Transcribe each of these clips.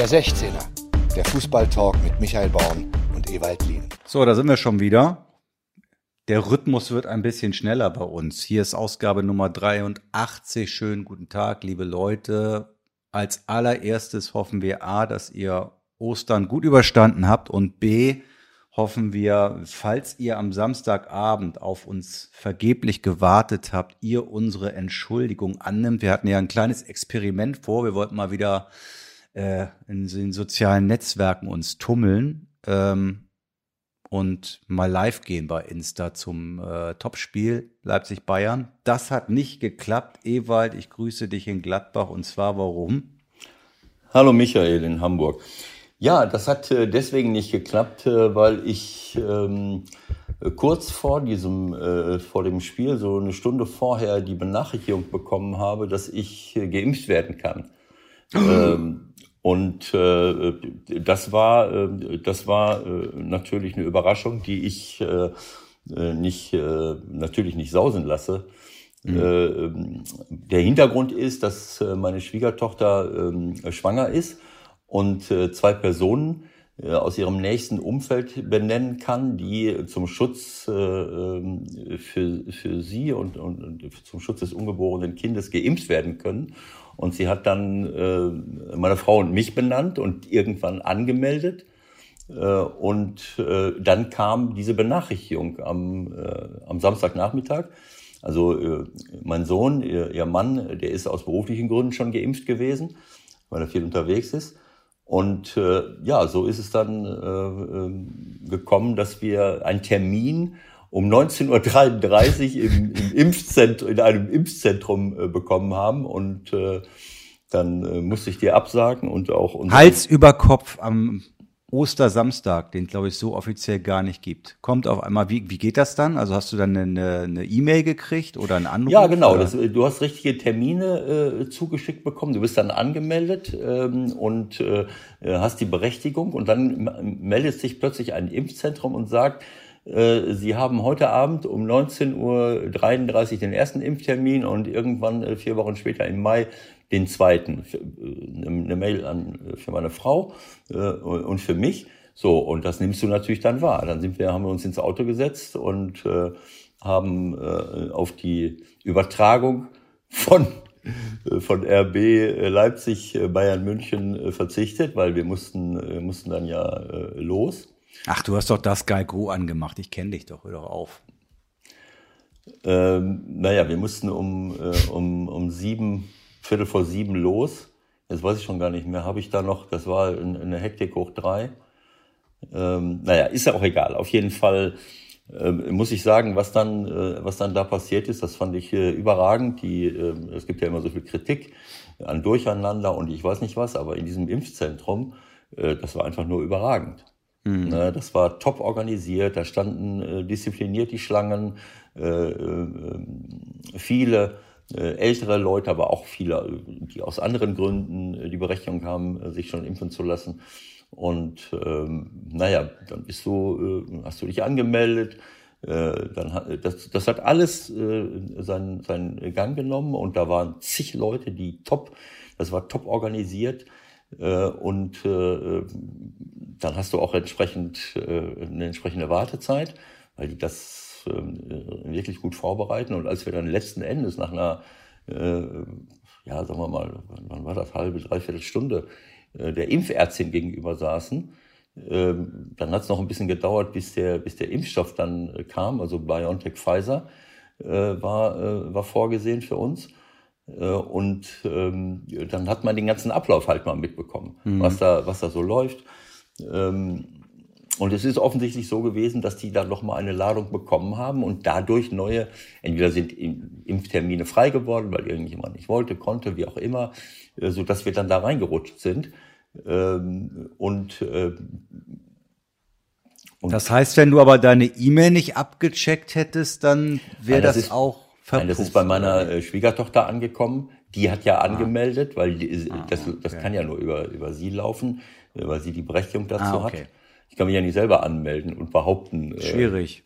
Der 16er, der Fußballtalk mit Michael Baum und Ewald Lien. So, da sind wir schon wieder. Der Rhythmus wird ein bisschen schneller bei uns. Hier ist Ausgabe Nummer 83. Schönen guten Tag, liebe Leute. Als allererstes hoffen wir A, dass ihr Ostern gut überstanden habt und B, hoffen wir, falls ihr am Samstagabend auf uns vergeblich gewartet habt, ihr unsere Entschuldigung annimmt. Wir hatten ja ein kleines Experiment vor. Wir wollten mal wieder äh, in den sozialen Netzwerken uns tummeln ähm, und mal live gehen bei Insta zum äh, Topspiel Leipzig-Bayern. Das hat nicht geklappt. Ewald, ich grüße dich in Gladbach und zwar warum? Hallo Michael in Hamburg. Ja, das hat äh, deswegen nicht geklappt, äh, weil ich ähm, kurz vor diesem, äh, vor dem Spiel, so eine Stunde vorher, die Benachrichtigung bekommen habe, dass ich äh, geimpft werden kann. ähm, und äh, das war, äh, das war äh, natürlich eine Überraschung, die ich äh, nicht, äh, natürlich nicht sausen lasse. Mhm. Äh, der Hintergrund ist, dass meine Schwiegertochter äh, schwanger ist und äh, zwei Personen äh, aus ihrem nächsten Umfeld benennen kann, die zum Schutz äh, ähm, für, für sie und, und, und zum Schutz des ungeborenen Kindes geimpft werden können. Und sie hat dann äh, meine Frau und mich benannt und irgendwann angemeldet. Äh, und äh, dann kam diese Benachrichtigung am, äh, am Samstagnachmittag. Also äh, mein Sohn, ihr, ihr Mann, der ist aus beruflichen Gründen schon geimpft gewesen, weil er viel unterwegs ist. Und äh, ja, so ist es dann äh, äh, gekommen, dass wir einen Termin um 19.33 Uhr im, im Impfzentrum, in einem Impfzentrum äh, bekommen haben. Und äh, dann äh, musste ich dir absagen und auch Hals über Kopf am Ostersamstag, den glaube ich so offiziell gar nicht gibt. Kommt auf einmal, wie, wie geht das dann? Also hast du dann eine E-Mail gekriegt oder einen Anruf? Ja, genau. Das, du hast richtige Termine äh, zugeschickt bekommen. Du bist dann angemeldet ähm, und äh, hast die Berechtigung und dann meldet sich plötzlich ein Impfzentrum und sagt, äh, Sie haben heute Abend um 19.33 Uhr den ersten Impftermin und irgendwann äh, vier Wochen später im Mai den zweiten. Äh, eine Mail an, für meine Frau und für mich. So, und das nimmst du natürlich dann wahr. Dann sind wir, haben wir uns ins Auto gesetzt und äh, haben äh, auf die Übertragung von, äh, von RB Leipzig, Bayern München verzichtet, weil wir mussten, mussten dann ja los. Ach, du hast doch das Guy Go angemacht. Ich kenne dich doch. Hör doch auf. Ähm, naja, wir mussten um, äh, um, um sieben, Viertel vor sieben los. Jetzt weiß ich schon gar nicht mehr. Habe ich da noch, das war eine Hektik hoch drei. Ähm, naja, ist ja auch egal. Auf jeden Fall äh, muss ich sagen, was dann, äh, was dann da passiert ist, das fand ich äh, überragend. Die, äh, es gibt ja immer so viel Kritik an Durcheinander und ich weiß nicht was, aber in diesem Impfzentrum, äh, das war einfach nur überragend. Mhm. Ne, das war top organisiert, da standen äh, diszipliniert die Schlangen, äh, äh, viele äh, ältere Leute, aber auch viele, die aus anderen Gründen äh, die Berechtigung haben, äh, sich schon impfen zu lassen. Und ähm, naja, dann bist du, äh, hast du dich angemeldet. Äh, dann das, das hat alles äh, seinen, seinen Gang genommen und da waren zig Leute, die top, das war top organisiert. Äh, und äh, dann hast du auch entsprechend äh, eine entsprechende Wartezeit, weil die das wirklich gut vorbereiten. Und als wir dann letzten Endes nach einer, ja, sagen wir mal, wann war das, halbe, dreiviertel Stunde, der Impfärztin gegenüber saßen, ähm, dann hat es noch ein bisschen gedauert, bis der, bis der Impfstoff dann kam, also BioNTech Pfizer war, war vorgesehen für uns. Äh, und ähm, dann hat man den ganzen Ablauf halt mal mitbekommen, mhm. was, da, was da so läuft. Ähm, und es ist offensichtlich so gewesen, dass die da noch mal eine Ladung bekommen haben und dadurch neue, entweder sind Impftermine frei geworden, weil irgendjemand nicht wollte, konnte, wie auch immer, äh, so dass wir dann da reingerutscht sind. Ähm, und, äh, und das heißt, wenn du aber deine E-Mail nicht abgecheckt hättest, dann wäre das, das auch Nein, das ist bei meiner äh, Schwiegertochter angekommen. Die hat ja ah. angemeldet, weil die, ah, das, das okay. kann ja nur über, über sie laufen, äh, weil sie die Berechtigung dazu ah, okay. hat. Ich kann mich ja nicht selber anmelden und behaupten. Schwierig.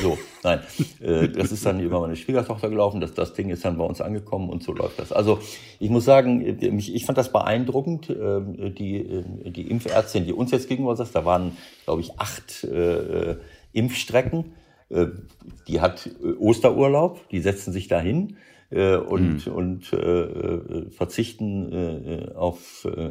So, nein, äh, das ist dann über meine Schwiegertochter gelaufen, das, das Ding ist dann bei uns angekommen und so läuft das. Also ich muss sagen, äh, ich fand das beeindruckend, äh, die, äh, die Impfärztin, die uns jetzt gegenüber saß, da waren, glaube ich, acht äh, Impfstrecken, äh, die hat Osterurlaub, die setzen sich dahin äh, und, mhm. und äh, verzichten äh, auf, äh,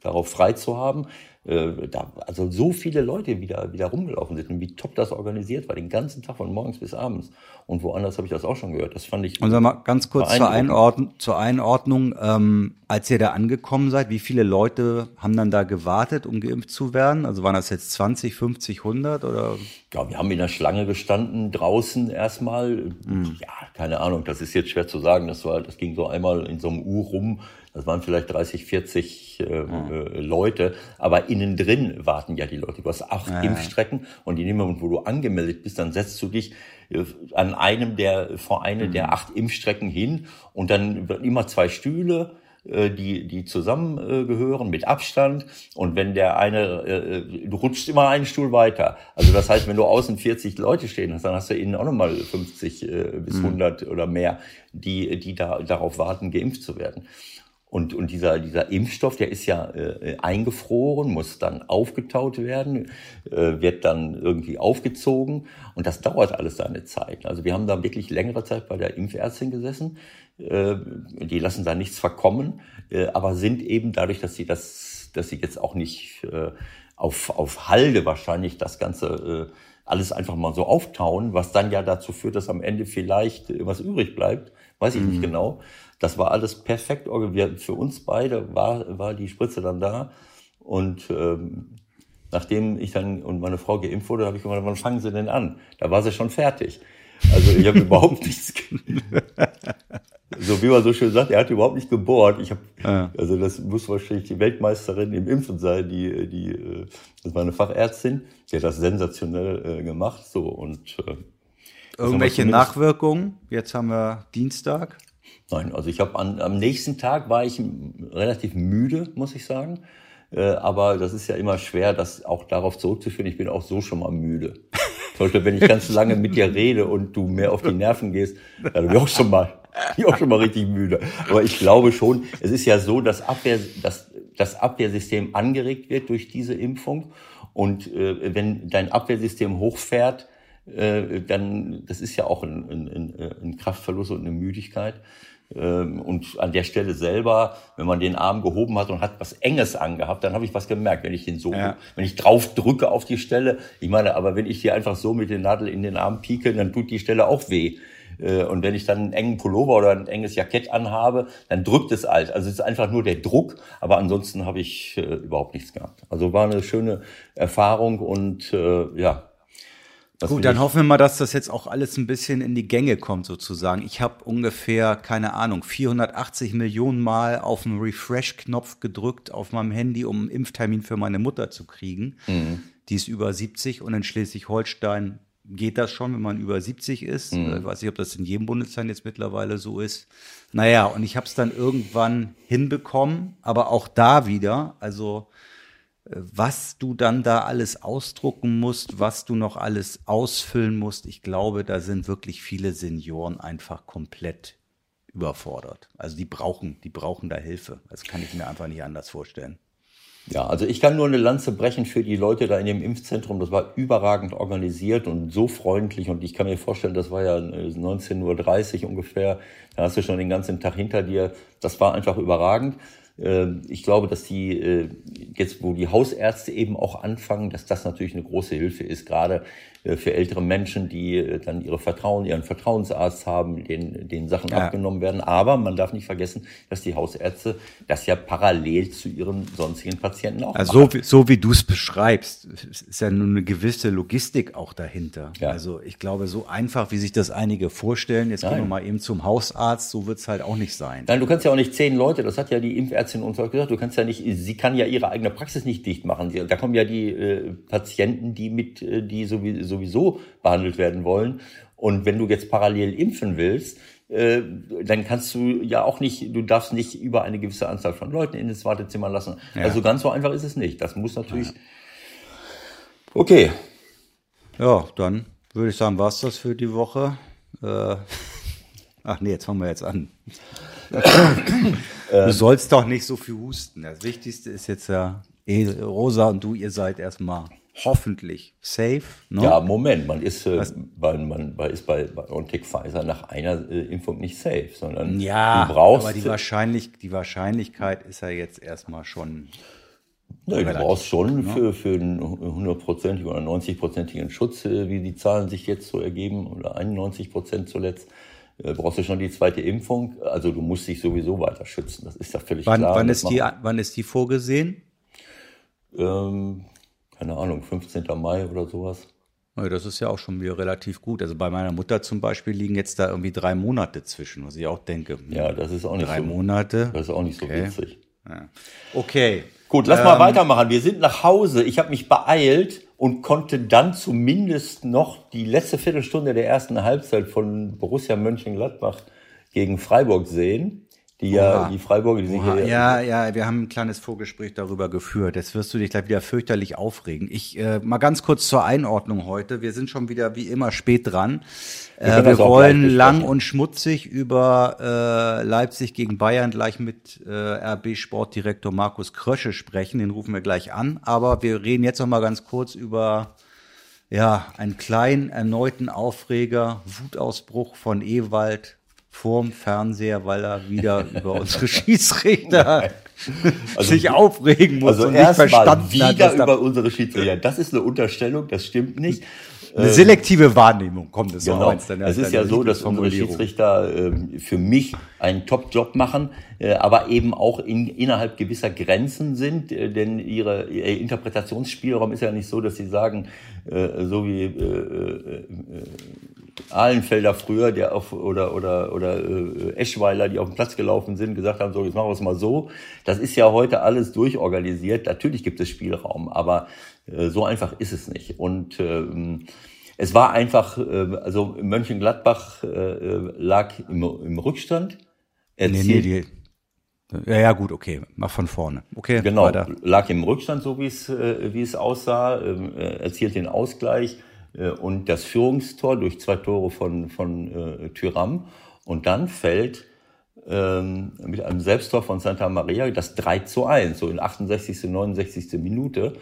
darauf frei zu haben. Äh, da, also so viele Leute wieder, wieder rumgelaufen sind und wie top das organisiert war, den ganzen Tag von morgens bis abends. Und woanders habe ich das auch schon gehört. Das fand ich. Und sag mal ganz kurz zur, Einordnung, zur Einordnung, ähm, als ihr da angekommen seid, wie viele Leute haben dann da gewartet, um geimpft zu werden? Also waren das jetzt 20, 50, 100 oder? Ja, wir haben in der Schlange gestanden, draußen erstmal. Mhm. Ja, keine Ahnung, das ist jetzt schwer zu sagen. Das war, das ging so einmal in so einem U rum das waren vielleicht 30, 40 äh, mhm. äh, Leute, aber innen drin warten ja die Leute. Du hast acht ja, Impfstrecken und in dem Moment, wo du angemeldet bist, dann setzt du dich äh, an einem der, vor eine mhm. der acht Impfstrecken hin und dann immer zwei Stühle äh, die, die zusammengehören mit Abstand. Und wenn der eine, äh, du rutschst immer einen Stuhl weiter. Also das heißt, wenn du außen 40 Leute stehen hast, dann hast du innen auch nochmal 50 äh, bis 100 mhm. oder mehr, die, die da darauf warten, geimpft zu werden. Und, und dieser, dieser Impfstoff, der ist ja äh, eingefroren, muss dann aufgetaut werden, äh, wird dann irgendwie aufgezogen. Und das dauert alles seine Zeit. Also wir haben da wirklich längere Zeit bei der Impfärztin gesessen. Äh, die lassen da nichts verkommen, äh, aber sind eben dadurch, dass sie das, dass sie jetzt auch nicht äh, auf, auf Halde wahrscheinlich das Ganze äh, alles einfach mal so auftauen, was dann ja dazu führt, dass am Ende vielleicht was übrig bleibt, weiß ich mhm. nicht genau. Das war alles perfekt organisiert. Für uns beide war, war die Spritze dann da. Und ähm, nachdem ich dann und meine Frau geimpft wurde, habe ich gesagt, wann fangen Sie denn an? Da war sie schon fertig. Also ich habe überhaupt nichts. so wie man so schön sagt, er hat überhaupt nicht gebohrt. Ich habe, ja. also das muss wahrscheinlich die Weltmeisterin im Impfen sein, die, die, äh, das war eine Fachärztin, die hat das sensationell äh, gemacht. So und äh, irgendwelche Nachwirkungen. Jetzt haben wir Dienstag. Nein, also ich habe am nächsten Tag war ich relativ müde, muss ich sagen. Äh, aber das ist ja immer schwer, das auch darauf zurückzuführen. Ich bin auch so schon mal müde. Zum Beispiel, wenn ich ganz lange mit dir rede und du mehr auf die Nerven gehst, dann bin ich auch schon mal, bin ich auch schon mal richtig müde. Aber ich glaube schon, es ist ja so, dass Abwehr, dass das Abwehrsystem angeregt wird durch diese Impfung. Und äh, wenn dein Abwehrsystem hochfährt, äh, dann, das ist ja auch ein, ein, ein Kraftverlust und eine Müdigkeit. Ähm, und an der Stelle selber, wenn man den Arm gehoben hat und hat was Enges angehabt, dann habe ich was gemerkt, wenn ich den so, ja. wenn ich drauf drücke auf die Stelle. Ich meine, aber wenn ich hier einfach so mit den Nadel in den Arm pieke, dann tut die Stelle auch weh. Äh, und wenn ich dann einen engen Pullover oder ein enges Jackett anhabe, dann drückt es alt. Also es ist einfach nur der Druck, aber ansonsten habe ich äh, überhaupt nichts gehabt. Also war eine schöne Erfahrung und äh, ja, Gut, dann hoffen wir mal, dass das jetzt auch alles ein bisschen in die Gänge kommt sozusagen. Ich habe ungefähr, keine Ahnung, 480 Millionen Mal auf den Refresh-Knopf gedrückt auf meinem Handy, um einen Impftermin für meine Mutter zu kriegen. Mhm. Die ist über 70 und in Schleswig-Holstein geht das schon, wenn man über 70 ist. Mhm. Ich weiß nicht, ob das in jedem Bundesland jetzt mittlerweile so ist. Naja, und ich habe es dann irgendwann hinbekommen, aber auch da wieder, also was du dann da alles ausdrucken musst, was du noch alles ausfüllen musst. Ich glaube, da sind wirklich viele Senioren einfach komplett überfordert. Also die brauchen, die brauchen da Hilfe. Das kann ich mir einfach nicht anders vorstellen. Ja, also ich kann nur eine Lanze brechen für die Leute da in dem Impfzentrum. Das war überragend organisiert und so freundlich. Und ich kann mir vorstellen, das war ja 19.30 Uhr ungefähr. Da hast du schon den ganzen Tag hinter dir. Das war einfach überragend. Ähm, ich glaube, dass die äh, jetzt, wo die Hausärzte eben auch anfangen, dass das natürlich eine große Hilfe ist, gerade äh, für ältere Menschen, die äh, dann ihre Vertrauen, ihren Vertrauensarzt haben, denen, denen Sachen ja. abgenommen werden. Aber man darf nicht vergessen, dass die Hausärzte das ja parallel zu ihren sonstigen Patienten auch also machen. So, wie, so wie du es beschreibst, ist ja nur eine gewisse Logistik auch dahinter. Ja. Also ich glaube, so einfach, wie sich das einige vorstellen, jetzt Nein. gehen wir mal eben zum Hausarzt, so wird es halt auch nicht sein. Nein, du kannst ja auch nicht zehn Leute, das hat ja die Impfärztin uns auch gesagt, du kannst ja nicht, sie kann ja ihre eigene Praxis nicht dicht machen. Da kommen ja die äh, Patienten, die mit, äh, die sowieso behandelt werden wollen. Und wenn du jetzt parallel impfen willst, äh, dann kannst du ja auch nicht, du darfst nicht über eine gewisse Anzahl von Leuten in das Wartezimmer lassen. Ja. Also ganz so einfach ist es nicht. Das muss natürlich. Ja. Okay. Ja, dann würde ich sagen, war es das für die Woche. Äh, ach nee, jetzt fangen wir jetzt an. du sollst doch nicht so viel husten. Das Wichtigste ist jetzt ja, eh, Rosa und du, ihr seid erstmal hoffentlich safe. Ne? Ja, Moment, man ist, äh, bei, man bei- ist bei, BioNTech Pfizer nach einer äh, Impfung nicht safe, sondern ja du brauchst, aber die, Wahrscheinlich, die Wahrscheinlichkeit ist ja jetzt erstmal schon. nee, du brauchst schon ne? für, für einen hundertprozentigen oder 90-prozentigen Schutz, äh, wie die Zahlen sich jetzt so ergeben, oder 91 Prozent zuletzt, äh, brauchst du schon die zweite Impfung. Also du musst dich sowieso weiter schützen, das ist ja völlig Wann, klar. wann, ist die, wann ist die vorgesehen? Ähm, keine Ahnung, 15. Mai oder sowas. Ja, Das ist ja auch schon wieder relativ gut. Also bei meiner Mutter zum Beispiel liegen jetzt da irgendwie drei Monate zwischen, was ich auch denke. Ja, das ist auch nicht drei so, Monate. das ist auch nicht so Okay. witzig. Okay. Gut, lass mal weitermachen. Wir sind nach Hause. Ich habe mich beeilt und konnte dann zumindest noch die letzte Viertelstunde der ersten Halbzeit von Borussia Mönchengladbach gegen Freiburg sehen. Die ja, Oha. die Freiburger, die sich Oha, hier, ja, ja, wir haben ein kleines Vorgespräch darüber geführt. Jetzt wirst du dich gleich wieder fürchterlich aufregen. Ich äh, mal ganz kurz zur Einordnung heute. Wir sind schon wieder wie immer spät dran. Äh, wir auch wollen lang und schmutzig über äh, Leipzig gegen Bayern gleich mit äh, RB Sportdirektor Markus Krösche sprechen. Den rufen wir gleich an. Aber wir reden jetzt noch mal ganz kurz über ja, einen kleinen erneuten Aufreger, Wutausbruch von Ewald vorm Fernseher, weil er wieder über unsere Schiedsrichter sich aufregen muss also und nicht verstanden hat, wieder was da über unsere Schiedsrichter. Das ist eine Unterstellung, das stimmt nicht. eine selektive Wahrnehmung kommt es Genau. auch Es ist ja so, dass unsere Schiedsrichter ähm, für mich einen Top-Job machen, äh, aber eben auch in, innerhalb gewisser Grenzen sind, äh, denn ihre, ihr Interpretationsspielraum ist ja nicht so, dass sie sagen, äh, so wie äh, Ahlenfelder früher, der auf oder oder oder äh, Eschweiler, die auf den Platz gelaufen sind, gesagt haben, so jetzt machen wir es mal so. Das ist ja heute alles durchorganisiert. Natürlich gibt es Spielraum, aber äh, so einfach ist es nicht. Und ähm, es war einfach, äh, also Mönchengladbach äh, lag im, im Rückstand. Nee, nee, Erzielt- die, ja, ja, gut, okay, mach von vorne. Okay, Genau, weiter. lag im Rückstand, so wie es, äh, wie es aussah, ähm, äh, erzielt den Ausgleich äh, und das Führungstor durch zwei Tore von, von äh, Tyram. Und dann fällt ähm, mit einem Selbsttor von Santa Maria das 3 zu 1, so in 68., 69. Minute.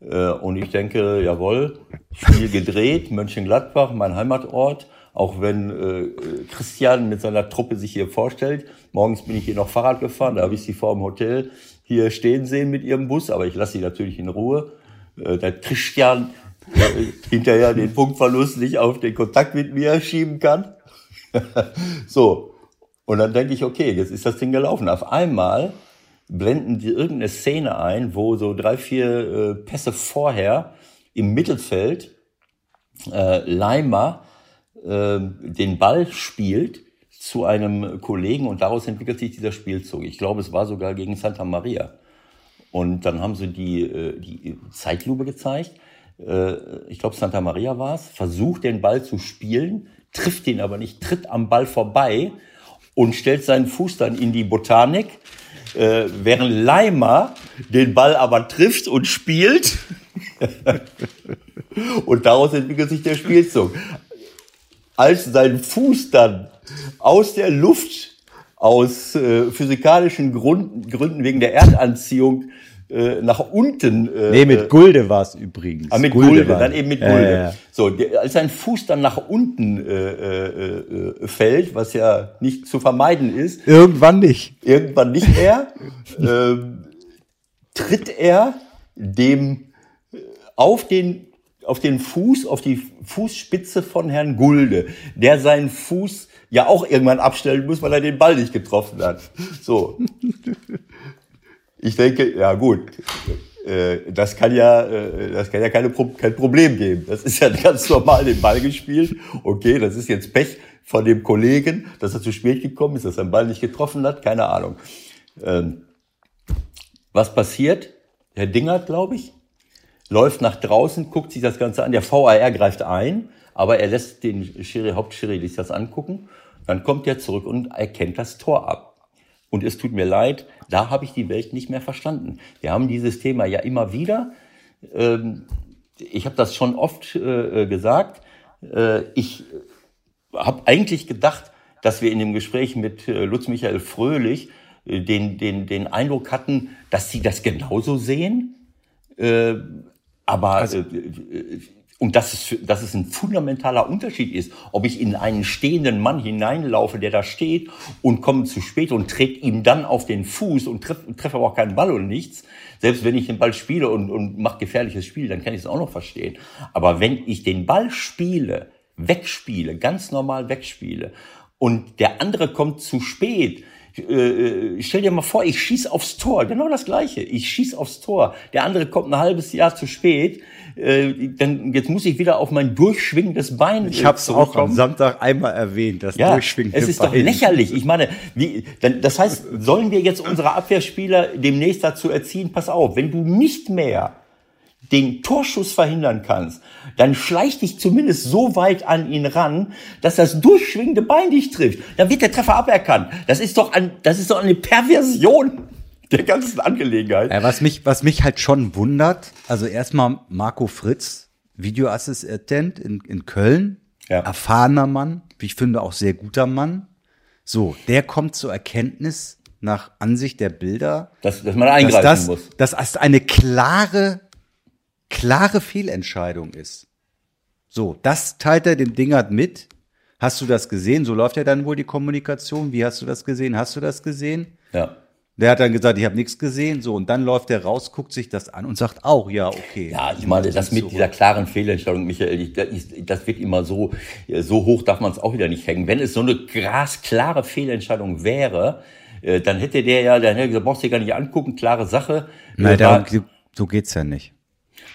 Äh, und ich denke, jawohl, Spiel gedreht, Mönchengladbach, mein Heimatort. Auch wenn äh, Christian mit seiner Truppe sich hier vorstellt. Morgens bin ich hier noch Fahrrad gefahren, da habe ich sie vor dem Hotel hier stehen sehen mit ihrem Bus, aber ich lasse sie natürlich in Ruhe. Äh, der Christian äh, hinterher den Punktverlust nicht auf den Kontakt mit mir schieben kann. so, und dann denke ich, okay, jetzt ist das Ding gelaufen. Auf einmal blenden die irgendeine Szene ein, wo so drei, vier äh, Pässe vorher im Mittelfeld äh, Leimer äh, den Ball spielt zu einem Kollegen und daraus entwickelt sich dieser Spielzug. Ich glaube, es war sogar gegen Santa Maria. Und dann haben sie die, äh, die Zeitlupe gezeigt. Äh, Ich glaube, Santa Maria war es. Versucht den Ball zu spielen, trifft ihn aber nicht, tritt am Ball vorbei und stellt seinen Fuß dann in die Botanik, äh, während Leimer den Ball aber trifft und spielt. und daraus entwickelt sich der Spielzug. Als sein Fuß dann aus der Luft aus äh, physikalischen Gründen, Gründen wegen der Erdanziehung äh, nach unten äh, Nee, mit Gulde war es übrigens. Ah, mit Gulde, war- dann eben mit Gulde. ja, ja. So, der, als sein Fuß dann nach unten äh, äh, äh, fällt, was ja nicht zu vermeiden ist, Irgendwann nicht. irgendwann nicht mehr, ähm, tritt er dem äh, auf den auf den Fuß, auf die Fußspitze von Herrn Gulde, der seinen Fuß ja auch irgendwann abstellen muss, weil er den Ball nicht getroffen hat. So. Ich denke, ja gut, äh, das kann ja, äh, das kann ja keine, kein Problem geben. Das ist ja ganz normal den Ball gespielt. Okay, das ist jetzt Pech von dem Kollegen, dass er zu spät gekommen ist, dass er den Ball nicht getroffen hat, keine Ahnung. Ähm, was passiert? Herr Dingert, glaube ich, läuft nach draußen, guckt sich das Ganze an. Der VAR greift ein, aber er lässt den Schiri, Hauptschiri sich das angucken. Dann kommt er zurück und erkennt das Tor ab. Und es tut mir leid, da habe ich die Welt nicht mehr verstanden. Wir haben dieses Thema ja immer wieder. Ähm, ich habe das schon oft äh, gesagt. Äh, ich habe eigentlich gedacht, dass wir in dem Gespräch mit äh, Lutz Michael Fröhlich äh, den, den, den Eindruck hatten, dass sie das genauso sehen. Aber also, äh, und dass es, dass es ein fundamentaler Unterschied ist, ob ich in einen stehenden Mann hineinlaufe, der da steht und komme zu spät und trete ihm dann auf den Fuß und treffe treff aber auch keinen Ball und nichts. Selbst wenn ich den Ball spiele und, und mache gefährliches Spiel, dann kann ich es auch noch verstehen. Aber wenn ich den Ball spiele, wegspiele, ganz normal wegspiele und der andere kommt zu spät, äh, stell dir mal vor, ich schieß aufs Tor, genau das gleiche. Ich schieß aufs Tor. Der andere kommt ein halbes Jahr zu spät. Äh, dann jetzt muss ich wieder auf mein durchschwingendes Bein. Ich habe es auch am Samstag einmal erwähnt, das ja, durchschwingende Es ist Bein. doch lächerlich. Ich meine, wie, dann, das heißt, sollen wir jetzt unsere Abwehrspieler demnächst dazu erziehen? Pass auf, wenn du nicht mehr den Torschuss verhindern kannst, dann schleich dich zumindest so weit an ihn ran, dass das durchschwingende Bein dich trifft. Dann wird der Treffer aberkannt. Das ist doch, ein, das ist doch eine Perversion der ganzen Angelegenheit. Ja, was mich, was mich halt schon wundert, also erstmal Marco Fritz, Videoassistent in, in Köln, ja. erfahrener Mann, wie ich finde auch sehr guter Mann. So, der kommt zur Erkenntnis nach Ansicht der Bilder, dass, dass man eingreifen dass das, muss. Dass das eine klare klare Fehlentscheidung ist. So, das teilt er dem Dingert mit. Hast du das gesehen? So läuft ja dann wohl die Kommunikation. Wie hast du das gesehen? Hast du das gesehen? Ja. Der hat dann gesagt, ich habe nichts gesehen. So, und dann läuft er raus, guckt sich das an und sagt auch, ja, okay. Ja, ich meine, das mit dieser klaren Fehlentscheidung, Michael, das wird immer so, so hoch darf man es auch wieder nicht hängen. Wenn es so eine grasklare Fehlentscheidung wäre, äh, dann hätte der ja, dann hätte er gesagt, brauchst du dir gar nicht angucken, klare Sache. Nein, darum, so geht's ja nicht.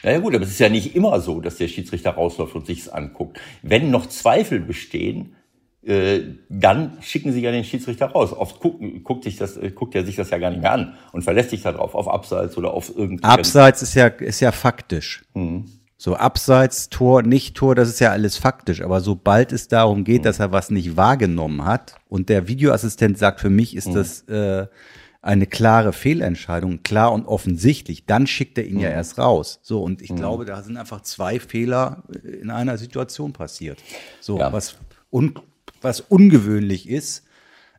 Naja gut, aber es ist ja nicht immer so, dass der Schiedsrichter rausläuft und sich's anguckt. Wenn noch Zweifel bestehen, äh, dann schicken sie ja den Schiedsrichter raus. Oft guckt, guckt, sich das, äh, guckt er sich das ja gar nicht mehr an und verlässt sich darauf, auf Abseits oder auf irgendein. Abseits ist ja, ist ja faktisch. Mhm. So Abseits, Tor, nicht Tor, das ist ja alles faktisch. Aber sobald es darum geht, mhm. dass er was nicht wahrgenommen hat und der Videoassistent sagt, für mich ist mhm. das äh, eine klare Fehlentscheidung, klar und offensichtlich, dann schickt er ihn mhm. ja erst raus. So, und ich mhm. glaube, da sind einfach zwei Fehler in einer Situation passiert. So, ja. was, un, was ungewöhnlich ist.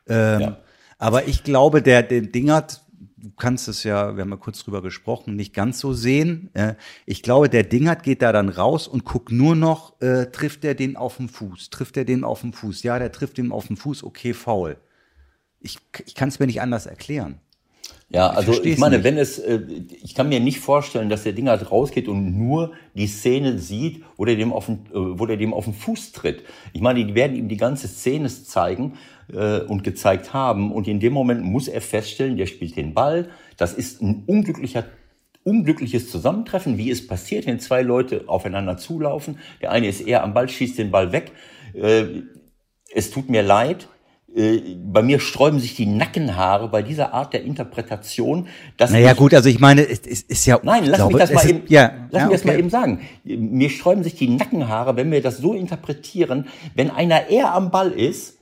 Ähm, ja. Aber ich glaube, der, der Dingert, du kannst es ja, wir haben ja kurz drüber gesprochen, nicht ganz so sehen. Äh, ich glaube, der Dingert geht da dann raus und guckt nur noch, äh, trifft er den auf den Fuß? Trifft er den auf den Fuß? Ja, der trifft ihn auf den Fuß, okay, faul ich, ich kann es mir nicht anders erklären. Ja, also ich meine, nicht. wenn es, äh, ich kann mir nicht vorstellen, dass der Ding halt rausgeht und nur die Szene sieht, wo der dem auf den, äh, wo der dem auf den Fuß tritt. Ich meine, die werden ihm die ganze Szene zeigen äh, und gezeigt haben und in dem Moment muss er feststellen, der spielt den Ball. Das ist ein unglücklicher unglückliches Zusammentreffen, wie es passiert, wenn zwei Leute aufeinander zulaufen. Der eine ist eher am Ball, schießt den Ball weg. Es tut mir leid, bei mir sträuben sich die Nackenhaare bei dieser Art der Interpretation. Dass naja gut, also ich meine, es ist, ist ja. Nein, lass glaube, mich das mal eben, ja, lass ja, mich das mal eben sagen. Mir sträuben sich die Nackenhaare, wenn wir das so interpretieren, wenn einer eher am Ball ist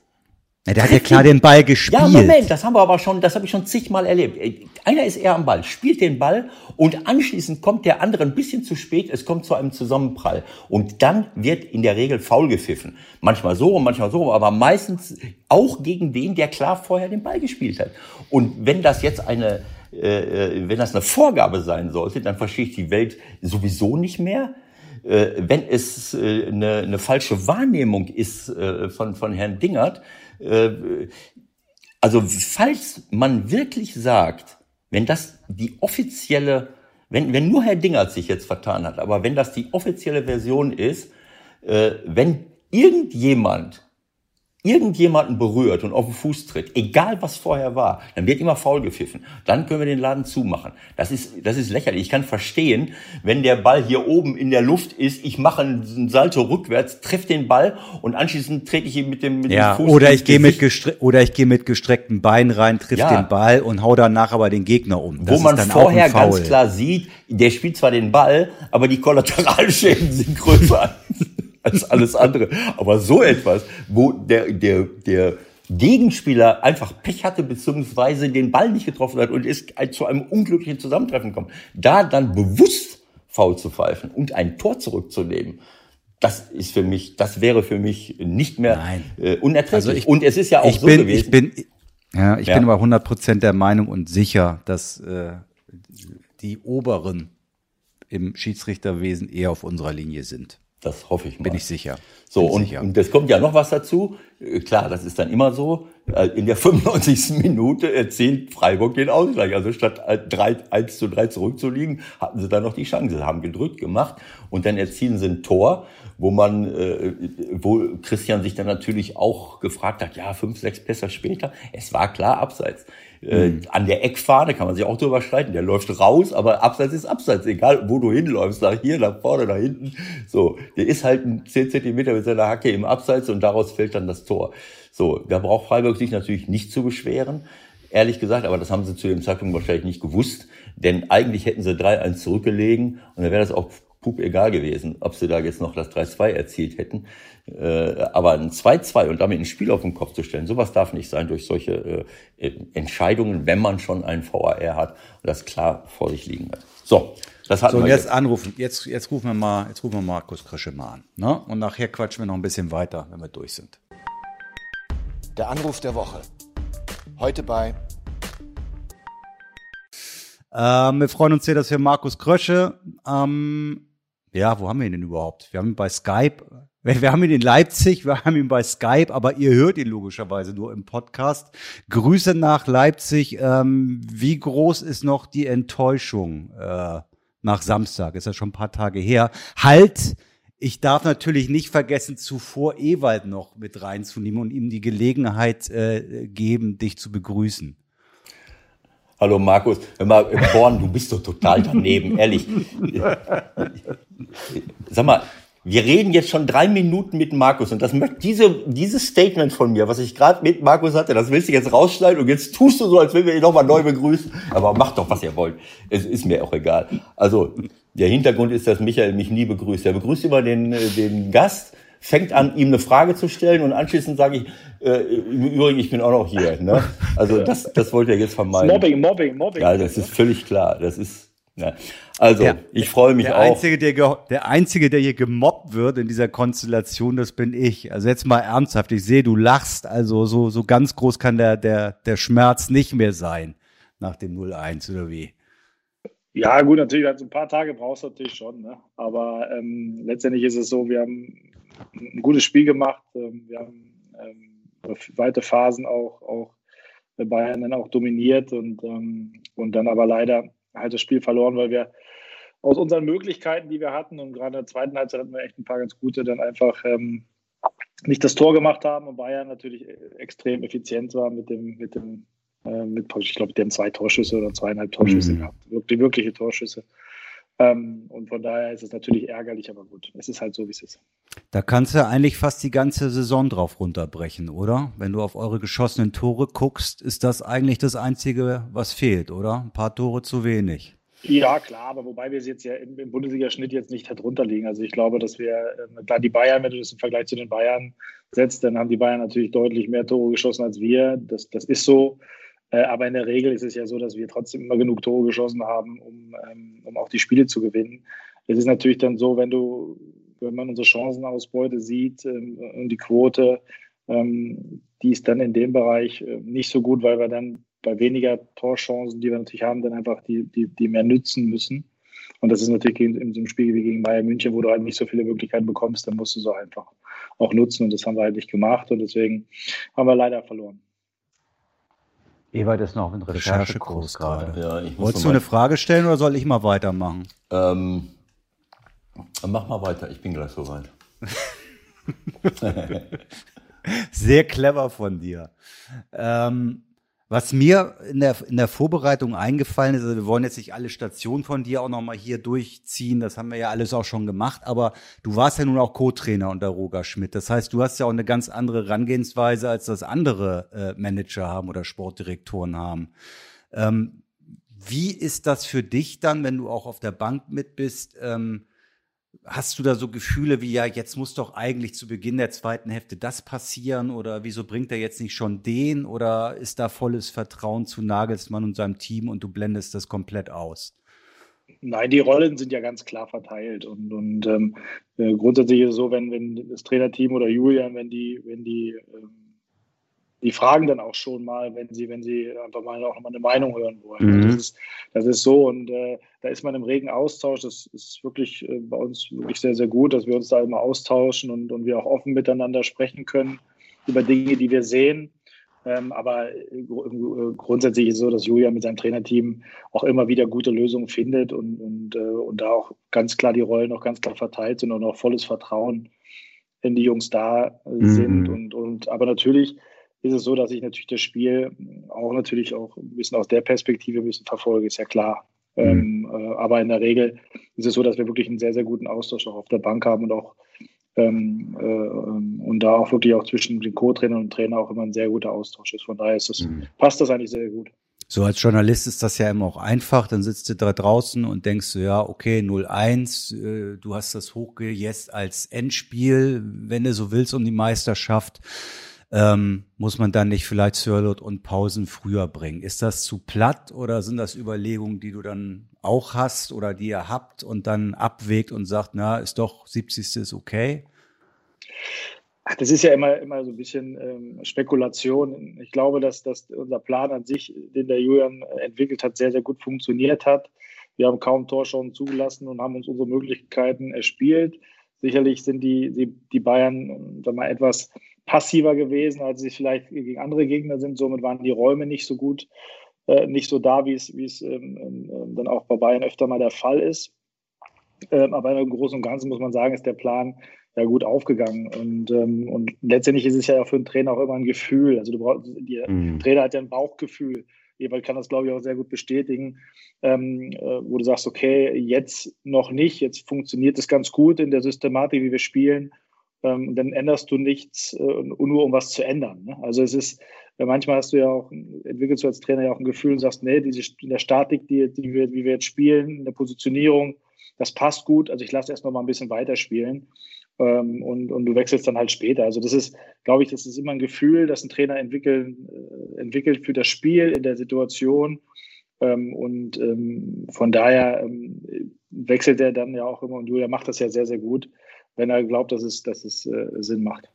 ja, der hat ja klar den Ball gespielt. Ja, Moment, das haben wir aber schon, das habe ich schon zigmal erlebt. Einer ist eher am Ball, spielt den Ball und anschließend kommt der andere ein bisschen zu spät, es kommt zu einem Zusammenprall. Und dann wird in der Regel faul gepfiffen. Manchmal so und manchmal so, aber meistens auch gegen den, der klar vorher den Ball gespielt hat. Und wenn das jetzt eine, äh, äh wenn das eine Vorgabe sein sollte, dann verstehe ich die Welt sowieso nicht mehr äh, wenn es äh, eine, eine falsche Wahrnehmung ist von, von Herrn Dingert, äh, also falls man wirklich sagt, wenn das die offizielle, wenn, wenn nur Herr Dingert sich jetzt vertan hat, aber wenn das die offizielle Version ist, äh, wenn irgendjemand irgendjemanden berührt und auf den Fuß tritt, egal was vorher war, dann wird immer faul gepfiffen. Dann können wir den Laden zumachen. Das ist, das ist lächerlich. Ich kann verstehen, wenn der Ball hier oben in der Luft ist, ich mache einen Salto rückwärts, treffe den Ball und anschließend trete ich ihn mit dem, mit ja, dem Fuß. Oder ich gehe mit oder ich gehe mit gestreckten Beinen rein, triff ja. den Ball und hau danach aber den Gegner um. Das Wo man vorher ganz klar sieht, der spielt zwar den Ball, aber die Kollateralschäden sind größer. Als alles andere. Aber so etwas, wo der, der, der Gegenspieler einfach Pech hatte, beziehungsweise den Ball nicht getroffen hat und ist zu einem unglücklichen Zusammentreffen gekommen, da dann bewusst faul zu pfeifen und ein Tor zurückzunehmen, das ist für mich, das wäre für mich nicht mehr äh, unerträglich. Also ich, und es ist ja auch so bin, gewesen. Ich bin, ja, ich ja. bin aber 100 Prozent der Meinung und sicher, dass äh, die Oberen im Schiedsrichterwesen eher auf unserer Linie sind. Das hoffe ich mal. Bin ich sicher. So, und, sicher. und es kommt ja noch was dazu. Äh, klar, das ist dann immer so. Äh, in der 95. Minute erzielt Freiburg den Ausgleich. Also statt 3, 1 zu 3 zurückzuliegen, hatten sie dann noch die Chance, haben gedrückt gemacht und dann erzielen sie ein Tor wo man, äh, wo Christian sich dann natürlich auch gefragt hat, ja, fünf, sechs Pässe später, es war klar abseits. Äh, mhm. An der Eckfahne kann man sich auch drüber streiten, der läuft raus, aber abseits ist abseits, egal wo du hinläufst, nach hier, nach vorne, nach hinten. So, der ist halt ein zehn Zentimeter mit seiner Hacke im Abseits und daraus fällt dann das Tor. So, da braucht Freiburg sich natürlich nicht zu beschweren ehrlich gesagt, aber das haben sie zu dem Zeitpunkt wahrscheinlich nicht gewusst, denn eigentlich hätten sie 3-1 zurückgelegen und dann wäre das auch pup egal gewesen, ob sie da jetzt noch das 3-2 erzielt hätten. Äh, aber ein 2-2 und damit ein Spiel auf den Kopf zu stellen, sowas darf nicht sein durch solche äh, Entscheidungen, wenn man schon einen VAR hat und das klar vor sich liegen hat. So, das hatten so, wir jetzt, jetzt anrufen. Jetzt, jetzt rufen wir mal, jetzt rufen wir Markus Krische mal an. Ne? Und nachher quatschen wir noch ein bisschen weiter, wenn wir durch sind. Der Anruf der Woche. Heute bei ähm, wir freuen uns sehr, dass wir Markus Krösche ähm, ja, wo haben wir ihn denn überhaupt? Wir haben ihn bei Skype. Wir haben ihn in Leipzig, wir haben ihn bei Skype, aber ihr hört ihn logischerweise nur im Podcast. Grüße nach Leipzig. Ähm, wie groß ist noch die Enttäuschung äh, nach Samstag? Ist ja schon ein paar Tage her. Halt, ich darf natürlich nicht vergessen, zuvor Ewald noch mit reinzunehmen und ihm die Gelegenheit äh, geben, dich zu begrüßen. Hallo Markus, mal, Born, du bist doch total daneben, ehrlich. Sag mal, wir reden jetzt schon drei Minuten mit Markus und das diese, dieses Statement von mir, was ich gerade mit Markus hatte, das willst du jetzt rausschneiden und jetzt tust du so, als wenn wir ihn nochmal neu begrüßen. Aber macht doch, was ihr wollt. Es ist mir auch egal. Also, der Hintergrund ist, dass Michael mich nie begrüßt. Er begrüßt immer den, den Gast fängt an, ihm eine Frage zu stellen und anschließend sage ich, äh, im Übrigen, ich bin auch noch hier. Ne? Also das, das wollte er jetzt vermeiden. Mobbing, Mobbing, Mobbing. Ja, das ist völlig klar. Das ist ja. Also, der, ich freue mich der auch. Einzige, der, der Einzige, der hier gemobbt wird in dieser Konstellation, das bin ich. Also jetzt mal ernsthaft, ich sehe, du lachst, also so, so ganz groß kann der, der, der Schmerz nicht mehr sein nach dem 0-1 oder wie? Ja, gut, natürlich, also ein paar Tage brauchst du natürlich schon, ne? aber ähm, letztendlich ist es so, wir haben ein gutes Spiel gemacht. Ähm, wir haben ähm, weite Phasen auch, auch bei Bayern dann auch dominiert und, ähm, und dann aber leider halt das Spiel verloren, weil wir aus unseren Möglichkeiten, die wir hatten, und gerade in der zweiten Halbzeit hatten wir echt ein paar ganz gute, dann einfach ähm, nicht das Tor gemacht haben und Bayern natürlich extrem effizient war mit dem, mit dem, äh, mit, ich glaube, die haben zwei Torschüsse oder zweieinhalb Torschüsse mhm. gehabt, wirklich, wirkliche Torschüsse. Ähm, und von daher ist es natürlich ärgerlich, aber gut, es ist halt so, wie es ist. Da kannst du eigentlich fast die ganze Saison drauf runterbrechen, oder? Wenn du auf eure geschossenen Tore guckst, ist das eigentlich das Einzige, was fehlt, oder? Ein paar Tore zu wenig. Ja, klar, aber wobei wir es jetzt ja im, im Bundesliga-Schnitt jetzt nicht drunter liegen. Also ich glaube, dass wir, äh, klar, die Bayern, wenn du das im Vergleich zu den Bayern setzt, dann haben die Bayern natürlich deutlich mehr Tore geschossen als wir. Das, das ist so. Äh, aber in der Regel ist es ja so, dass wir trotzdem immer genug Tore geschossen haben, um, ähm, um auch die Spiele zu gewinnen. Es ist natürlich dann so, wenn du, wenn man unsere Chancenausbeute sieht ähm, und die Quote, ähm, die ist dann in dem Bereich äh, nicht so gut, weil wir dann bei weniger Torchancen, die wir natürlich haben, dann einfach die, die, die mehr nützen müssen. Und das ist natürlich in, in so einem Spiel wie gegen Bayern München, wo du halt nicht so viele Möglichkeiten bekommst, dann musst du so einfach auch nutzen. Und das haben wir halt nicht gemacht. Und deswegen haben wir leider verloren. Ewald ist noch in Recherchekurs gerade. Ja, Wolltest du eine Frage stellen oder soll ich mal weitermachen? Ähm, mach mal weiter, ich bin gleich soweit. Sehr clever von dir. Ähm, was mir in der, in der Vorbereitung eingefallen ist, also wir wollen jetzt nicht alle Stationen von dir auch nochmal hier durchziehen, das haben wir ja alles auch schon gemacht, aber du warst ja nun auch Co-Trainer unter Roger Schmidt. Das heißt, du hast ja auch eine ganz andere Herangehensweise, als das andere äh, Manager haben oder Sportdirektoren haben. Ähm, wie ist das für dich dann, wenn du auch auf der Bank mit bist? Ähm, Hast du da so Gefühle wie, ja, jetzt muss doch eigentlich zu Beginn der zweiten Hälfte das passieren oder wieso bringt er jetzt nicht schon den oder ist da volles Vertrauen zu Nagelsmann und seinem Team und du blendest das komplett aus? Nein, die Rollen sind ja ganz klar verteilt und, und ähm, äh, grundsätzlich ist es so, wenn, wenn das Trainerteam oder Julian, wenn die, wenn die, ähm, die fragen dann auch schon mal, wenn sie, wenn sie einfach mal auch mal eine Meinung hören wollen. Mhm. Das, ist, das ist so und äh, da ist man im regen Austausch. Das ist wirklich äh, bei uns wirklich sehr, sehr gut, dass wir uns da immer austauschen und, und wir auch offen miteinander sprechen können über Dinge, die wir sehen. Ähm, aber äh, grundsätzlich ist es so, dass Julia mit seinem Trainerteam auch immer wieder gute Lösungen findet und, und, äh, und da auch ganz klar die Rollen auch ganz klar verteilt sind und auch volles Vertrauen in die Jungs da mhm. sind. Und, und aber natürlich ist es so, dass ich natürlich das Spiel auch natürlich auch ein bisschen aus der Perspektive ein bisschen verfolge, ist ja klar. Mhm. Ähm, äh, aber in der Regel ist es so, dass wir wirklich einen sehr, sehr guten Austausch auch auf der Bank haben und auch ähm, äh, und da auch wirklich auch zwischen den Co-Trainern und Trainer auch immer ein sehr guter Austausch ist. Von daher ist das, mhm. passt das eigentlich sehr gut. So als Journalist ist das ja immer auch einfach. Dann sitzt du da draußen und denkst du, ja, okay, 0-1, äh, du hast das hochgejäst als Endspiel, wenn du so willst, um die Meisterschaft. Ähm, muss man dann nicht vielleicht Sirlot und Pausen früher bringen? Ist das zu platt oder sind das Überlegungen, die du dann auch hast oder die ihr habt und dann abwägt und sagt, na, ist doch 70. ist okay? Das ist ja immer, immer so ein bisschen ähm, Spekulation. Ich glaube, dass, dass unser Plan an sich, den der Julian entwickelt hat, sehr, sehr gut funktioniert hat. Wir haben kaum Torschauen zugelassen und haben uns unsere Möglichkeiten erspielt. Sicherlich sind die, die, die Bayern sag mal, etwas passiver gewesen, als sie vielleicht gegen andere Gegner sind. Somit waren die Räume nicht so gut, äh, nicht so da, wie es, wie es ähm, ähm, dann auch bei Bayern öfter mal der Fall ist. Ähm, aber im Großen und Ganzen muss man sagen, ist der Plan ja gut aufgegangen. Und, ähm, und letztendlich ist es ja für einen Trainer auch immer ein Gefühl. Also du brauchst, der mhm. Trainer hat ja ein Bauchgefühl. Ewald kann das, glaube ich, auch sehr gut bestätigen, ähm, äh, wo du sagst, okay, jetzt noch nicht, jetzt funktioniert es ganz gut in der Systematik, wie wir spielen ähm, dann änderst du nichts, äh, nur um was zu ändern. Ne? Also es ist, äh, manchmal hast du ja auch, entwickelst du als Trainer ja auch ein Gefühl und sagst, nee, diese, in der Statik, die, die wir, wie wir jetzt spielen, in der Positionierung, das passt gut, also ich lasse erst noch mal ein bisschen weiterspielen. Ähm, und, und du wechselst dann halt später. Also das ist, glaube ich, das ist immer ein Gefühl, das ein Trainer entwickeln, äh, entwickelt für das Spiel in der Situation. Ähm, und ähm, von daher ähm, wechselt er dann ja auch immer und Julia macht das ja sehr, sehr gut wenn er glaubt, dass es, dass es äh, Sinn macht.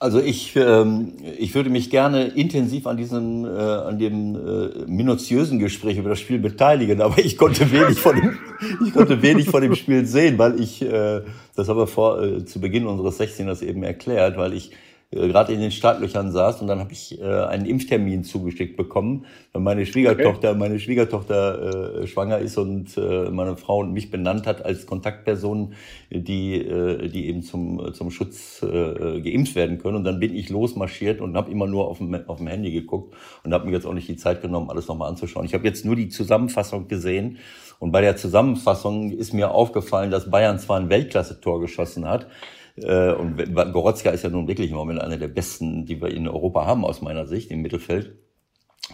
Also ich, ähm, ich würde mich gerne intensiv an diesem, äh, an dem äh, minutiösen Gespräch über das Spiel beteiligen, aber ich konnte wenig von dem, ich konnte wenig von dem Spiel sehen, weil ich, äh, das haben wir vor, äh, zu Beginn unseres 16ers eben erklärt, weil ich gerade in den Startlöchern saß und dann habe ich äh, einen Impftermin zugeschickt bekommen, weil meine Schwiegertochter, okay. meine Schwiegertochter äh, schwanger ist und äh, meine Frau mich benannt hat als Kontaktperson, die äh, die eben zum zum Schutz äh, geimpft werden können und dann bin ich losmarschiert und habe immer nur auf dem auf dem Handy geguckt und habe mir jetzt auch nicht die Zeit genommen, alles nochmal anzuschauen. Ich habe jetzt nur die Zusammenfassung gesehen und bei der Zusammenfassung ist mir aufgefallen, dass Bayern zwar ein Weltklasse-Tor geschossen hat, äh, und Gorotzka ist ja nun wirklich im Moment einer der besten, die wir in Europa haben, aus meiner Sicht, im Mittelfeld.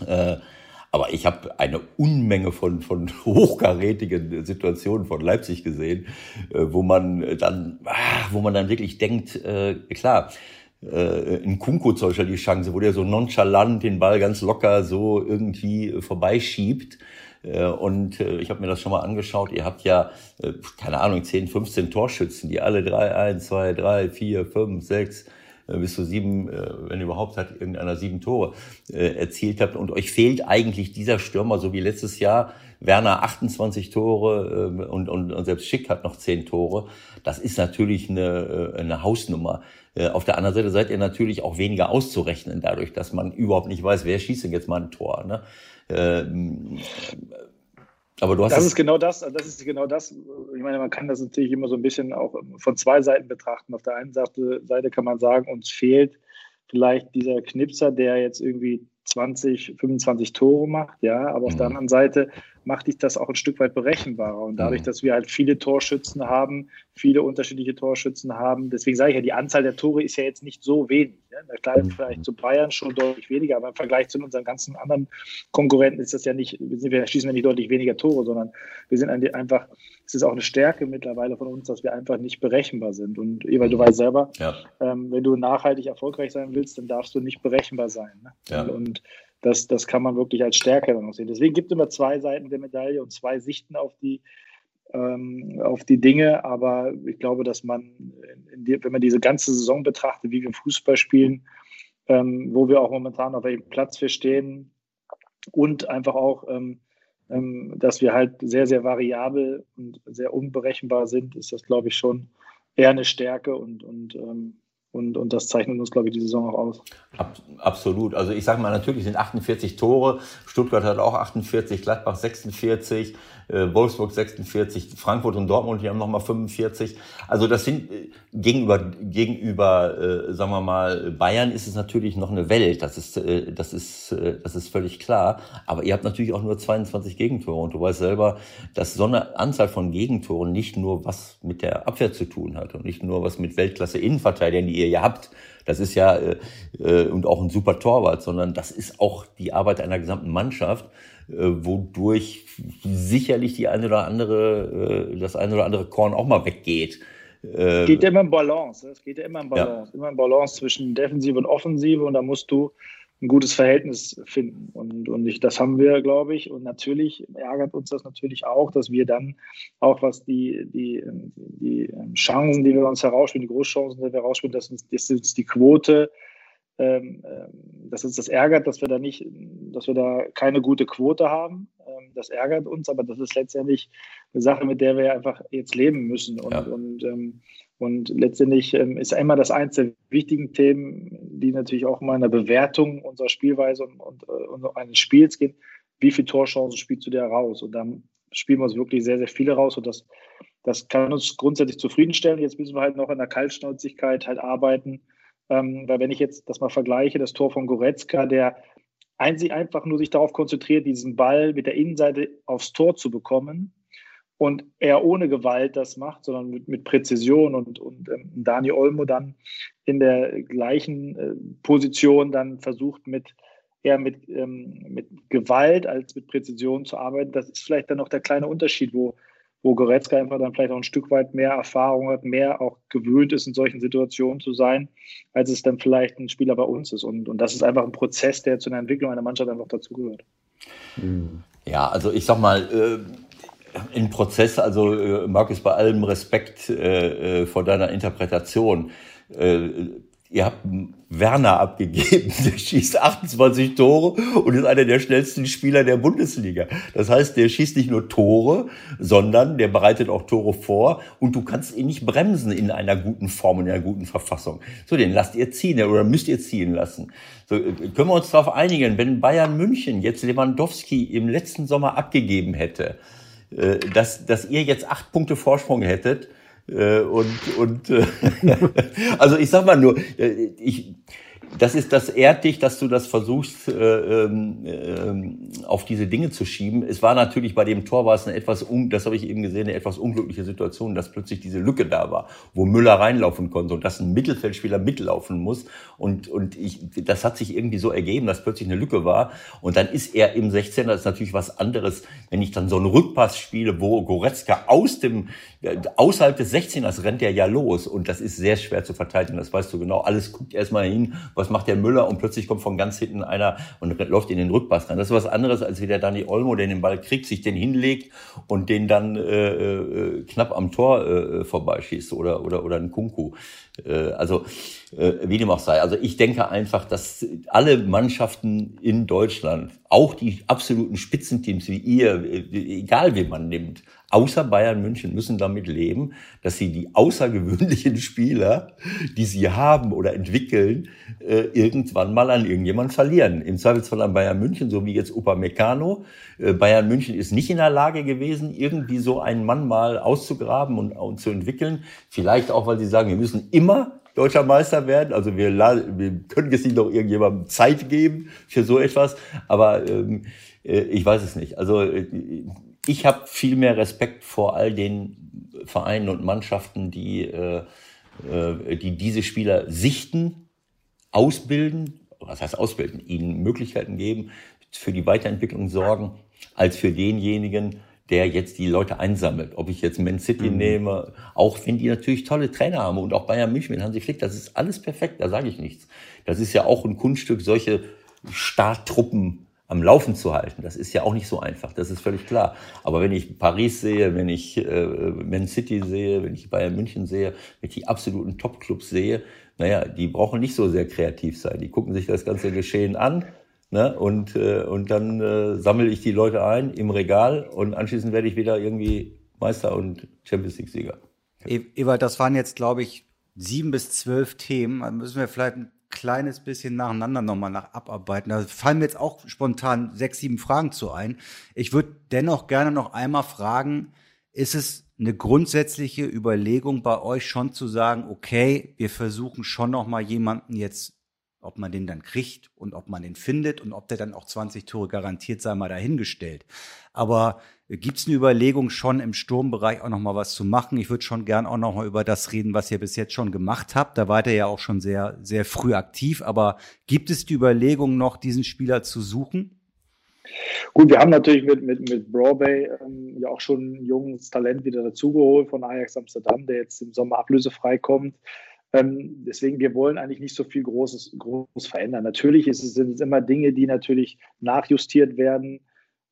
Äh, aber ich habe eine Unmenge von, von hochkarätigen Situationen von Leipzig gesehen, äh, wo man dann, ah, wo man dann wirklich denkt, klar, in Kunku zum Beispiel die Chance, wo der so nonchalant den Ball ganz locker so irgendwie vorbeischiebt. Äh, und äh, ich habe mir das schon mal angeschaut. Ihr habt ja, äh, keine Ahnung, 10, 15 Torschützen, die alle drei, eins, zwei, drei, vier, fünf, sechs, bis zu sieben, wenn überhaupt hat irgendeiner sieben Tore erzielt habt. Und euch fehlt eigentlich dieser Stürmer, so wie letztes Jahr. Werner 28 Tore und, und, und selbst Schick hat noch zehn Tore. Das ist natürlich eine, eine Hausnummer. Auf der anderen Seite seid ihr natürlich auch weniger auszurechnen, dadurch, dass man überhaupt nicht weiß, wer schießt denn jetzt mal ein Tor. Ne? Ähm, aber du hast das ist genau das, das ist genau das. Ich meine, man kann das natürlich immer so ein bisschen auch von zwei Seiten betrachten. Auf der einen Seite, Seite kann man sagen, uns fehlt vielleicht dieser Knipser, der jetzt irgendwie 20, 25 Tore macht, ja, aber auf der mhm. anderen Seite macht dich das auch ein Stück weit berechenbarer. Und dadurch, mhm. dass wir halt viele Torschützen haben, viele unterschiedliche Torschützen haben, deswegen sage ich ja, die Anzahl der Tore ist ja jetzt nicht so wenig. Ja? Klar, mhm. vielleicht zu Bayern schon deutlich weniger, aber im Vergleich zu unseren ganzen anderen Konkurrenten ist das ja nicht, wir schießen ja nicht deutlich weniger Tore, sondern wir sind einfach, es ist auch eine Stärke mittlerweile von uns, dass wir einfach nicht berechenbar sind. Und Ewald, du weißt selber, ja. ähm, wenn du nachhaltig erfolgreich sein willst, dann darfst du nicht berechenbar sein. Ne? Ja. Und das, das kann man wirklich als Stärke dann noch sehen. Deswegen gibt es immer zwei Seiten der Medaille und zwei Sichten auf die, ähm, auf die Dinge. Aber ich glaube, dass man, die, wenn man diese ganze Saison betrachtet, wie wir Fußball spielen, ähm, wo wir auch momentan auf welchem Platz wir stehen und einfach auch, ähm, ähm dass wir halt sehr, sehr variabel und sehr unberechenbar sind, ist das, glaube ich, schon eher eine Stärke und, und ähm, und, und das zeichnet uns, glaube ich, die Saison auch aus. Ab, absolut. Also ich sage mal, natürlich sind 48 Tore. Stuttgart hat auch 48, Gladbach 46 äh, Wolfsburg 46, Frankfurt und Dortmund, die haben nochmal 45. Also das sind äh, gegenüber, gegenüber äh, sagen wir mal, Bayern ist es natürlich noch eine Welt, das ist, äh, das, ist, äh, das ist völlig klar. Aber ihr habt natürlich auch nur 22 Gegentore und du weißt selber, dass so eine Anzahl von Gegentoren nicht nur was mit der Abwehr zu tun hat und nicht nur was mit Weltklasse Innenverteidigern, die ihr ja habt, das ist ja äh, äh, und auch ein super Torwart, sondern das ist auch die Arbeit einer gesamten Mannschaft. Äh, wodurch sicherlich die eine oder andere, äh, das eine oder andere Korn auch mal weggeht. Es geht ja immer im Balance. Es geht ja immer im Balance. Ja. Immer im Balance zwischen Defensive und Offensive und da musst du ein gutes Verhältnis finden. Und, und ich, das haben wir, glaube ich. Und natürlich ärgert uns das natürlich auch, dass wir dann auch was die, die, die Chancen, die wir uns herausspielen, die Großchancen, die wir herausspielen, dass uns, dass uns die Quote ähm, ähm, dass uns das ärgert, dass wir da nicht, dass wir da keine gute Quote haben. Ähm, das ärgert uns, aber das ist letztendlich eine Sache, mit der wir einfach jetzt leben müssen. Und, ja. und, ähm, und letztendlich ähm, ist immer das eins der wichtigen Themen, die natürlich auch mal in der Bewertung unserer Spielweise und, und, äh, und eines Spiels gehen. Wie viele Torchancen spielst du dir raus? Und dann spielen wir uns wirklich sehr, sehr viele raus und das, das kann uns grundsätzlich zufriedenstellen. Jetzt müssen wir halt noch in der Kaltschnäuzigkeit halt arbeiten ähm, weil wenn ich jetzt das mal vergleiche, das Tor von Goretzka, der einzig einfach nur sich darauf konzentriert, diesen Ball mit der Innenseite aufs Tor zu bekommen und er ohne Gewalt das macht, sondern mit, mit Präzision und, und ähm, Dani Olmo dann in der gleichen äh, Position dann versucht mit eher mit, ähm, mit Gewalt als mit Präzision zu arbeiten. Das ist vielleicht dann noch der kleine Unterschied, wo wo Goretzka einfach dann vielleicht auch ein Stück weit mehr Erfahrung hat, mehr auch gewöhnt ist, in solchen Situationen zu sein, als es dann vielleicht ein Spieler bei uns ist. Und, und das ist einfach ein Prozess, der zu einer Entwicklung einer Mannschaft einfach dazugehört. Ja, also ich sag mal, äh, im Prozess, also äh, Markus, bei allem Respekt äh, äh vor deiner Interpretation, äh, ihr habt Werner abgegeben, der schießt 28 Tore und ist einer der schnellsten Spieler der Bundesliga. Das heißt, der schießt nicht nur Tore, sondern der bereitet auch Tore vor und du kannst ihn nicht bremsen in einer guten Form, in einer guten Verfassung. So, den lasst ihr ziehen oder müsst ihr ziehen lassen. So, können wir uns darauf einigen, wenn Bayern München jetzt Lewandowski im letzten Sommer abgegeben hätte, äh, dass, dass ihr jetzt acht Punkte Vorsprung hättet, äh, und und äh, also ich sag mal nur, äh, ich das ist das ehrt dich, dass du das versuchst, äh, äh, auf diese Dinge zu schieben. Es war natürlich bei dem Tor war es eine etwas, un, das habe ich eben gesehen, eine etwas unglückliche Situation, dass plötzlich diese Lücke da war, wo Müller reinlaufen konnte und dass ein Mittelfeldspieler mitlaufen muss. Und, und ich, das hat sich irgendwie so ergeben, dass plötzlich eine Lücke war. Und dann ist er im 16er, das ist natürlich was anderes, wenn ich dann so einen Rückpass spiele, wo Goretzka aus dem, außerhalb des 16ers rennt er ja los. Und das ist sehr schwer zu verteidigen, das weißt du genau. Alles guckt erstmal hin, was was macht der Müller und plötzlich kommt von ganz hinten einer und läuft in den Rückpass rein. Das ist was anderes, als wie der Dani Olmo, der den Ball kriegt, sich den hinlegt und den dann äh, äh, knapp am Tor äh, vorbeischießt oder, oder, oder ein Kunku. Äh, also äh, wie dem auch sei. Also ich denke einfach, dass alle Mannschaften in Deutschland, auch die absoluten Spitzenteams wie ihr, äh, egal wie man nimmt, außer Bayern München müssen damit leben, dass sie die außergewöhnlichen Spieler, die sie haben oder entwickeln, äh, irgendwann mal an irgendjemand verlieren. Im Zweifelsfall an Bayern München, so wie jetzt Upamecano. Äh, Bayern München ist nicht in der Lage gewesen, irgendwie so einen Mann mal auszugraben und, und zu entwickeln. Vielleicht auch, weil sie sagen, wir müssen immer deutscher Meister werden. Also wir, wir können jetzt nicht noch irgendjemandem Zeit geben für so etwas. Aber ähm, äh, ich weiß es nicht. Also ich habe viel mehr Respekt vor all den Vereinen und Mannschaften, die, äh, äh, die diese Spieler sichten, ausbilden, was heißt ausbilden, ihnen Möglichkeiten geben, für die Weiterentwicklung sorgen, als für denjenigen, der jetzt die Leute einsammelt. Ob ich jetzt Man City mhm. nehme, auch wenn die natürlich tolle Trainer haben und auch Bayern München mit Hansi Flick, das ist alles perfekt, da sage ich nichts. Das ist ja auch ein Kunststück, solche Starttruppen am Laufen zu halten. Das ist ja auch nicht so einfach, das ist völlig klar. Aber wenn ich Paris sehe, wenn ich äh, Man City sehe, wenn ich Bayern München sehe, wenn ich die absoluten Top-Clubs sehe, naja, die brauchen nicht so sehr kreativ sein. Die gucken sich das ganze Geschehen an ne? und, äh, und dann äh, sammle ich die Leute ein im Regal und anschließend werde ich wieder irgendwie Meister und Champions League-Sieger. Ewald, das waren jetzt, glaube ich, sieben bis zwölf Themen. Da müssen wir vielleicht ein kleines bisschen nacheinander nochmal nach abarbeiten. Da fallen mir jetzt auch spontan sechs, sieben Fragen zu ein. Ich würde dennoch gerne noch einmal fragen, ist es eine grundsätzliche Überlegung bei euch schon zu sagen, okay, wir versuchen schon noch mal jemanden jetzt, ob man den dann kriegt und ob man den findet und ob der dann auch 20 Tore garantiert sei mal dahingestellt. Aber gibt es eine Überlegung schon im Sturmbereich auch noch mal was zu machen? Ich würde schon gern auch noch mal über das reden, was ihr bis jetzt schon gemacht habt. Da wart ihr ja auch schon sehr sehr früh aktiv. Aber gibt es die Überlegung noch, diesen Spieler zu suchen? Gut, wir haben natürlich mit, mit, mit Broadway ähm, ja auch schon ein junges Talent wieder dazugeholt von Ajax Amsterdam, der jetzt im Sommer ablösefrei kommt. Ähm, deswegen, wir wollen eigentlich nicht so viel Großes, Großes verändern. Natürlich ist es, sind es immer Dinge, die natürlich nachjustiert werden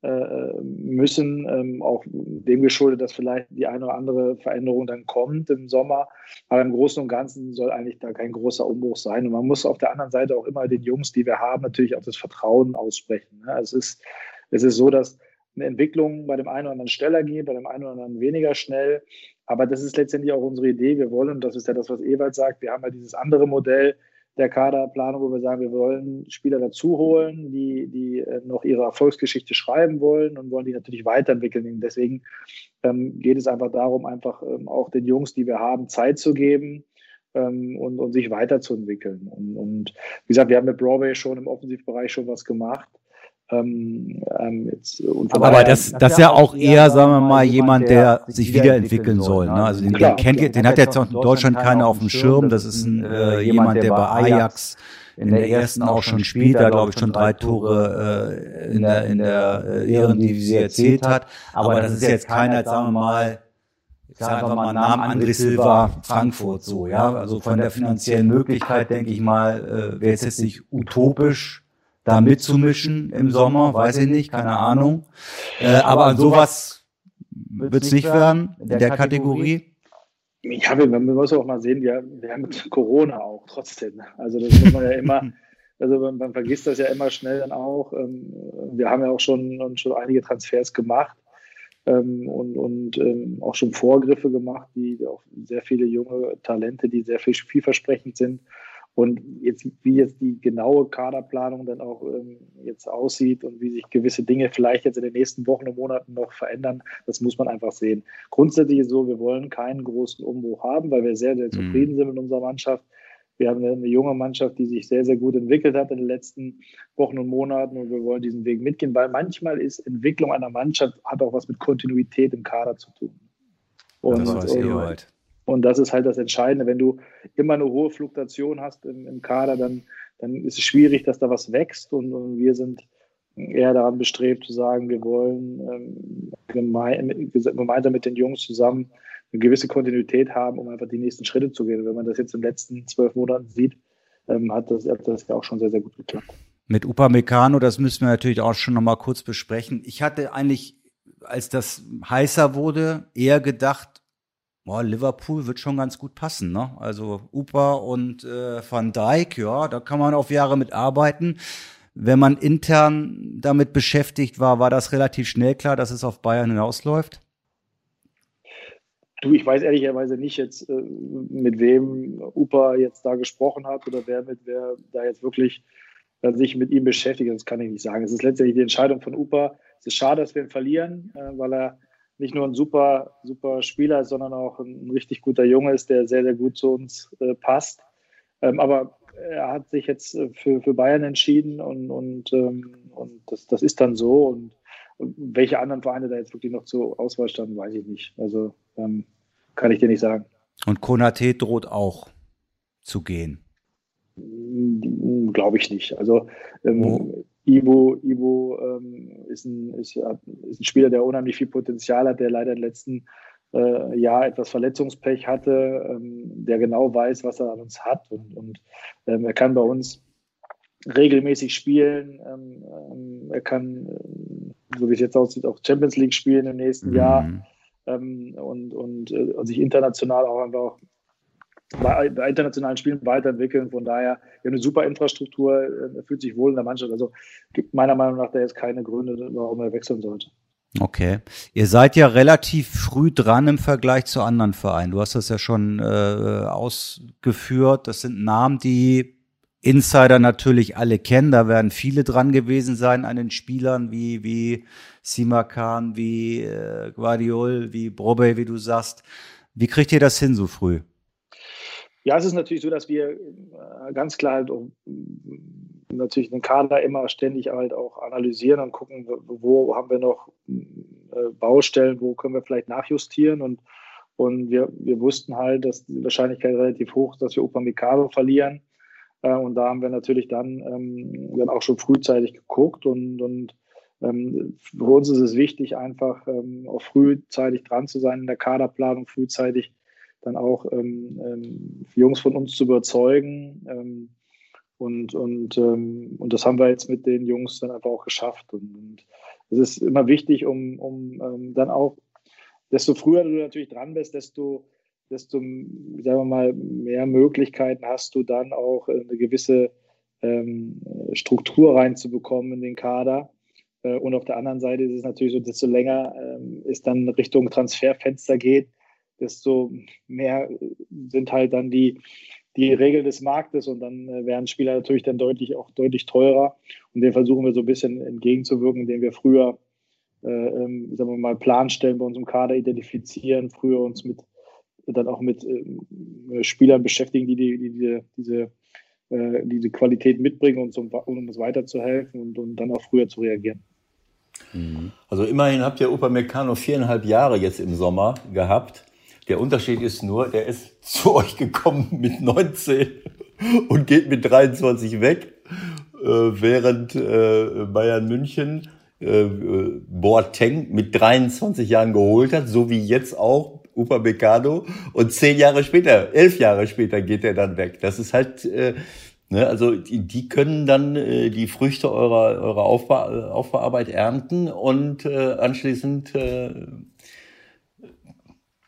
müssen, ähm, auch dem geschuldet, dass vielleicht die eine oder andere Veränderung dann kommt im Sommer. Aber im Großen und Ganzen soll eigentlich da kein großer Umbruch sein. Und man muss auf der anderen Seite auch immer den Jungs, die wir haben, natürlich auch das Vertrauen aussprechen. Ne? Also es ist, es ist so, dass eine Entwicklung bei dem einen oder anderen schneller geht, bei dem einen oder anderen weniger schnell. Aber das ist letztendlich auch unsere Idee. Wir wollen, und das ist ja das, was Ewald sagt, wir haben ja dieses andere Modell, der Kaderplanung, wo wir sagen, wir wollen Spieler dazu holen, die, die äh, noch ihre Erfolgsgeschichte schreiben wollen und wollen die natürlich weiterentwickeln. Deswegen ähm, geht es einfach darum, einfach ähm, auch den Jungs, die wir haben, Zeit zu geben ähm, und, und sich weiterzuentwickeln. Und, und wie gesagt, wir haben mit Broadway schon im Offensivbereich schon was gemacht. Ähm, ähm, jetzt, aber daher, das, das ist ja auch eher, sagen wir mal, jemand, der sich wiederentwickeln soll. Ne? Also den, klar, den kennt, klar. den hat jetzt auch in Deutschland keiner auf dem Schirm. Das ist ein, äh, jemand, der bei Ajax in der ersten auch schon spielt, da glaube ich schon drei Tore äh, in der, in der äh, Ehrendivisie erzielt hat. Aber das ist jetzt keiner, sagen wir mal, ich sage einfach mal Namen André Silva, Frankfurt so, ja. Also von der finanziellen Möglichkeit, denke ich mal, äh, wäre es jetzt nicht utopisch, da mitzumischen im Sommer, weiß ich nicht, keine Ahnung. Äh, aber an sowas wird es nicht werden in der Kategorie. Ja, wir, man muss auch mal sehen, wir, wir haben mit Corona auch trotzdem. Also das muss man ja immer, also man, man, vergisst das ja immer schnell dann auch. Ähm, wir haben ja auch schon, schon einige Transfers gemacht ähm, und, und ähm, auch schon Vorgriffe gemacht, die auch sehr viele junge Talente, die sehr viel vielversprechend sind und jetzt, wie jetzt die genaue Kaderplanung dann auch ähm, jetzt aussieht und wie sich gewisse Dinge vielleicht jetzt in den nächsten Wochen und Monaten noch verändern, das muss man einfach sehen. Grundsätzlich ist so, wir wollen keinen großen Umbruch haben, weil wir sehr, sehr mhm. zufrieden sind mit unserer Mannschaft. Wir haben eine, junge Mannschaft, die sich sehr, sehr gut entwickelt hat in den letzten Wochen und Monaten und wir wollen diesen Weg mitgehen, weil manchmal ist Entwicklung einer Mannschaft hat auch was mit Kontinuität im Kader zu tun. Und, das weiß und, halt. Und das ist halt das Entscheidende. Wenn du immer eine hohe Fluktuation hast im, im Kader, dann, dann ist es schwierig, dass da was wächst. Und, und wir sind eher daran bestrebt zu sagen, wir wollen ähm, gemein, gemeinsam mit den Jungs zusammen eine gewisse Kontinuität haben, um einfach die nächsten Schritte zu gehen. Wenn man das jetzt in den letzten zwölf Monaten sieht, ähm, hat, das, hat das ja auch schon sehr, sehr gut geklappt. Mit Upamecano, das müssen wir natürlich auch schon nochmal kurz besprechen. Ich hatte eigentlich, als das heißer wurde, eher gedacht, Boah, Liverpool wird schon ganz gut passen, ne? Also Upa und äh, Van Dijk, ja, da kann man auf Jahre mit arbeiten. Wenn man intern damit beschäftigt war, war das relativ schnell klar, dass es auf Bayern hinausläuft? Du, ich weiß ehrlicherweise nicht jetzt, äh, mit wem Upa jetzt da gesprochen hat oder wer mit wer da jetzt wirklich äh, sich mit ihm beschäftigt. Das kann ich nicht sagen. Es ist letztendlich die Entscheidung von Upa. Es ist schade, dass wir ihn verlieren, äh, weil er nicht nur ein super, super Spieler, sondern auch ein, richtig guter Junge ist, der sehr, sehr gut zu uns äh, passt. Ähm, aber er hat sich jetzt äh, für, für Bayern entschieden und, und, ähm, und das, das ist dann so. Und, welche anderen Vereine da jetzt wirklich noch zur Auswahl standen, weiß ich nicht. Also ähm, kann ich dir nicht sagen. Und Konate droht auch zu gehen. Glaube ich nicht. Also ähm, oh. Ivo, Ivo ähm, ist, ein, ist, ist, ein Spieler, der unheimlich viel Potenzial hat, der leider im letzten äh, Jahr etwas Verletzungspech hatte, ähm, der genau weiß, was er an uns hat und, und ähm, er kann bei uns regelmäßig spielen. Ähm, ähm, er kann, äh, so wie es jetzt aussieht, auch Champions League spielen im nächsten mhm. Jahr ähm, und, und, äh, und sich international auch einfach bei, internationalen Spielen weiterentwickeln. Von daher, wir haben eine super Infrastruktur, er fühlt sich wohl in der Mannschaft. Also gibt meiner Meinung nach da jetzt keine Gründe, warum er wechseln sollte. Okay. Ihr seid ja relativ früh dran im Vergleich zu anderen Vereinen. Du hast das ja schon äh, ausgeführt. Das sind Namen, die Insider natürlich alle kennen. Da werden viele dran gewesen sein an den Spielern wie, wie Simakan, wie äh, Guardiol, wie Brobe, wie du sagst. Wie kriegt ihr das hin so früh? Ja, es ist natürlich so, dass wir äh, ganz klar halt natürlich den Kader immer ständig halt auch analysieren und gucken, wo haben wir noch äh, Baustellen, wo können wir vielleicht nachjustieren und und wir, wir wussten halt, dass die Wahrscheinlichkeit relativ hoch ist, dass wir Upamecano verlieren. Äh, und da haben wir natürlich dann, ähm, dann auch schon frühzeitig geguckt. Und, und ähm, für uns ist es wichtig, einfach ähm, auch frühzeitig dran zu sein in der Kaderplanung, frühzeitig dann auch ähm, ähm, Jungs von uns zu überzeugen. Ähm, und, und, ähm, und das haben wir jetzt mit den Jungs dann einfach auch geschafft. Und es ist immer wichtig, um, um dann auch, desto früher du natürlich dran bist, desto, desto sagen wir mal, mehr Möglichkeiten hast du dann auch eine gewisse ähm, Struktur reinzubekommen in den Kader. Äh, und auf der anderen Seite ist es natürlich so, desto länger ähm, es dann Richtung Transferfenster geht, desto mehr sind halt dann die, die Regeln des Marktes und dann äh, werden Spieler natürlich dann deutlich auch deutlich teurer. Und dem versuchen wir so ein bisschen entgegenzuwirken, indem wir früher, äh, ähm, sagen wir mal, Planstellen bei unserem Kader identifizieren, früher uns mit dann auch mit äh, Spielern beschäftigen, die, die, die diese, diese, äh, diese Qualität mitbringen, und um, um uns weiterzuhelfen und, und dann auch früher zu reagieren. Mhm. Also immerhin habt ihr Upamecano viereinhalb Jahre jetzt im Sommer gehabt. Der Unterschied ist nur, der ist zu euch gekommen mit 19 und geht mit 23 weg, äh, während äh, Bayern München äh, Boateng mit 23 Jahren geholt hat, so wie jetzt auch Upamecano und zehn Jahre später, elf Jahre später geht er dann weg. Das ist halt, äh, ne, also die, die können dann äh, die Früchte eurer eurer Aufba Aufbauarbeit ernten und äh, anschließend äh,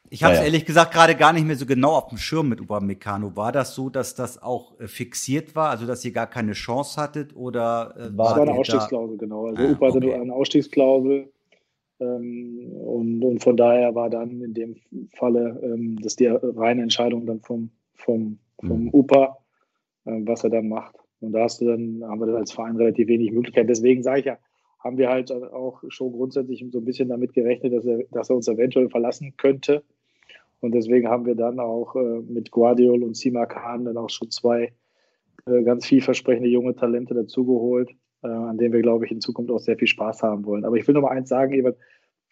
ich habe es naja. ehrlich gesagt gerade gar nicht mehr so genau auf dem Schirm mit Upamecano. War das so, dass das auch äh, fixiert war, also dass ihr gar keine Chance hattet oder äh, war, war eine Ausstiegsklausel, genau. Also ah, Upa hatte okay. eine Ausstiegsklausel ähm, und, und von daher war dann in dem Falle ähm, das die reine Entscheidung dann vom, vom, vom mhm. UPA, äh, was er dann macht. Und da hast du dann, haben wir dann als Verein relativ wenig Möglichkeiten. Deswegen sage ich ja, haben wir halt auch schon grundsätzlich so ein bisschen damit gerechnet, dass er, dass er uns eventuell verlassen könnte. Und deswegen haben wir dann auch äh, mit Guardiol und Sima Khan dann auch schon zwei äh, ganz vielversprechende junge Talente dazugeholt, äh, an denen wir, glaube ich, in Zukunft auch sehr viel Spaß haben wollen. Aber ich will noch mal eins sagen, Ebert,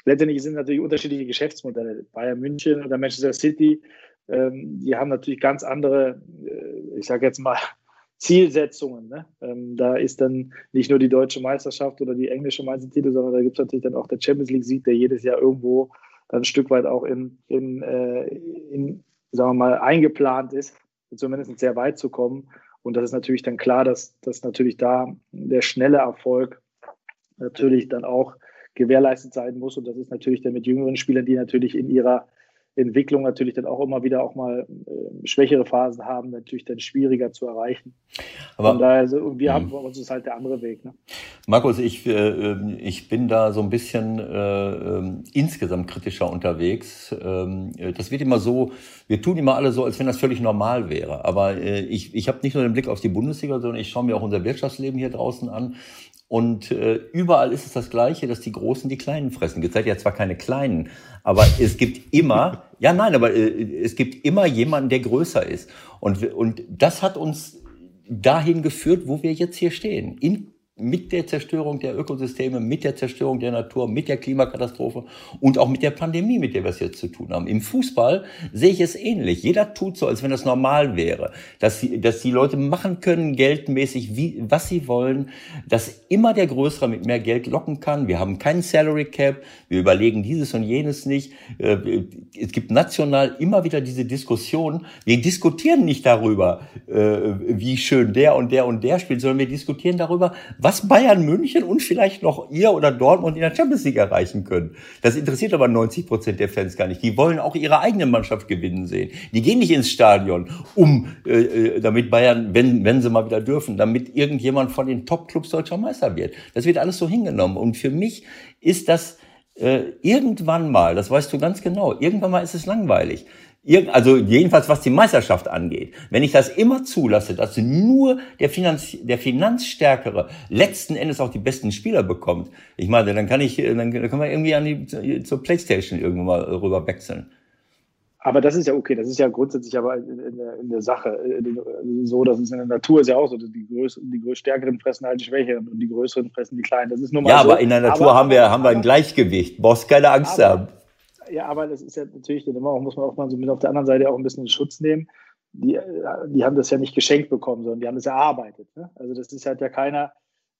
letztendlich sind natürlich unterschiedliche Geschäftsmodelle. Bayern München oder Manchester City, ähm, die haben natürlich ganz andere, äh, ich sage jetzt mal, Zielsetzungen. Ne? Ähm, da ist dann nicht nur die deutsche Meisterschaft oder die englische Meistertitel, sondern da gibt es natürlich dann auch der Champions League-Sieg, der jedes Jahr irgendwo dann ein Stück weit auch in, in, äh, in sagen wir mal, eingeplant ist, zumindest sehr weit zu kommen. Und das ist natürlich dann klar, dass, dass natürlich da der schnelle Erfolg natürlich dann auch gewährleistet sein muss. Und das ist natürlich dann mit jüngeren Spielern, die natürlich in ihrer Entwicklung natürlich dann auch immer wieder auch mal äh, schwächere Phasen haben, natürlich dann schwieriger zu erreichen. Aber Von daher, also, wir haben bei uns ist halt der andere Weg. Ne? Markus, ich, äh, ich bin da so ein bisschen äh, äh, insgesamt kritischer unterwegs. Ähm, das wird immer so, wir tun immer alle so, als wenn das völlig normal wäre. Aber äh, ich, ich habe nicht nur den Blick auf die Bundesliga, sondern ich schaue mir auch unser Wirtschaftsleben hier draußen an. Und äh, überall ist es das Gleiche, dass die Großen die Kleinen fressen. Jetzt seid ja zwar keine Kleinen, aber es gibt immer, ja nein, aber äh, es gibt immer jemanden, der größer ist. Und, und das hat uns dahin geführt, wo wir jetzt hier stehen. In mit der Zerstörung der Ökosysteme, mit der Zerstörung der Natur, mit der Klimakatastrophe und auch mit der Pandemie, mit der wir es jetzt zu tun haben. Im Fußball sehe ich es ähnlich. Jeder tut so, als wenn das normal wäre, dass, sie, dass die Leute machen können, geldmäßig, wie, was sie wollen, dass immer der Größere mit mehr Geld locken kann. Wir haben keinen Salary Cap, wir überlegen dieses und jenes nicht. Äh, es gibt national immer wieder diese Diskussion. Wir diskutieren nicht darüber, äh, wie schön der und der und der spielt, sondern wir diskutieren darüber, was Bayern München und vielleicht noch ihr oder Dortmund in der Champions League erreichen können. Das interessiert aber 90 Prozent der Fans gar nicht. Die wollen auch ihre eigene Mannschaft gewinnen sehen. Die gehen nicht ins Stadion, um äh, äh damit Bayern, wenn, wenn sie mal wieder dürfen, damit irgendjemand von den Top-Clubs deutscher Meister wird. Das wird alles so hingenommen. Und für mich ist das äh, irgendwann mal, das weißt du ganz genau, irgendwann mal ist es langweilig also jedenfalls was die Meisterschaft angeht, wenn ich das immer zulasse, dass nur der, Finanz, der Finanzstärkere letzten Endes auch die besten Spieler bekommt, ich meine, dann kann ich, dann, können wir irgendwie an die, zur Playstation irgendwann mal rüber wechseln. Aber das ist ja okay, das ist ja grundsätzlich aber in, in, der, in der, Sache so, dass es in der Natur ist ja auch so, dass die, Größ, die Größ stärkeren fressen halt die Schwächeren und die größeren fressen die kleinen. Das ist nur mal ja, so. aber in der Natur aber, haben wir, haben wir ein Gleichgewicht. Brauchst keine Angst aber, haben ja, aber das ist ja natürlich dann immer auch, muss man auch mal so mit auf der anderen Seite auch ein bisschen in Schutz nehmen. Die, die haben das ja nicht geschenkt bekommen, sondern die haben das erarbeitet. Ne? Also das ist halt ja keiner,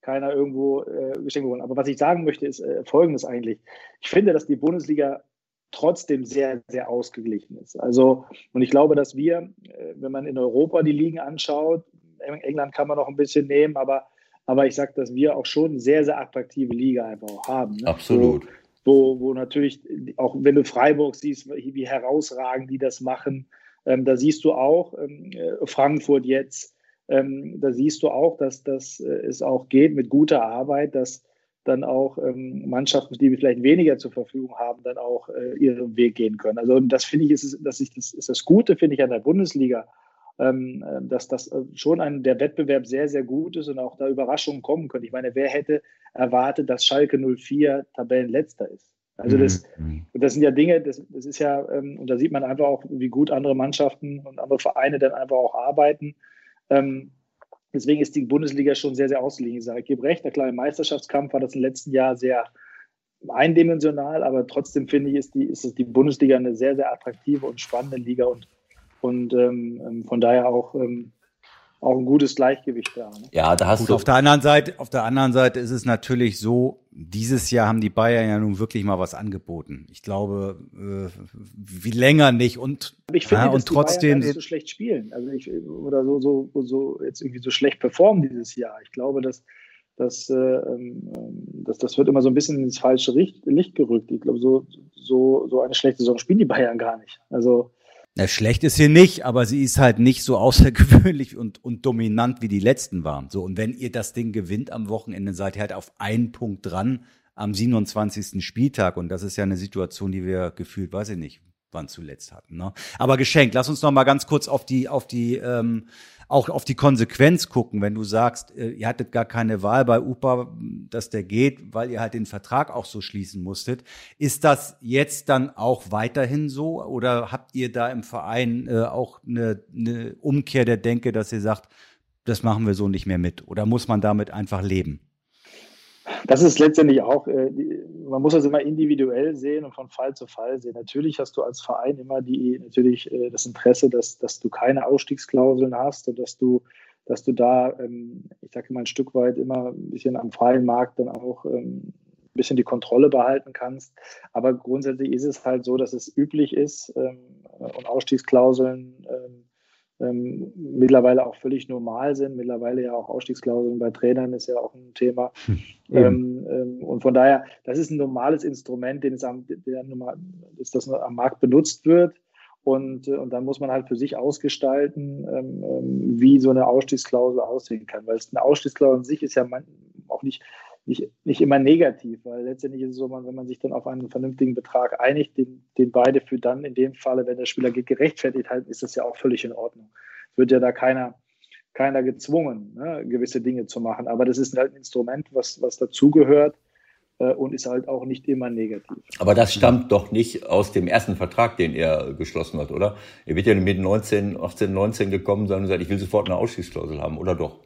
keiner irgendwo äh, geschenkt bekommen. Aber was ich sagen möchte, ist äh, Folgendes eigentlich. Ich finde, dass die Bundesliga trotzdem sehr, sehr ausgeglichen ist. Also, und ich glaube, dass wir, äh, wenn man in Europa die Ligen anschaut, England kann man noch ein bisschen nehmen, aber, aber ich sage, dass wir auch schon eine sehr, sehr attraktive Liga einfach auch haben. Ne? Absolut. So, wo, wo natürlich, auch wenn du Freiburg siehst, wie herausragend die das machen, ähm, da siehst du auch ähm, äh, Frankfurt jetzt, ähm, da siehst du auch, dass, dass äh, es auch geht mit guter Arbeit, dass dann auch ähm, Mannschaften, die vielleicht weniger zur Verfügung haben, dann auch äh, ihren Weg gehen können. Also das finde ich, ist, dass ich, das ist das Gute, finde ich, an der Bundesliga, ähm, äh, dass das äh, schon ein, der Wettbewerb sehr, sehr gut ist und auch da Überraschungen kommen können. Ich meine, wer hätte erwartet, dass Schalke 04 Tabellenletzter ist? Also das, mhm. das sind ja Dinge, das, das ist ja, ähm, und da sieht man einfach auch, wie gut andere Mannschaften und andere Vereine dann einfach auch arbeiten. Ähm, deswegen ist die Bundesliga schon sehr, sehr ausgeglichen. Ich sage, ich gebe recht, der kleine Meisterschaftskampf war das im letzten Jahr sehr eindimensional, aber trotzdem finde ich, ist die, ist die Bundesliga eine sehr, sehr attraktive und spannende Liga und und ähm, ähm, von daher auch, ähm, auch ein gutes Gleichgewicht da. Ne? Ja, da hast Gut, du. Auf der anderen Seite, auf der anderen Seite ist es natürlich so, dieses Jahr haben die Bayern ja nun wirklich mal was angeboten. Ich glaube, äh, wie länger nicht und ich finde, ja, und trotzdem nicht so schlecht spielen, also ich, oder so so so jetzt irgendwie so schlecht performen dieses Jahr. Ich glaube, dass dass, äh, ähm, dass das wird immer so ein bisschen ins falsche Licht gerückt. Ich glaube, so so so eine schlechte Saison spielen die Bayern gar nicht. Also na, schlecht ist sie nicht, aber sie ist halt nicht so außergewöhnlich und, und dominant wie die letzten waren. So, und wenn ihr das Ding gewinnt am Wochenende, seid ihr halt auf einen Punkt dran am 27. Spieltag. Und das ist ja eine Situation, die wir gefühlt, weiß ich nicht, wann zuletzt hatten. Ne? Aber geschenkt, lass uns noch mal ganz kurz auf die, auf die ähm, auch auf die Konsequenz gucken, wenn du sagst, äh, ihr hattet gar keine Wahl bei UPA, dass der geht, weil ihr halt den Vertrag auch so schließen musstet. Ist das jetzt dann auch weiterhin so oder habt ihr da im Verein äh, auch eine, eine Umkehr der Denke, dass ihr sagt, das machen wir so nicht mehr mit oder muss man damit einfach leben? Das ist letztendlich auch, äh, man muss das immer individuell sehen und von Fall zu Fall sehen. Natürlich hast du als Verein immer die, natürlich äh, das Interesse, dass, dass du keine Ausstiegsklauseln hast und dass du, dass du da, ähm, ich sage mal, ein Stück weit immer ein bisschen am freien Markt dann auch ähm, ein bisschen die Kontrolle behalten kannst. Aber grundsätzlich ist es halt so, dass es üblich ist ähm, und Ausstiegsklauseln ähm, mittlerweile auch völlig normal sind. Mittlerweile ja auch Ausstiegsklauseln bei Trainern ist ja auch ein Thema. Hm, ähm, ähm, und von daher, das ist ein normales Instrument, den es am, der, ist, das am Markt benutzt wird. Und, äh, und dann muss man halt für sich ausgestalten, ähm, ähm, wie so eine Ausstiegsklausel aussehen kann. Weil eine Ausstiegsklausel an sich ist ja man, auch nicht nicht, nicht immer negativ, weil letztendlich ist es so, wenn man sich dann auf einen vernünftigen Betrag einigt, den, den beide für dann in dem Falle, wenn der Spieler gerechtfertigt halten, ist das ja auch völlig in Ordnung. Es wird ja da keiner, keiner gezwungen, ne, gewisse Dinge zu machen. Aber das ist halt ein Instrument, was, was dazugehört äh, und ist halt auch nicht immer negativ. Aber das stammt doch nicht aus dem ersten Vertrag, den er geschlossen hat, oder? Er wird ja mit 19, 18, 19 gekommen sein und sagt, ich will sofort eine Ausschießklausel haben, oder doch?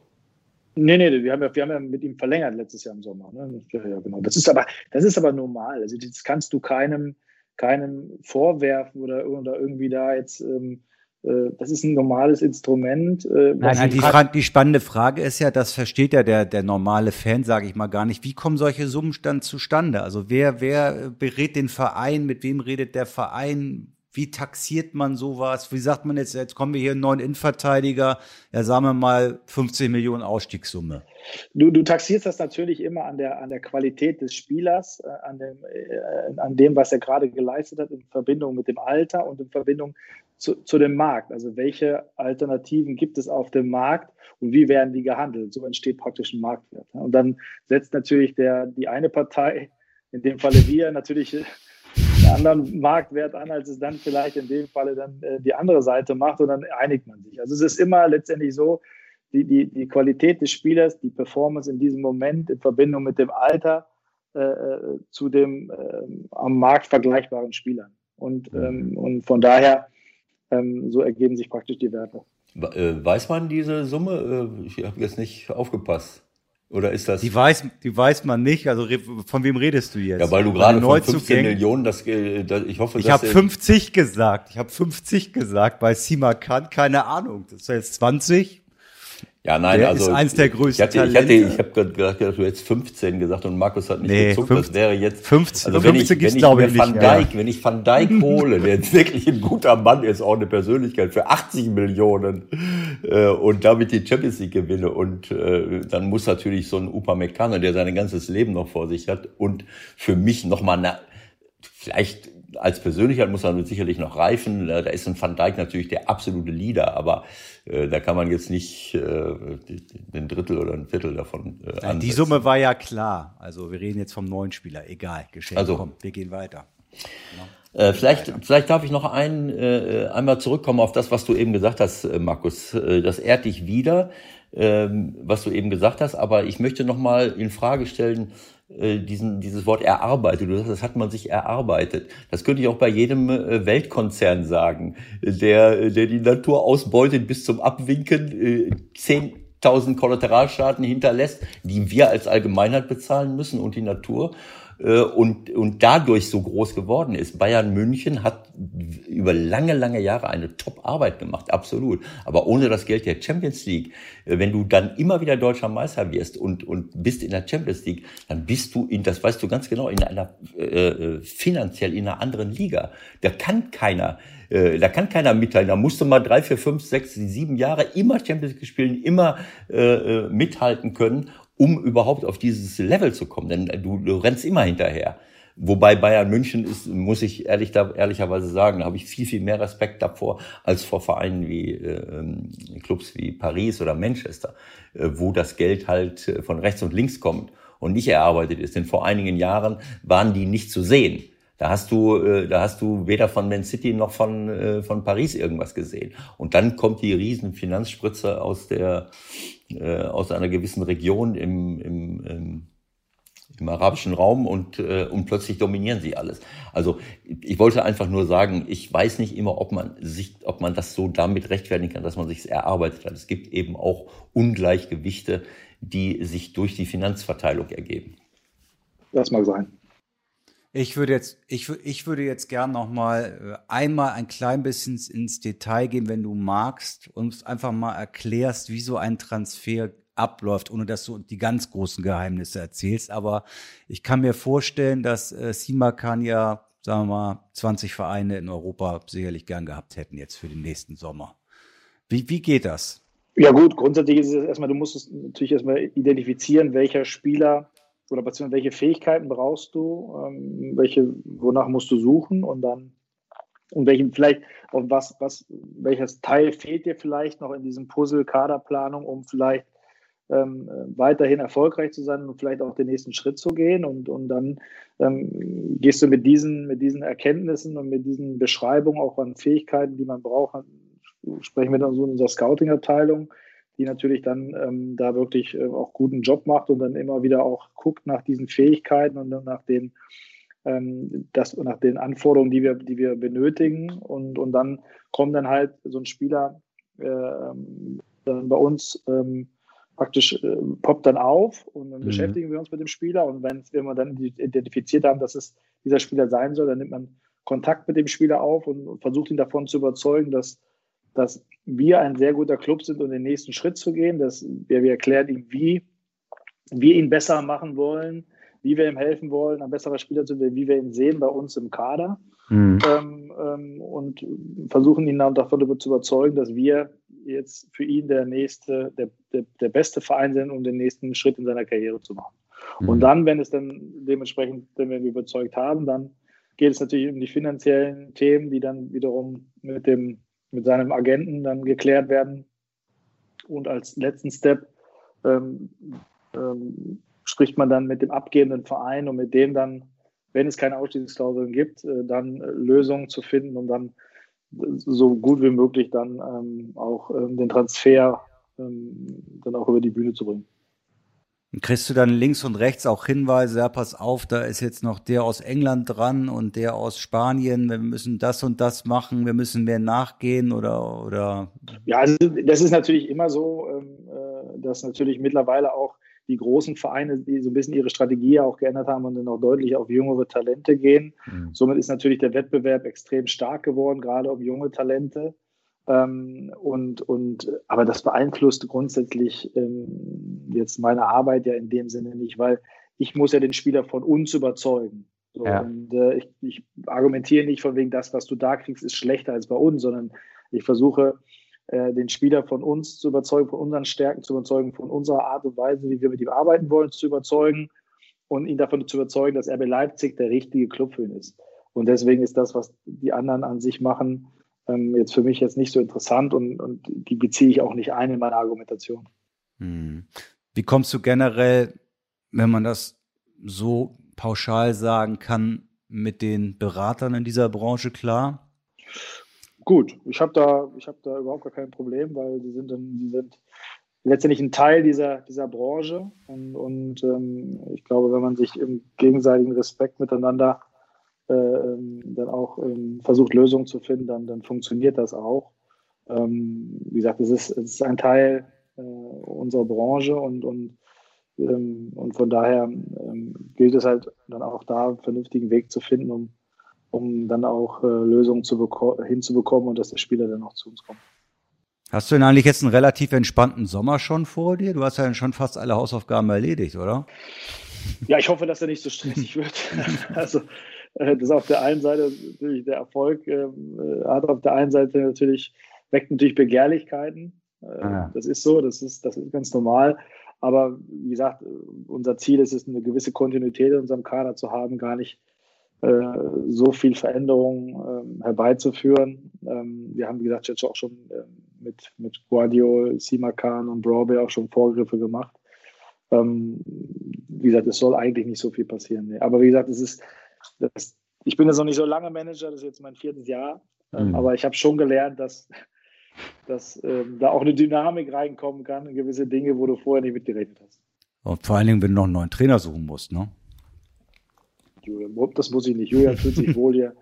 Nee, nee, wir haben, ja, wir haben ja mit ihm verlängert letztes Jahr im Sommer. Ne? Ja, ja, genau. Das ist aber, das ist aber normal. Also das kannst du keinem, keinem vorwerfen oder, oder irgendwie da jetzt ähm, äh, das ist ein normales Instrument. Äh, nein, nein, die, Fra die spannende Frage ist ja, das versteht ja der, der normale Fan, sage ich mal gar nicht. Wie kommen solche Summen dann zustande? Also wer, wer berät den Verein? Mit wem redet der Verein? Wie taxiert man sowas? Wie sagt man jetzt, jetzt kommen wir hier einen neuen Innenverteidiger, ja sagen wir mal 15 Millionen Ausstiegssumme. Du, du taxierst das natürlich immer an der, an der Qualität des Spielers, äh, an dem, äh, an dem, was er gerade geleistet hat, in Verbindung mit dem Alter und in Verbindung zu, zu dem Markt. Also welche Alternativen gibt es auf dem Markt und wie werden die gehandelt? So entsteht praktisch ein Marktwert. Und dann setzt natürlich der, die eine Partei, in dem Falle wir, natürlich einen anderen Marktwert an, als es dann vielleicht in dem Falle dann äh, die andere Seite macht und dann einigt man sich. Also es ist immer letztendlich so, die, die, die Qualität des Spielers, die Performance in diesem Moment in Verbindung mit dem Alter äh, äh zu dem äh, am Markt vergleichbaren Spielern. Und, ähm, und von daher ähm, so ergeben sich praktisch die Werte. Äh, weiß man diese Summe? Äh, ich habe jetzt nicht aufgepasst. Oder ist das? Die weiß, die weiß man nicht. Also von wem redest du jetzt? Ja, weil du gerade von 15 Millionen, das, das ich hoffe, ich habe 50 gesagt. Ich habe 50 gesagt bei Sima Khan. Keine Ahnung. Das ist jetzt 20. Ja, nein, der also. ist eins der größten. Ich hatte, ich, hatte, ich habe gerade gedacht, du hättest 15 gesagt und Markus hat nicht nee, gezuckt. 15, das wäre jetzt. 15, also wenn 15 ich, wenn ich glaube mir Van Dijk, wenn ich Van Dijk hole, der jetzt wirklich ein guter Mann ist, auch eine Persönlichkeit für 80 Millionen äh, und damit die Champions League gewinne und äh, dann muss natürlich so ein Upamecano, der sein ganzes Leben noch vor sich hat und für mich nochmal eine, vielleicht als Persönlichkeit muss er sicherlich noch reifen. Da ist ein Van Dijk natürlich der absolute Leader, aber äh, da kann man jetzt nicht äh, ein Drittel oder ein Viertel davon äh, ja, Die Summe war ja klar. Also wir reden jetzt vom neuen Spieler. Egal, geschenkt. Also, Komm, wir gehen weiter. Genau. Äh, vielleicht, vielleicht darf ich noch ein, äh, einmal zurückkommen auf das, was du eben gesagt hast, äh, Markus. Äh, das ehrt dich wieder, ähm, was du eben gesagt hast. Aber ich möchte noch mal in Frage stellen, diesen, dieses Wort erarbeitet. Das hat man sich erarbeitet. Das könnte ich auch bei jedem äh, Weltkonzern sagen, der, der die Natur ausbeutet bis zum Abwinken, 10.000 äh, Kollateralstaaten hinterlässt, die wir als Allgemeinheit bezahlen müssen und die Natur. Äh, und, und dadurch so groß geworden ist. Bayern München hat über lange, lange Jahre eine Top-Arbeit gemacht, absolut. Aber ohne das Geld der Champions League, äh, wenn du dann immer wieder deutscher Meister wirst und, und bist in der Champions League, dann bist du in, das weißt du ganz genau, in einer äh, äh finanziell in einer anderen Liga. Da kann keiner da kann keiner mitteilen. Da musst du mal drei, vier, fünf, sechs, sieben Jahre immer Champions League spielen, immer äh, mithalten können um überhaupt auf dieses Level zu kommen. Denn du, du rennst immer hinterher. Wobei Bayern München ist, muss ich ehrlich, da, ehrlicherweise sagen, da habe ich viel, viel mehr Respekt davor als vor Vereinen wie äh, Clubs wie Paris oder Manchester, äh, wo das Geld halt äh, von rechts und links kommt und nicht erarbeitet ist. Denn vor einigen Jahren waren die nicht zu sehen. Da hast du, äh, da hast du weder von Man City noch von, äh, von Paris irgendwas gesehen. Und dann kommt die riesen Finanzspritze aus der, äh, aus einer gewissen Region im, im, im im arabischen Raum und, äh, und plötzlich dominieren sie alles. Also ich wollte einfach nur sagen, ich weiß nicht immer, ob man sich, ob man das so damit rechtfertigen kann, dass man sich erarbeitet hat. Es gibt eben auch Ungleichgewichte, die sich durch die Finanzverteilung ergeben. Das mag sein. Ich würde jetzt, ich, ich würde jetzt gern noch mal äh, einmal ein klein bisschen ins Detail gehen, wenn du magst, und einfach mal erklärst, wie so ein Transfer abläuft, ohne dass du die ganz großen Geheimnisse erzählst. Aber ich kann mir vorstellen, dass äh, Simakan ja, sagen wir mal, 20 Vereine in Europa sicherlich gern gehabt hätten jetzt für den nächsten Sommer. Wie, wie geht das? Ja gut, grundsätzlich ist es erstmal, du musst es natürlich erstmal identifizieren, welcher Spieler oder beziehungsweise welche Fähigkeiten brauchst du, ähm, welche, wonach musst du suchen? Und dann und welchen vielleicht und was, was, welches Teil fehlt dir vielleicht noch in diesem Puzzle Kaderplanung, um vielleicht ähm, weiterhin erfolgreich zu sein und vielleicht auch den nächsten Schritt zu gehen. Und, und dann ähm, gehst du mit diesen, mit diesen Erkenntnissen und mit diesen Beschreibungen auch an Fähigkeiten, die man braucht, sprechen wir dann so in unserer Scouting-Abteilung, die natürlich dann ähm, da wirklich äh, auch guten Job macht und dann immer wieder auch guckt nach diesen Fähigkeiten und nach den, ähm, das, nach den Anforderungen, die wir, die wir benötigen. Und, und dann kommt dann halt so ein Spieler äh, dann bei uns ähm, praktisch äh, poppt dann auf und dann mhm. beschäftigen wir uns mit dem Spieler und wenn, wenn wir dann identifiziert haben, dass es dieser Spieler sein soll, dann nimmt man Kontakt mit dem Spieler auf und versucht ihn davon zu überzeugen, dass, dass wir ein sehr guter Club sind, um den nächsten Schritt zu gehen. Dass wir, wir erklären ihm, wie wir ihn besser machen wollen, wie wir ihm helfen wollen, ein besserer Spieler zu werden, wie wir ihn sehen bei uns im Kader. Mhm. Ähm, ähm, und versuchen ihn dann davon zu überzeugen, dass wir jetzt für ihn der nächste, der, der, der beste Verein sind, um den nächsten Schritt in seiner Karriere zu machen. Mhm. Und dann, wenn es dann dementsprechend, wenn wir überzeugt haben, dann geht es natürlich um die finanziellen Themen, die dann wiederum mit dem, mit seinem Agenten dann geklärt werden. Und als letzten Step ähm, ähm, spricht man dann mit dem abgebenden Verein und mit dem dann wenn es keine Ausstiegsklauseln gibt, äh, dann äh, Lösungen zu finden, um dann so gut wie möglich dann ähm, auch ähm, den Transfer ähm, dann auch über die Bühne zu bringen. Kriegst du dann links und rechts auch Hinweise, ja, pass auf, da ist jetzt noch der aus England dran und der aus Spanien, wir müssen das und das machen, wir müssen mehr nachgehen oder oder? Ja, also das ist natürlich immer so, ähm, äh, dass natürlich mittlerweile auch die großen Vereine, die so ein bisschen ihre Strategie auch geändert haben und dann auch deutlich auf jüngere Talente gehen. Mhm. Somit ist natürlich der Wettbewerb extrem stark geworden, gerade um junge Talente. Ähm, und, und, aber das beeinflusst grundsätzlich ähm, jetzt meine Arbeit ja in dem Sinne nicht, weil ich muss ja den Spieler von uns überzeugen. So, ja. Und äh, ich, ich argumentiere nicht von wegen, das, was du da kriegst, ist schlechter als bei uns, sondern ich versuche äh, den Spieler von uns zu überzeugen, von unseren Stärken zu überzeugen, von unserer Art und Weise, wie wir mit ihm arbeiten wollen, zu überzeugen und ihn davon zu überzeugen, dass RB Leipzig der richtige Club für ihn ist. Und deswegen ist das, was die anderen an sich machen, ähm, jetzt für mich jetzt nicht so interessant und, und die beziehe ich auch nicht ein in meine Argumentation. Hm. Wie kommst du generell, wenn man das so pauschal sagen kann, mit den Beratern in dieser Branche klar? gut. Ich habe da, ich habe da überhaupt gar kein Problem, weil die sind dann, die sind letztendlich ein Teil dieser, dieser Branche. Und, und ähm, ich glaube, wenn man sich im gegenseitigen Respekt miteinander dann auch ähm, versucht, Lösungen zu finden, dann, dann funktioniert das auch. Ähm, wie gesagt, es ist, es ist ein Teil äh, unserer Branche und, und, ähm, und von daher ähm, gilt es halt dann auch da, einen vernünftigen Weg zu finden, um um dann auch äh, Lösungen zu hinzubekommen und dass der Spieler dann auch zu uns kommt. Hast du denn eigentlich jetzt einen relativ entspannten Sommer schon vor dir? Du hast ja schon fast alle Hausaufgaben erledigt, oder? Ja, ich hoffe, dass er nicht so stressig wird. also äh, das ist auf der einen Seite natürlich der Erfolg, ähm, äh, hat auf der einen Seite natürlich, weckt natürlich Begehrlichkeiten. Äh, ah. Das ist so, das ist, das ist ganz normal. Aber wie gesagt, unser Ziel ist es, eine gewisse Kontinuität in unserem Kader zu haben, gar nicht äh, so viel Veränderung ähm, herbeizuführen. Ähm, wir haben, wie gesagt, jetzt auch schon äh, mit, mit Guardiol, Simakan und Broadway auch schon Vorgriffe gemacht. Ähm, wie gesagt, es soll eigentlich nicht so viel passieren. Nee. Aber wie gesagt, es ist, das, ich bin jetzt noch nicht so lange Manager, das ist jetzt mein viertes Jahr, mhm. aber ich habe schon gelernt, dass, dass ähm, da auch eine Dynamik reinkommen kann in gewisse Dinge, wo du vorher nicht mitgerechnet hast. Und vor allen Dingen, wenn du noch einen neuen Trainer suchen musst, ne? Julian. Das muss ich nicht. Julian fühlt sich wohl hier.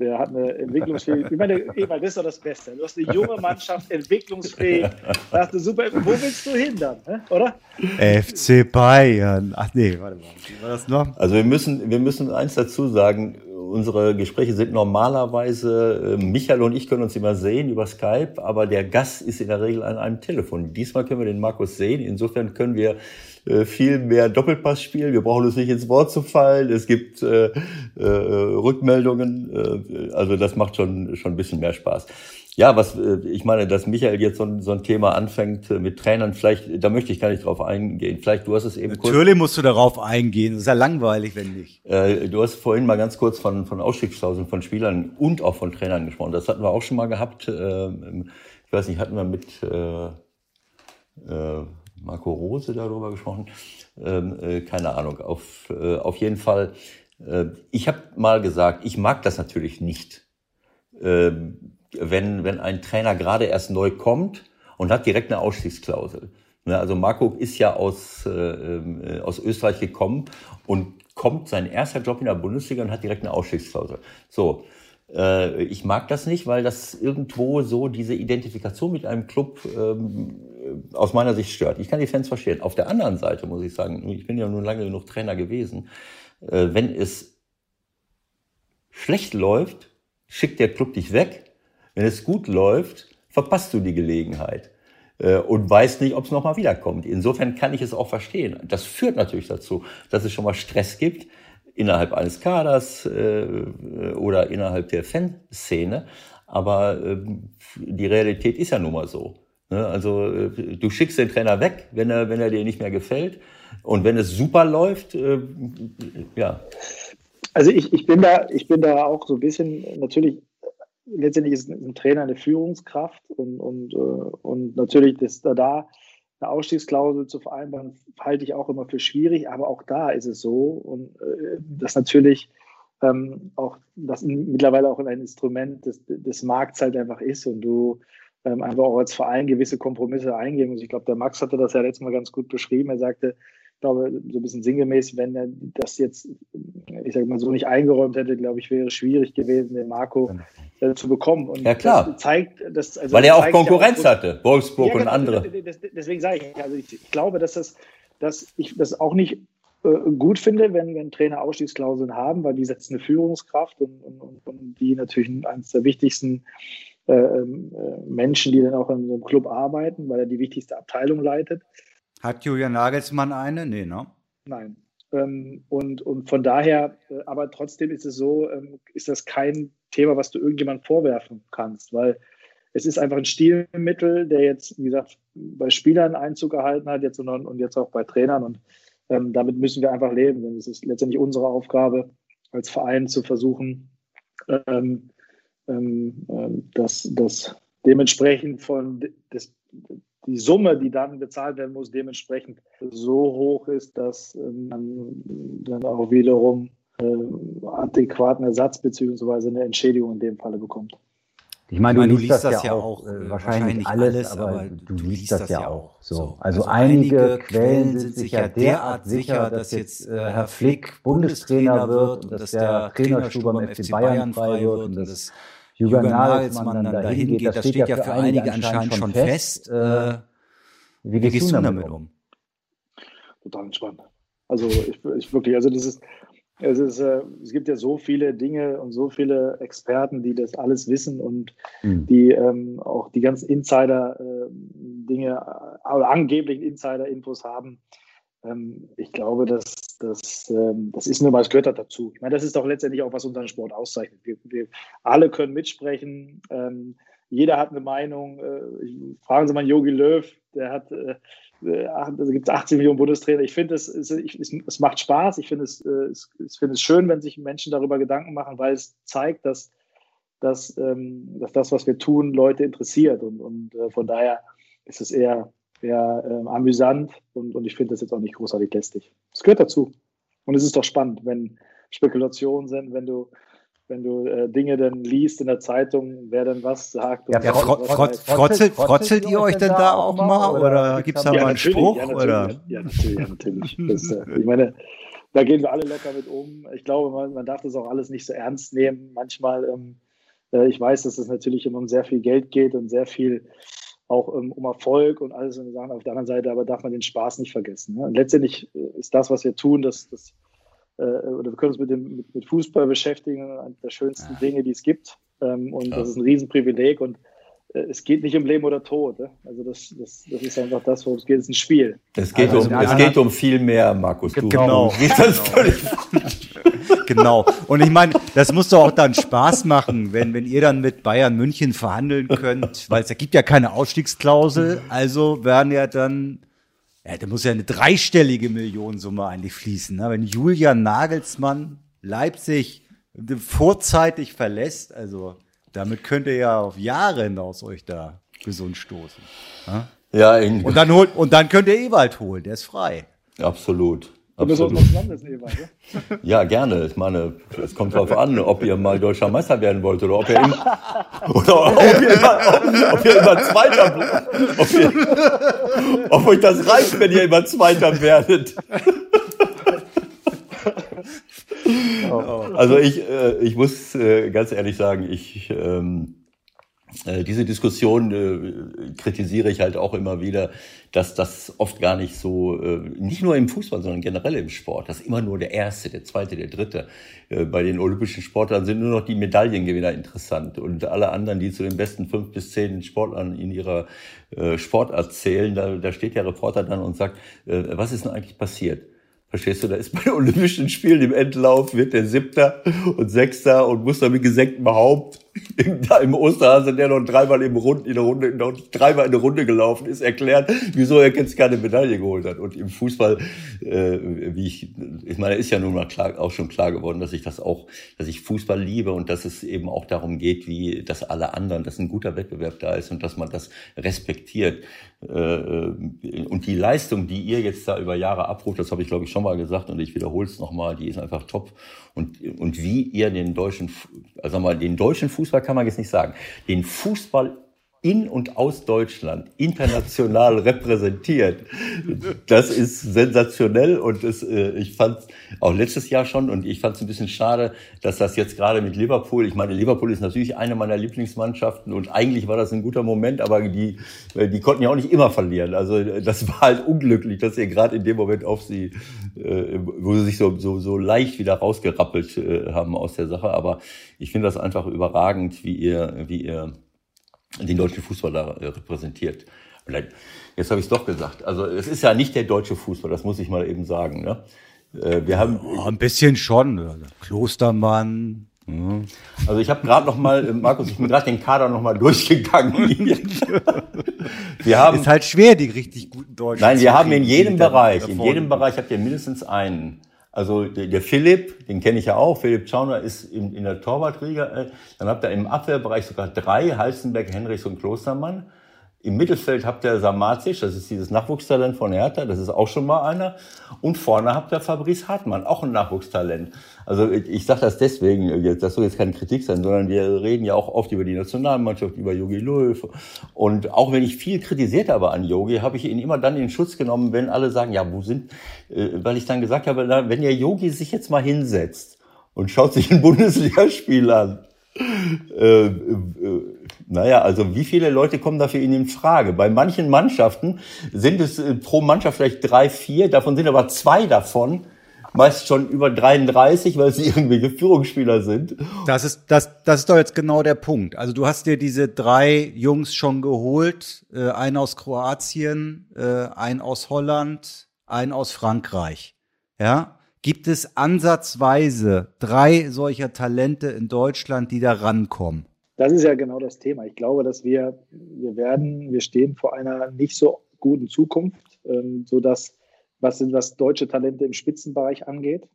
Der hat eine entwicklungsfähige. Ich meine, Ewald, das ist doch das Beste. Du hast eine junge Mannschaft, entwicklungsfähig. Da hast du super. Wo willst du hin dann, oder? FC Bayern. Ach nee, warte mal. Wie war das noch? Also wir müssen, wir müssen eins dazu sagen. Unsere Gespräche sind normalerweise, äh, Michael und ich können uns immer sehen über Skype, aber der Gast ist in der Regel an einem Telefon. Diesmal können wir den Markus sehen. Insofern können wir äh, viel mehr Doppelpass spielen. Wir brauchen uns nicht ins Wort zu fallen. Es gibt äh, äh, Rückmeldungen. Äh, also das macht schon, schon ein bisschen mehr Spaß. Ja, was äh, ich meine, dass Michael jetzt so ein, so ein Thema anfängt äh, mit Trainern, vielleicht, da möchte ich gar nicht drauf eingehen. Vielleicht du hast es eben kurz. Natürlich musst du darauf eingehen. Das ist ja langweilig, wenn nicht. Äh, du hast vorhin mal ganz kurz von, von Ausstiegsklauseln von Spielern und auch von Trainern gesprochen. Das hatten wir auch schon mal gehabt. Äh, ich weiß nicht, hatten wir mit äh, äh, Marco Rose darüber gesprochen. Ähm, äh, keine Ahnung. Auf, äh, auf jeden Fall. Äh, ich habe mal gesagt, ich mag das natürlich nicht, äh, wenn, wenn ein Trainer gerade erst neu kommt und hat direkt eine Ausstiegsklausel. Ne, also Marco ist ja aus, äh, äh, aus Österreich gekommen und kommt sein erster Job in der Bundesliga und hat direkt eine Ausstiegsklausel. So, Äh, ich mag das nicht, weil das irgendwo so diese Identifikation mit einem Club ähm, aus meiner Sicht stört. Ich kann die Fans verstehen. Auf der anderen Seite muss ich sagen, ich bin ja nun lange genug Trainer gewesen, äh, wenn es schlecht läuft, schickt der Club dich weg. Wenn es gut läuft, verpasst du die Gelegenheit äh, und weißt nicht, ob es nochmal wiederkommt. Insofern kann ich es auch verstehen. Das führt natürlich dazu, dass es schon mal Stress gibt innerhalb eines Kaders äh, oder innerhalb der Fanszene. Aber äh, die Realität ist ja nun mal so. Ne? Also äh, du schickst den Trainer weg, wenn er, wenn er dir nicht mehr gefällt. Und wenn es super läuft, äh, ja. Also ich, ich, bin da, ich bin da auch so ein bisschen, natürlich, letztendlich ist ein Trainer eine Führungskraft und, und, äh, und natürlich ist da, da eine Ausstiegsklausel zu vereinbaren, halte ich auch immer für schwierig, aber auch da ist es so und äh, das natürlich ähm, auch das mittlerweile auch ein Instrument des, des Markts halt einfach ist und du ähm, einfach auch als Verein gewisse Kompromisse eingehen musst. Ich glaube, der Max hatte das ja letztes Mal ganz gut beschrieben. Er sagte, ich glaube, so ein bisschen sinngemäß, wenn er das jetzt, ich sage mal, so nicht eingeräumt hätte, glaube ich, wäre es schwierig gewesen, den Marco äh, zu bekommen. Und ja, klar. Das zeigt, dass, also Weil er auch Konkurrenz ja hatte, Wolfsburg ja, genau, und andere. deswegen sage ich, also ich, ich, glaube, dass, das, dass ich das auch nicht äh, gut finde, wenn, wenn Trainer Ausstiegsklauseln haben, weil die setzen eine Führungskraft und, und, und die natürlich eines der wichtigsten Menschen, die dann auch in einem Club arbeiten, weil er die wichtigste Abteilung leitet. Hat Julian Nagelsmann eine? Nee, ne? Nein. Ähm, und, und von daher, äh, aber trotzdem ist es so, ähm, ist das kein Thema, was du irgendjemand vorwerfen kannst, weil es ist einfach ein Stilmittel, der jetzt, wie gesagt, bei Spielern Einzug erhalten hat jetzt und, und jetzt auch bei Trainern und ähm, damit müssen wir einfach leben, denn es ist letztendlich unsere Aufgabe als Verein zu versuchen, ähm, ähm, ähm dass das dementsprechend von des, die Summe, die dann bezahlt werden muss, dementsprechend so hoch ist, dass ähm, man dann auch wiederum adäquaten Ersatz bzw. eine Entschädigung in dem Falle bekommt. Ich meine, du, liest das, ja auch, äh, wahrscheinlich, alles, aber du liest das ja auch. So. Also, also einige Quellen sind sich ja derart sicher, dass jetzt äh, Herr Flick Bundestrainer wird und dass der Trainerstuhl beim FC Bayern frei wird und dass Jürgen Nagelsmann dann dahin geht. Das steht ja für einige anscheinend schon fest. Äh, wie gehst du damit um? Total entspannt. Also ich, ich wirklich, also das ist, es, ist, äh, es gibt ja so viele Dinge und so viele Experten, die das alles wissen und mhm. die ähm, auch die ganzen Insider-Dinge äh, oder angeblichen Insider-Infos haben. Ähm, ich glaube, dass das, ähm, das ist nur mal, es gehört dazu. Ich meine, das ist doch letztendlich auch, was unseren Sport auszeichnet. Wir, wir alle können mitsprechen. Ähm, jeder hat eine Meinung. Äh, fragen Sie mal Yogi Löw, der hat äh, äh, also gibt es 18 Millionen Bundestrainer. Ich finde, es, es, es, macht Spaß. Ich finde es, äh, es, ich finde es schön, wenn sich Menschen darüber Gedanken machen, weil es zeigt, dass, dass, ähm, dass das, was wir tun, Leute interessiert. Und, und äh, von daher ist es eher, eher ähm, amüsant und, und ich finde das jetzt auch nicht großartig lästig. Es gehört dazu. Und es ist doch spannend, wenn Spekulationen sind, wenn du wenn du äh, Dinge dann liest in der Zeitung, wer denn was sagt. Ja, ja fro frotz, frotzelt, frotzelt ihr euch denn da auch mal oder, oder gibt es da ja, mal einen Spruch? Ja, natürlich, oder? Ja, natürlich. Natürlich. Das, äh, ich meine, da gehen wir alle locker mit um. Ich glaube, man, man darf das auch alles nicht so ernst nehmen. Manchmal, ähm, äh, ich weiß, dass es natürlich immer um sehr viel Geld geht und sehr viel auch ähm, um Erfolg und alles und Sachen. Auf der anderen Seite aber darf man den Spaß nicht vergessen. Ne? Und letztendlich äh, ist das, was wir tun, das, das äh, oder wir können uns mit, dem, mit, mit Fußball beschäftigen, eine der schönsten ja. Dinge, die es gibt. Ähm, und ja. das ist ein Riesenprivileg und äh, es geht nicht um Leben oder Tod. Ne? Also das, das, das ist einfach das, worum es geht. Es ist ein Spiel. Es geht, also, um, es geht um viel mehr, Markus. Du, genau. Du völlig genau. Und ich meine, das muss doch auch dann Spaß machen, wenn, wenn ihr dann mit Bayern München verhandeln könnt, weil es da gibt ja keine Ausstiegsklausel. Also werden ja dann ja, da muss ja eine dreistellige Millionensumme eigentlich fließen. Ne? Wenn Julian Nagelsmann Leipzig vorzeitig verlässt, also damit könnt ihr ja auf Jahre hinaus euch da gesund stoßen. Ne? Ja, in und dann holt und dann könnt ihr Ewald holen, der ist frei. Absolut. Absolut. Ja, gerne. Ich meine, es kommt darauf an, ob ihr mal deutscher Meister werden wollt oder ob ihr immer, oder ob ihr immer, ob, ob ihr immer Zweiter. Ob, ihr, ob euch das reicht, wenn ihr immer Zweiter werdet. Also ich, äh, ich muss äh, ganz ehrlich sagen, ich ähm, äh, diese Diskussion äh, kritisiere ich halt auch immer wieder, dass das oft gar nicht so, äh, nicht nur im Fußball, sondern generell im Sport, dass immer nur der Erste, der Zweite, der Dritte. Äh, bei den olympischen Sportlern sind nur noch die Medaillengewinner interessant und alle anderen, die zu den besten fünf bis zehn Sportlern in ihrer äh, Sportart zählen, da, da steht der Reporter dann und sagt, äh, was ist denn eigentlich passiert? Verstehst du, da ist bei den Olympischen Spielen im Endlauf, wird der Siebter und Sechster und muss dann mit gesenktem Haupt da im Osterhase, der noch dreimal im Rund, in der Runde, noch dreimal in der Runde gelaufen ist, erklärt, wieso er jetzt keine Medaille geholt hat. Und im Fußball, äh, wie ich, ich meine, ist ja nun mal klar, auch schon klar geworden, dass ich das auch, dass ich Fußball liebe und dass es eben auch darum geht, wie, dass alle anderen, dass ein guter Wettbewerb da ist und dass man das respektiert. Äh, und die Leistung, die ihr jetzt da über Jahre abruft, das habe ich glaube ich schon mal gesagt und ich wiederhole es nochmal, die ist einfach top. Und, und wie ihr den deutschen, also mal, den deutschen Fußball kann man jetzt nicht sagen, den Fußball in und aus Deutschland international repräsentiert. Das ist sensationell und das, äh, ich fand auch letztes Jahr schon und ich fand es ein bisschen schade, dass das jetzt gerade mit Liverpool, ich meine, Liverpool ist natürlich eine meiner Lieblingsmannschaften und eigentlich war das ein guter Moment, aber die, äh, die konnten ja auch nicht immer verlieren. Also das war halt unglücklich, dass ihr gerade in dem Moment auf sie, äh, wo sie sich so, so, so leicht wieder rausgerappelt äh, haben aus der Sache. Aber ich finde das einfach überragend, wie ihr, wie ihr den deutschen Fußball da äh, repräsentiert. Jetzt habe ich es doch gesagt. Also es ist ja nicht der deutsche Fußball, das muss ich mal eben sagen. Ne? Äh, wir haben oh, ein bisschen schon. Klostermann. Mhm. Also ich habe gerade noch mal, äh, Markus, ich bin gerade den Kader noch mal durchgegangen. wir haben, ist halt schwer, die richtig guten Deutschen. Nein, wir haben in jedem Bereich, in jedem Bereich habt ihr mindestens einen. Also der, der Philipp, den kenne ich ja auch, Philipp Schauner ist in, in der Torwartliga. Äh, dann habt ihr im Abwehrbereich sogar drei, Halstenberg, Henrichs und Klostermann. Im Mittelfeld habt ihr Samazic, das ist dieses Nachwuchstalent von Hertha, das ist auch schon mal einer. Und vorne habt ihr Fabrice Hartmann, auch ein Nachwuchstalent. Also ich, sage das deswegen, das soll jetzt keine Kritik sein, sondern wir reden ja auch oft über die Nationalmannschaft, über Jogi Löw. Und auch wenn ich viel kritisiert habe an Yogi, habe ich ihn immer dann in Schutz genommen, wenn alle sagen, ja, wo sind, äh, weil ich dann gesagt habe, wenn der Yogi sich jetzt mal hinsetzt und schaut sich ein Bundesligaspiel an, äh, äh, naja, also wie viele Leute kommen dafür in Frage? Bei manchen Mannschaften sind es äh, pro Mannschaft vielleicht drei, vier, davon sind aber zwei davon meist schon über 33, weil sie irgendwelche Führungsspieler sind. Das ist, das, das ist doch jetzt genau der Punkt. Also du hast dir diese drei Jungs schon geholt, äh, einen aus Kroatien, äh, einen aus Holland, einen aus Frankreich. Ja, Gibt es ansatzweise drei solcher Talente in Deutschland, die da rankommen? Das ist ja genau das Thema. Ich glaube, dass wir, wir werden, wir stehen vor einer nicht so guten Zukunft, ähm, sodass, was, was deutsche Talente im Spitzenbereich angeht,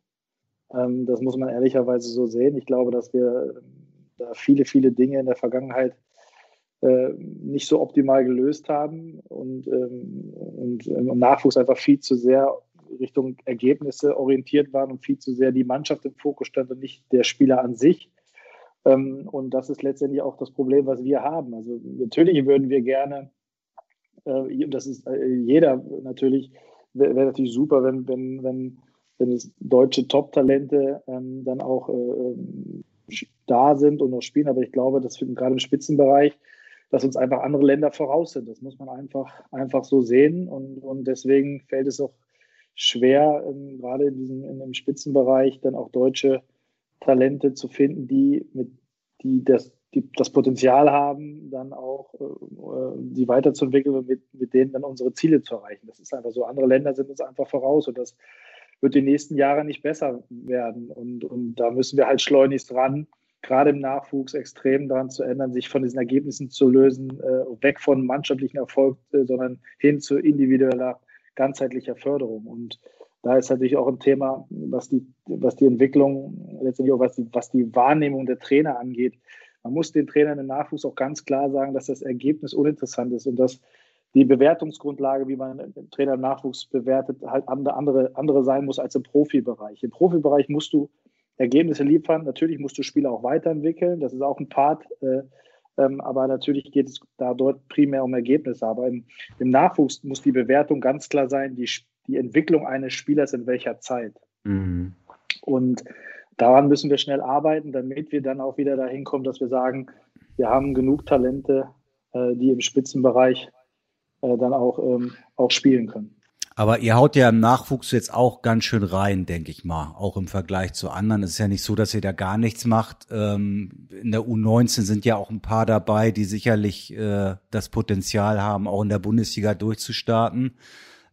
ähm, das muss man ehrlicherweise so sehen. Ich glaube, dass wir ähm, da viele, viele Dinge in der Vergangenheit äh, nicht so optimal gelöst haben und, ähm, und ähm, im Nachwuchs einfach viel zu sehr Richtung Ergebnisse orientiert waren und viel zu sehr die Mannschaft im Fokus stand und nicht der Spieler an sich. Ähm, und das ist letztendlich auch das Problem, was wir haben. Also natürlich würden wir gerne, äh, das ist äh, jeder natürlich, wäre wär natürlich super, wenn, wenn, wenn, wenn es deutsche Top-Talente ähm, dann auch äh, da sind und noch spielen. Aber ich glaube, dass wir gerade im Spitzenbereich, dass uns einfach andere Länder voraus sind. Das muss man einfach, einfach so sehen. Und, und deswegen fällt es auch schwer, ähm, gerade in diesem in dem Spitzenbereich dann auch deutsche Talente zu finden, die mit die das, die das Potenzial haben, dann auch äh, die weiterzuentwickeln und mit, mit denen dann unsere Ziele zu erreichen. Das ist einfach so. Andere Länder sind uns einfach voraus und das wird die nächsten Jahre nicht besser werden. Und, und da müssen wir halt schleunigst dran, gerade im Nachwuchs extrem daran zu ändern, sich von diesen Ergebnissen zu lösen, äh, weg von mannschaftlichen Erfolg, äh, sondern hin zu individueller ganzheitlicher Förderung. Und da ist natürlich auch ein Thema, was die, was die Entwicklung, letztendlich auch was die, was die Wahrnehmung der Trainer angeht. Man muss den Trainern im Nachwuchs auch ganz klar sagen, dass das Ergebnis uninteressant ist und dass die Bewertungsgrundlage, wie man den Trainer im Nachwuchs bewertet, halt andere, andere sein muss als im Profibereich. Im Profibereich musst du Ergebnisse liefern. Natürlich musst du Spieler auch weiterentwickeln. Das ist auch ein Part äh, ähm, aber natürlich geht es da dort primär um Ergebnisse. Aber im, im, Nachwuchs muss die Bewertung ganz klar sein, die, die Entwicklung eines Spielers in welcher Zeit. Mhm. Und daran müssen wir schnell arbeiten, damit wir dann auch wieder dahin kommen, dass wir sagen, wir haben genug Talente, äh, die im Spitzenbereich äh, dann auch, ähm, auch spielen können. Aber ihr haut ja im Nachwuchs jetzt auch ganz schön rein, denke ich mal, auch im Vergleich zu anderen. Es ist ja nicht so, dass ihr da gar nichts macht. Ähm, in der U19 sind ja auch ein paar dabei, die sicherlich äh, das Potenzial haben, auch in der Bundesliga durchzustarten.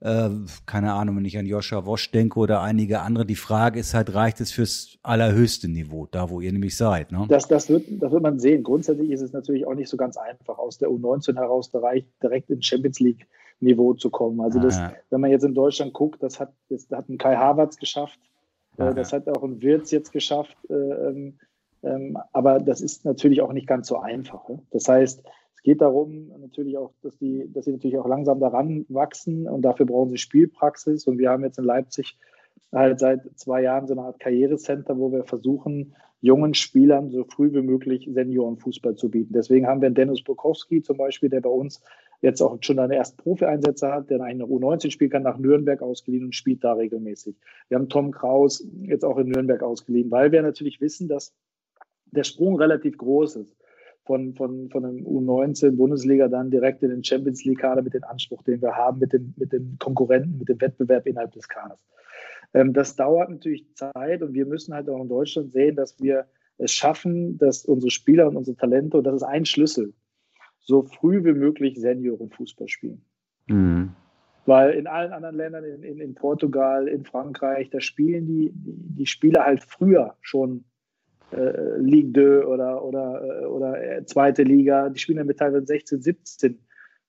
Äh, keine Ahnung, wenn ich an Joscha Wosch denke oder einige andere. Die Frage ist halt, reicht es fürs allerhöchste Niveau, da wo ihr nämlich seid? Ne? Das, das, wird, das wird man sehen. Grundsätzlich ist es natürlich auch nicht so ganz einfach, aus der U19 heraus direkt in Champions League Niveau zu kommen. Also das, ah, wenn man jetzt in Deutschland guckt, das hat, das hat ein Kai Havertz geschafft, äh, das hat auch ein Wirtz jetzt geschafft, äh, ähm, ähm, aber das ist natürlich auch nicht ganz so einfach. Ne? Das heißt, geht darum natürlich auch, dass die, dass sie natürlich auch langsam daran wachsen und dafür brauchen sie Spielpraxis und wir haben jetzt in Leipzig halt seit zwei Jahren so eine Art Karrierecenter, wo wir versuchen, jungen Spielern so früh wie möglich Seniorenfußball zu bieten. Deswegen haben wir einen Dennis Bukowski zum Beispiel, der bei uns jetzt auch schon seine ersten Profi-Einsätze hat, der eine U19 spielen kann, nach Nürnberg ausgeliehen und spielt da regelmäßig. Wir haben Tom Kraus jetzt auch in Nürnberg ausgeliehen, weil wir natürlich wissen, dass der Sprung relativ groß ist. Von, von, von einem U19 Bundesliga dann direkt in den Champions League Kader mit dem Anspruch, den wir haben, mit dem, mit dem Konkurrenten, mit dem Wettbewerb innerhalb des Kaders. Ähm, das dauert natürlich Zeit und wir müssen halt auch in Deutschland sehen, dass wir es schaffen, dass unsere Spieler und unsere Talente, und das ist ein Schlüssel, so früh wie möglich Seniorenfußball spielen. Mhm. Weil in allen anderen Ländern, in, in, in, Portugal, in Frankreich, da spielen die, die Spieler halt früher schon äh, Ligue 2 oder, oder, äh, oder äh, zweite Liga. Die spielen dann mit teilweise 16, 17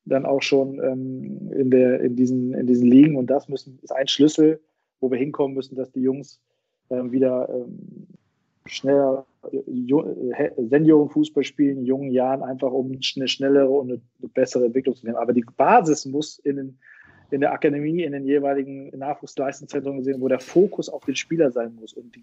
dann auch schon ähm, in, der, in, diesen, in diesen Ligen. Und das müssen, ist ein Schlüssel, wo wir hinkommen müssen, dass die Jungs ähm, wieder ähm, schneller äh, Seniorenfußball spielen in jungen Jahren, einfach um eine schnellere und eine bessere Entwicklung zu nehmen. Aber die Basis muss in, den, in der Akademie, in den jeweiligen Nachwuchsleistungszentren gesehen, wo der Fokus auf den Spieler sein muss und die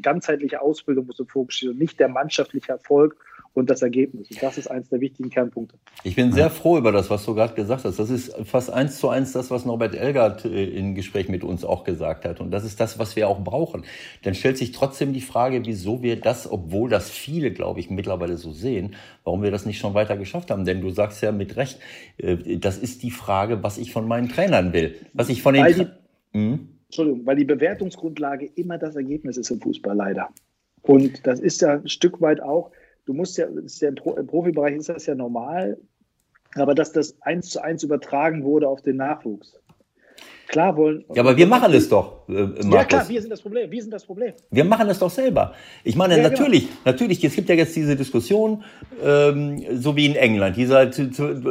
ganzheitliche Ausbildung muss im Fokus stehen und nicht der mannschaftliche Erfolg und das Ergebnis. Und das ist eines der wichtigen Kernpunkte. Ich bin sehr froh über das, was du gerade gesagt hast. Das ist fast eins zu eins das, was Norbert Elgert äh, im Gespräch mit uns auch gesagt hat. Und das ist das, was wir auch brauchen. Dann stellt sich trotzdem die Frage, wieso wir das, obwohl das viele, glaube ich, mittlerweile so sehen, warum wir das nicht schon weiter geschafft haben. Denn du sagst ja mit Recht, äh, das ist die Frage, was ich von meinen Trainern will. Was ich von den... Weil die, hm? Entschuldigung, weil die Bewertungsgrundlage immer das Ergebnis ist im Fußball leider. Und das ist ja ein Stück weit auch du musst ja, ja im, Pro, im, Profibereich ist das ja normal, aber dass das eins zu eins übertragen wurde auf den Nachwuchs. Klar wollen. Ja, aber wir machen es doch. Äh, ja, klar, wir sind das Problem. Wir sind das Problem. Wir machen es doch selber. Ich meine, ja, genau. natürlich, genau. natürlich, es gibt ja jetzt diese Diskussion, ähm, so wie in England, die seit,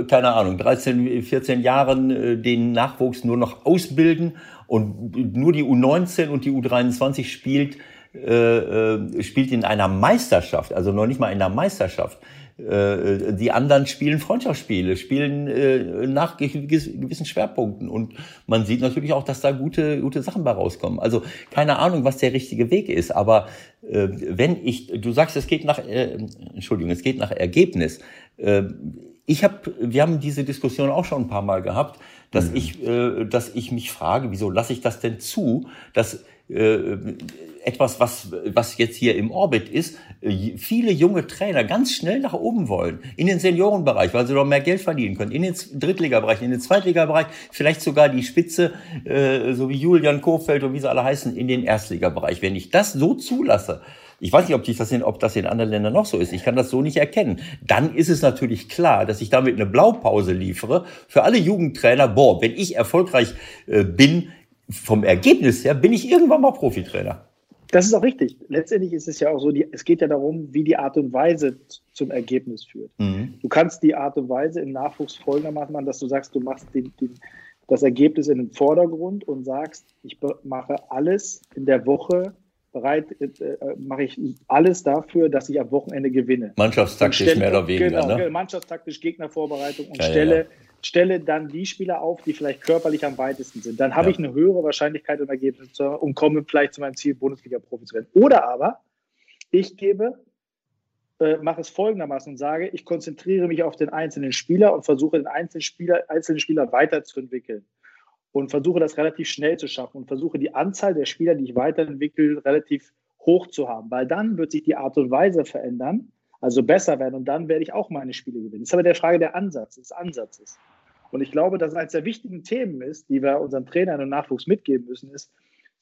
keine Ahnung, 13, 14 Jahren äh, den Nachwuchs nur noch ausbilden und nur die U19 und die U23 spielt äh, äh, spielt in einer Meisterschaft, also noch nicht mal in einer Meisterschaft. Äh, die anderen spielen Freundschaftsspiele, spielen äh, nach gewissen Schwerpunkten. Und man sieht natürlich auch, dass da gute, gute Sachen bei rauskommen. Also keine Ahnung, was der richtige Weg ist. Aber äh, wenn ich, du sagst, es geht nach, äh, Entschuldigung, es geht nach Ergebnis. Äh, ich habe, wir haben diese Diskussion auch schon ein paar Mal gehabt, dass mhm. ich, äh, dass ich mich frage, wieso lasse ich das denn zu, dass äh, etwas, was, was jetzt hier im Orbit ist, äh, viele junge Trainer ganz schnell nach oben wollen, in den Seniorenbereich, weil sie noch mehr Geld verdienen können, in den Drittligabereich, in den Zweitligabereich, vielleicht sogar die Spitze, äh, so wie Julian Kofeld und wie sie alle heißen, in den Erstligabereich. Wenn ich das so zulasse, ich weiß nicht, ob, das in, ob das in anderen Ländern noch so ist. Ich kann das so nicht erkennen. Dann ist es natürlich klar, dass ich damit eine Blaupause liefere für alle Jugendtrainer. Boah, wenn ich erfolgreich äh, bin, vom Ergebnis her, bin ich irgendwann mal Profitrainer. Das ist auch richtig. Letztendlich ist es ja auch so, die, es geht ja darum, wie die Art und Weise zum Ergebnis führt. Mhm. Du kannst die Art und Weise im Nachwuchs folgendermaßen machen, dass du sagst, du machst den, den, das Ergebnis in den Vordergrund und sagst, ich mache alles in der Woche bereit, äh, äh, mache ich alles dafür, dass ich am Wochenende gewinne. Mannschaftstaktisch stelle, mehr oder weniger. Genau, ne? Mannschaftstaktisch Gegnervorbereitung und ja, stelle ja, ja stelle dann die Spieler auf, die vielleicht körperlich am weitesten sind. Dann habe ja. ich eine höhere Wahrscheinlichkeit im Ergebnis und komme vielleicht zu meinem Ziel, Bundesliga-Profi zu werden. Oder aber ich gebe, äh, mache es folgendermaßen und sage, ich konzentriere mich auf den einzelnen Spieler und versuche den einzelnen Spieler, einzelnen Spieler weiterzuentwickeln. Und versuche das relativ schnell zu schaffen und versuche die Anzahl der Spieler, die ich weiterentwickle, relativ hoch zu haben, weil dann wird sich die Art und Weise verändern, also besser werden und dann werde ich auch meine Spiele gewinnen. Das ist aber der Frage der Ansatz, des Ansatzes. Und ich glaube, dass eines der wichtigen Themen ist, die wir unseren Trainern und Nachwuchs mitgeben müssen, ist,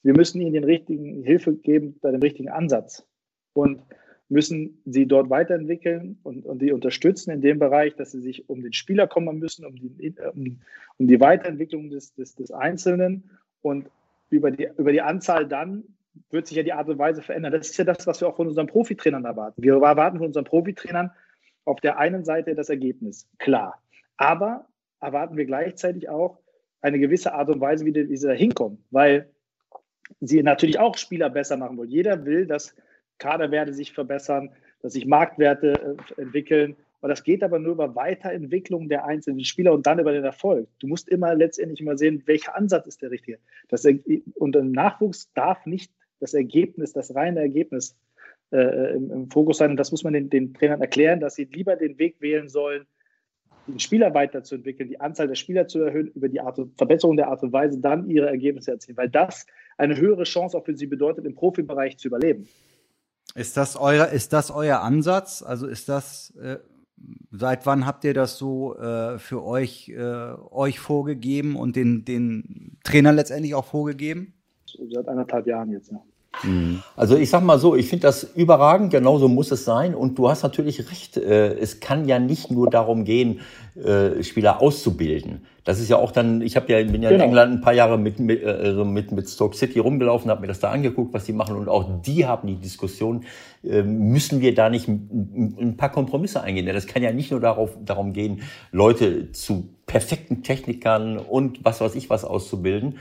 wir müssen ihnen den richtigen Hilfe geben bei dem richtigen Ansatz und müssen sie dort weiterentwickeln und, und die unterstützen in dem Bereich, dass sie sich um den Spieler kümmern müssen, um die, um, um die Weiterentwicklung des, des, des Einzelnen und über die, über die Anzahl dann wird sich ja die Art und Weise verändern. Das ist ja das, was wir auch von unseren Profitrainern erwarten. Wir erwarten von unseren Profitrainern auf der einen Seite das Ergebnis, klar. Aber erwarten wir gleichzeitig auch eine gewisse Art und Weise, wie, die, wie sie da hinkommen, weil sie natürlich auch Spieler besser machen wollen. Jeder will, dass Kaderwerte sich verbessern, dass sich Marktwerte äh, entwickeln. Und das geht aber nur über Weiterentwicklung der einzelnen Spieler und dann über den Erfolg. Du musst immer letztendlich mal sehen, welcher Ansatz ist der richtige. Das, und ein Nachwuchs darf nicht das Ergebnis, das reine Ergebnis äh, im, im, Fokus sein. Und das muss man den, den Trainern erklären, dass sie lieber den Weg wählen sollen, Spieler weiterzuentwickeln, die Anzahl der Spieler zu erhöhen, über die Art und, Verbesserung der Art und Weise dann ihre Ergebnisse erzielen, weil das eine höhere Chance auch für sie bedeutet, im Profibereich zu überleben. Ist das euer, ist das euer Ansatz? Also ist das, äh, seit wann habt ihr das so äh, für euch, äh, euch vorgegeben und den, den Trainern letztendlich auch vorgegeben? Seit anderthalb Jahren jetzt, ja. Mhm. Also ich sag mal so, ich finde das überragend, genauso muss es sein. Und du hast natürlich recht, äh, es kann ja nicht nur darum gehen, äh, Spieler auszubilden. Das ist ja auch dann, ich habe ja, bin ja genau. in England ein paar Jahre mit, mit, also mit, mit Stoke City rumgelaufen, habe mir das da angeguckt, was die machen. Und auch die haben die Diskussion, äh, müssen wir da nicht ein, paar Kompromisse eingehen? Ja, das kann ja nicht nur darauf, darum gehen, Leute zu perfekten Technikern und was weiß ich was auszubilden.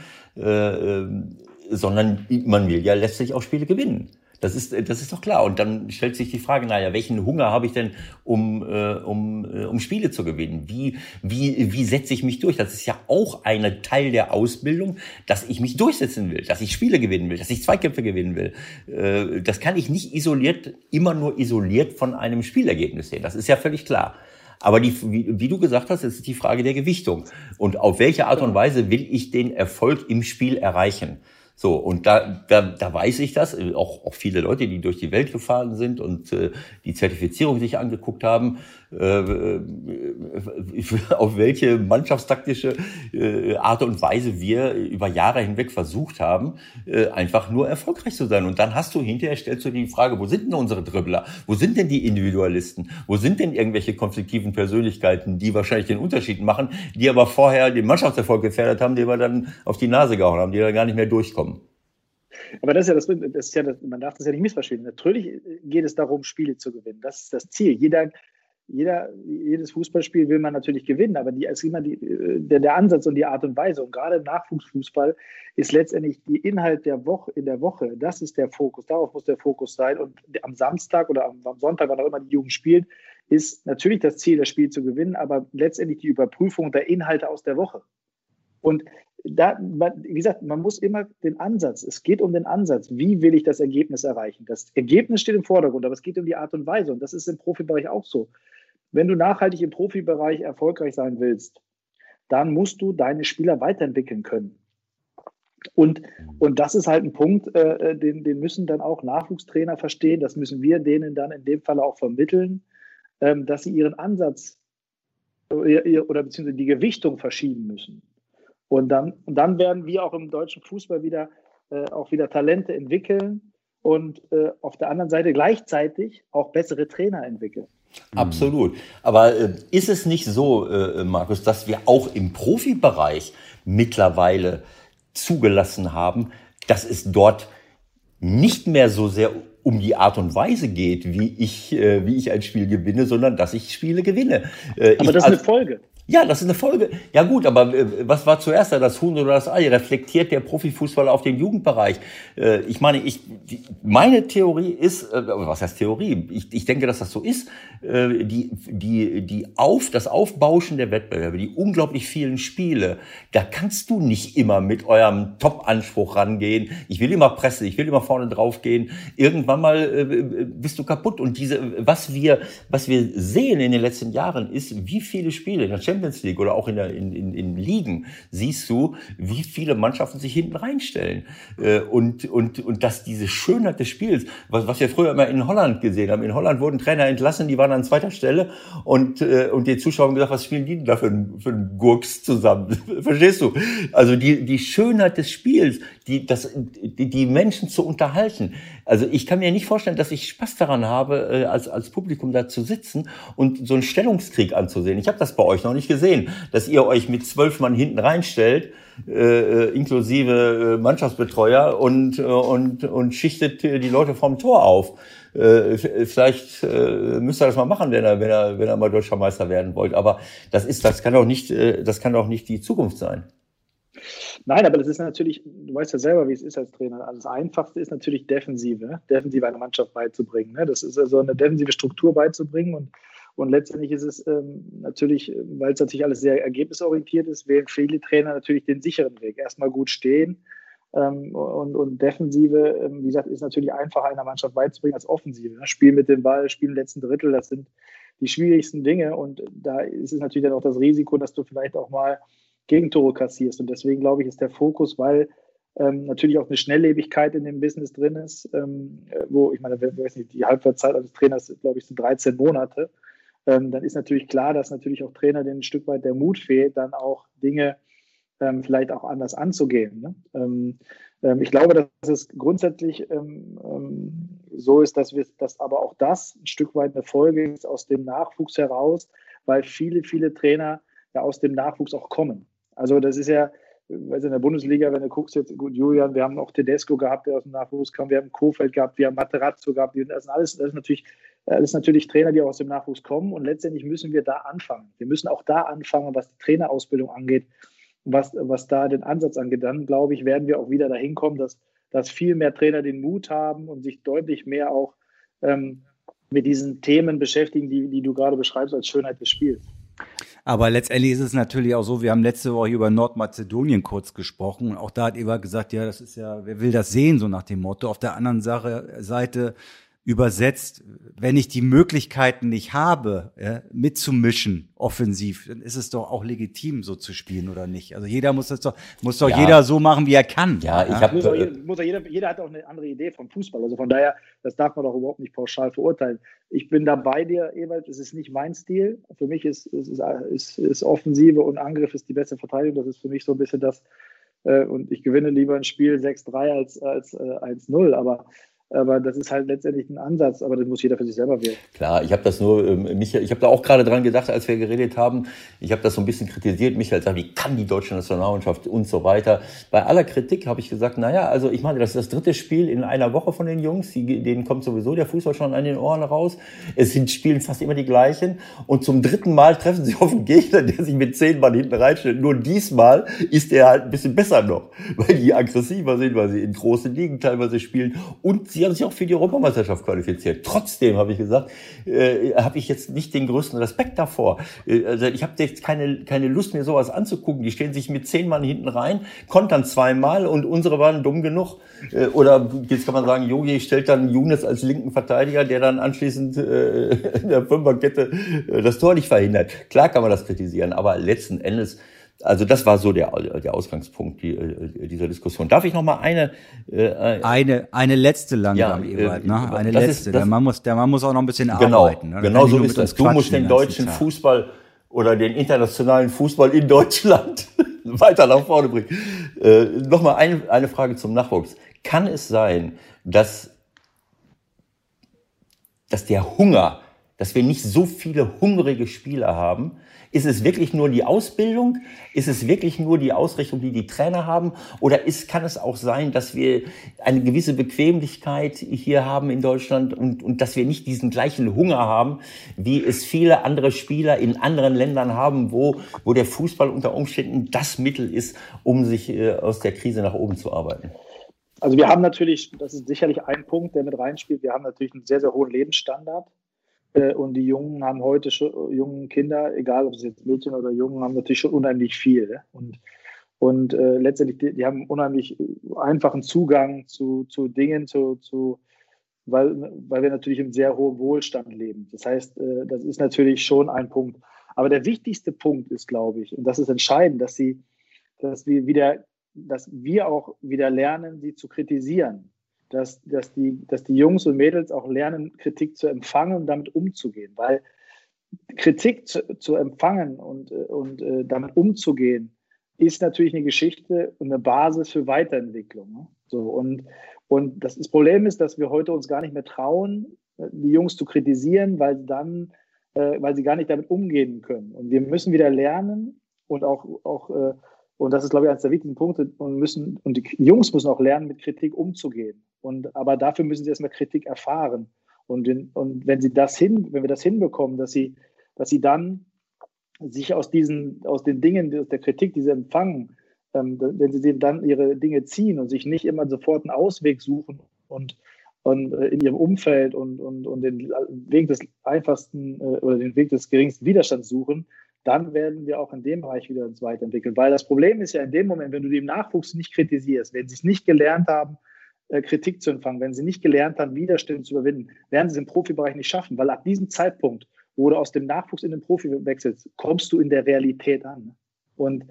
Äh, sondern man will ja letztlich auch Spiele gewinnen. Das ist, das ist doch klar. Und dann stellt sich die Frage, naja, welchen Hunger habe ich denn, um, äh, um, äh, um Spiele zu gewinnen? Wie, wie, wie setze ich mich durch? Das ist ja auch ein Teil der Ausbildung, dass ich mich durchsetzen will, dass ich Spiele gewinnen will, dass ich Zweikämpfe gewinnen will. Äh, das kann ich nicht isoliert, immer nur isoliert von einem Spielergebnis sehen. Das ist ja völlig klar. Aber die, wie, wie, du gesagt hast, ist die Frage der Gewichtung. Und auf welche Art und Weise will ich den Erfolg im Spiel erreichen? So, und da, da, da weiß ich das, äh, auch, auch viele Leute, die durch die Welt gefahren sind und äh, die Zertifizierung sich angeguckt haben, auf welche mannschaftstaktische äh, Art und Weise wir über Jahre hinweg versucht haben, äh, einfach nur erfolgreich zu sein. Und dann hast du hinterher, stellst du die Frage, wo sind denn unsere Dribbler? Wo sind denn die Individualisten? Wo sind denn irgendwelche konfliktiven Persönlichkeiten, die wahrscheinlich den Unterschied machen, die aber vorher den Mannschaftserfolg gefährdet haben, die wir dann auf die Nase gehauen haben, die da gar nicht mehr durchkommen? Aber das ist ja das, das ist ja das, man darf das ja nicht missverstehen. Natürlich geht es darum, Spiele zu gewinnen. Das ist das Ziel. Jeder, jeder, jedes Fußballspiel will man natürlich gewinnen, aber die, ist immer die, der, der Ansatz und die Art und Weise. Und gerade im Nachwuchsfußball ist letztendlich die Inhalt der Woche in der Woche, das ist der Fokus, darauf muss der Fokus sein. Und am Samstag oder am, am Sonntag, wann auch immer die Jugend spielt, ist natürlich das Ziel, das Spiel zu gewinnen, aber letztendlich die Überprüfung der Inhalte aus der Woche. Und da, wie gesagt, man muss immer den Ansatz, es geht um den Ansatz, wie will ich das Ergebnis erreichen? Das Ergebnis steht im Vordergrund, aber es geht um die Art und Weise und das ist im Profibereich auch so. Wenn du nachhaltig im Profibereich erfolgreich sein willst, dann musst du deine Spieler weiterentwickeln können. Und, und das ist halt ein Punkt, äh, den, den müssen dann auch Nachwuchstrainer verstehen, das müssen wir denen dann in dem Fall auch vermitteln, ähm, dass sie ihren Ansatz äh, oder beziehungsweise die Gewichtung verschieben müssen. Und dann, und dann werden wir auch im deutschen Fußball wieder äh, auch wieder Talente entwickeln und äh, auf der anderen Seite gleichzeitig auch bessere Trainer entwickeln. Absolut. Aber äh, ist es nicht so, äh, Markus, dass wir auch im Profibereich mittlerweile zugelassen haben, dass es dort nicht mehr so sehr um die Art und Weise geht, wie ich, äh, wie ich ein Spiel gewinne, sondern dass ich Spiele gewinne. Äh, aber das ist eine Folge. Ja, das ist eine Folge. Ja gut, aber äh, was war zuerst da, das Huhn oder das Ei? Reflektiert der Profifußballer auf den Jugendbereich? Äh, ich meine, ich, meine Theorie ist, äh, was heißt Theorie? Ich, ich denke, dass das so ist. Die, die, die auf, das Aufbauschen der Wettbewerbe, die unglaublich vielen Spiele, da kannst du nicht immer mit eurem Top-Anspruch rangehen. Ich will immer pressen, ich will immer vorne drauf gehen. Irgendwann mal bist du kaputt. Und diese, was wir, was wir sehen in den letzten Jahren ist, wie viele Spiele in der Champions Champions League oder auch in, der, in, in, in Ligen siehst du, wie viele Mannschaften sich hinten reinstellen. Äh, und, und, und dass diese Schönheit des Spiels, was, was wir früher immer in Holland gesehen haben, in Holland wurden Trainer entlassen, die waren an zweiter Stelle und, äh, und die Zuschauer haben gesagt, was spielen die denn da für, für einen Gurks zusammen? Verstehst du? Also die, die Schönheit des Spiels, die, das, die, die Menschen zu unterhalten. Also ich kann mir nicht vorstellen, dass ich Spaß daran habe, äh, als, als Publikum da zu sitzen und so einen Stellungskrieg anzusehen. Ich habe das bei euch noch nicht gesehen, dass ihr euch mit zwölf Mann hinten reinstellt, äh, äh inklusive äh, Mannschaftsbetreuer und, äh, und, und schichtet die Leute vom Tor auf. Äh, vielleicht äh, müsst ihr das mal machen, wenn er, wenn er, wenn er mal deutscher Meister werden wollt. Aber das ist, das kann doch nicht, das kann doch nicht die Zukunft sein. Nein, aber das ist natürlich, du weißt ja selber, wie es ist als Trainer. Das Einfachste ist natürlich Defensive? Defensive einer Mannschaft beizubringen. Ne? Das ist also eine defensive Struktur beizubringen und und letztendlich ist es ähm, natürlich, weil es natürlich alles sehr ergebnisorientiert ist, wählen viele Trainer natürlich den sicheren Weg. Erstmal gut stehen ähm, und, und Defensive, ähm, wie gesagt, ist natürlich einfacher einer Mannschaft beizubringen als Offensive. Ne? Spiel mit dem Ball, Spiel im letzten Drittel, das sind die schwierigsten Dinge. Und da ist es natürlich dann auch das Risiko, dass du vielleicht auch mal Gegentore kassierst. Und deswegen glaube ich, ist der Fokus, weil ähm, natürlich auch eine Schnelllebigkeit in dem Business drin ist, ähm, wo ich meine, nicht, die Halbwertszeit eines Trainers, glaube ich, sind 13 Monate. Ähm, dann ist natürlich klar, dass natürlich auch Trainer denen ein Stück weit der Mut fehlt, dann auch Dinge ähm, vielleicht auch anders anzugehen. Ne? Ähm, ähm, ich glaube, dass es grundsätzlich so ist, dass wir, dass aber auch das ein Stück weit eine Folge ist aus dem Nachwuchs heraus, weil viele, viele Trainer ja aus dem Nachwuchs auch kommen. Also das ist ja, also in der Bundesliga, wenn du guckst jetzt, gut, Julian, wir haben auch Tedesco gehabt, der aus dem Nachwuchs kam, wir haben Kofeld gehabt, wir haben Materazzo gehabt, das sind alles, das ist natürlich, das natürlich Trainer, die auch aus dem Nachwuchs kommen und letztendlich müssen wir da anfangen. Wir müssen auch da anfangen, was die Trainerausbildung angeht, was, was da den Ansatz angeht. Dann, glaube ich, werden wir auch wieder dahin kommen, dass, dass viel mehr Trainer den Mut haben und sich deutlich mehr auch ähm, mit diesen Themen beschäftigen, die, die du gerade beschreibst als Schönheit des Spiels. Aber letztendlich ist es natürlich auch so, wir haben letzte Woche über Nordmazedonien kurz gesprochen und auch da hat Eva gesagt, ja, das ist ja, wer will das sehen, so nach dem Motto. Auf der anderen Sache, Seite übersetzt, wenn ich die Möglichkeiten nicht habe, ja, mitzumischen offensiv, dann ist es doch auch legitim, so zu spielen oder nicht. Also jeder muss das doch, muss doch ja. jeder so machen, wie er kann. Ja, ich habe muss, muss jeder, jeder hat auch eine andere Idee vom Fußball. Also von daher, das darf man doch überhaupt nicht pauschal verurteilen. Ich bin da bei dir, Ewald. Es ist nicht mein Stil. Für mich ist, ist, ist, ist Offensive und Angriff ist die beste Verteidigung. Das ist für mich so ein bisschen das. Äh, und ich gewinne lieber ein Spiel 6-3 als, als äh, 1-0. Aber aber das ist halt letztendlich ein Ansatz, aber das muss jeder für sich selber wählen. Klar, ich habe das nur, ähm, Michael, ich habe da auch gerade dran gedacht, als wir geredet haben. Ich habe das so ein bisschen kritisiert. Michael sagt, wie kann die deutsche Nationalmannschaft und so weiter. Bei aller Kritik habe ich gesagt, naja, also ich meine, das ist das dritte Spiel in einer Woche von den Jungs. Die, denen kommt sowieso der Fußball schon an den Ohren raus. Es sind spielen fast immer die gleichen. Und zum dritten Mal treffen sie auf einen Gegner, der sich mit zehn Mann hinten reinstellt. Nur diesmal ist er halt ein bisschen besser noch, weil die aggressiver sind, weil sie in großen Ligen teilweise spielen und sie Sie haben sich auch für die Europameisterschaft qualifiziert. Trotzdem habe ich gesagt, äh, habe ich jetzt nicht den größten Respekt davor. Äh, also ich habe jetzt keine, keine Lust, mir sowas anzugucken. Die stehen sich mit zehn Mann hinten rein, kontern zweimal und unsere waren dumm genug. Äh, oder jetzt kann man sagen, Jogi stellt dann Younes als linken Verteidiger, der dann anschließend äh, in der Fünferkette äh, das Tor nicht verhindert. Klar kann man das kritisieren, aber letzten Endes also das war so der, der Ausgangspunkt äh, dieser Diskussion. Darf ich noch mal eine äh, eine eine letzte langsam ja, Ewald, ne? Eine letzte. Ist, der Mann muss der Mann muss auch noch ein bisschen genau, arbeiten. Ne? Genau so ist das. Du musst den deutschen Fußball oder den internationalen Fußball in Deutschland weiter nach vorne bringen. Äh, noch mal eine, eine Frage zum Nachwuchs. Kann es sein, dass dass der Hunger, dass wir nicht so viele hungrige Spieler haben, ist es wirklich nur die Ausbildung? Ist es wirklich nur die Ausrichtung, die die Trainer haben? Oder ist, kann es auch sein, dass wir eine gewisse Bequemlichkeit hier haben in Deutschland und, und dass wir nicht diesen gleichen Hunger haben, wie es viele andere Spieler in anderen Ländern haben, wo, wo der Fußball unter Umständen das Mittel ist, um sich äh, aus der Krise nach oben zu arbeiten? Also wir haben natürlich, das ist sicherlich ein Punkt, der mit reinspielt, wir haben natürlich einen sehr, sehr hohen Lebensstandard. Äh, und die Jungen haben heute schon, jungen Kinder, egal ob es jetzt Mädchen oder Jungen, haben natürlich schon unheimlich viel. Ne? Und, und äh, letztendlich, die, die, haben unheimlich einfachen Zugang zu, zu Dingen, zu, zu, weil, weil wir natürlich im sehr hohen Wohlstand leben. Das heißt, äh, das ist natürlich schon ein Punkt. Aber der wichtigste Punkt ist, glaube ich, und das ist entscheidend, dass sie, dass wir wieder, dass wir auch wieder lernen, sie zu kritisieren. Dass, dass, die, dass die Jungs und Mädels auch lernen, Kritik zu empfangen und damit umzugehen. Weil Kritik zu, zu empfangen und, und äh, damit umzugehen, ist natürlich eine Geschichte und eine Basis für Weiterentwicklung. Ne? So, und, und das, das, Problem ist, dass wir heute uns gar nicht mehr trauen, die Jungs zu kritisieren, weil dann, äh, weil sie gar nicht damit umgehen können. Und wir müssen wieder lernen und auch, auch äh, und das ist, glaube ich, eines der wichtigen Punkte, und müssen, und die Jungs müssen auch lernen, mit Kritik umzugehen. Und, aber dafür müssen sie erstmal Kritik erfahren. Und, und wenn sie das hin, wenn wir das hinbekommen, dass sie, dass sie dann sich aus diesen, aus den Dingen, aus der Kritik, die sie empfangen, ähm, wenn sie dann ihre Dinge ziehen und sich nicht immer sofort einen Ausweg suchen und, und äh, in ihrem Umfeld und, und, und den Weg des einfachsten äh, oder den Weg des geringsten Widerstands suchen, dann werden wir auch in dem Bereich wieder uns weiterentwickeln. Weil das Problem ist ja in dem Moment, wenn du den Nachwuchs nicht kritisierst, wenn sie es nicht gelernt haben, äh, Kritik zu empfangen, wenn sie nicht gelernt haben, Widerstände zu überwinden, werden sie es im Profibereich nicht schaffen, weil ab diesem Zeitpunkt wo du aus dem Nachwuchs in den Profi wechselst, kommst du in der Realität an. Und,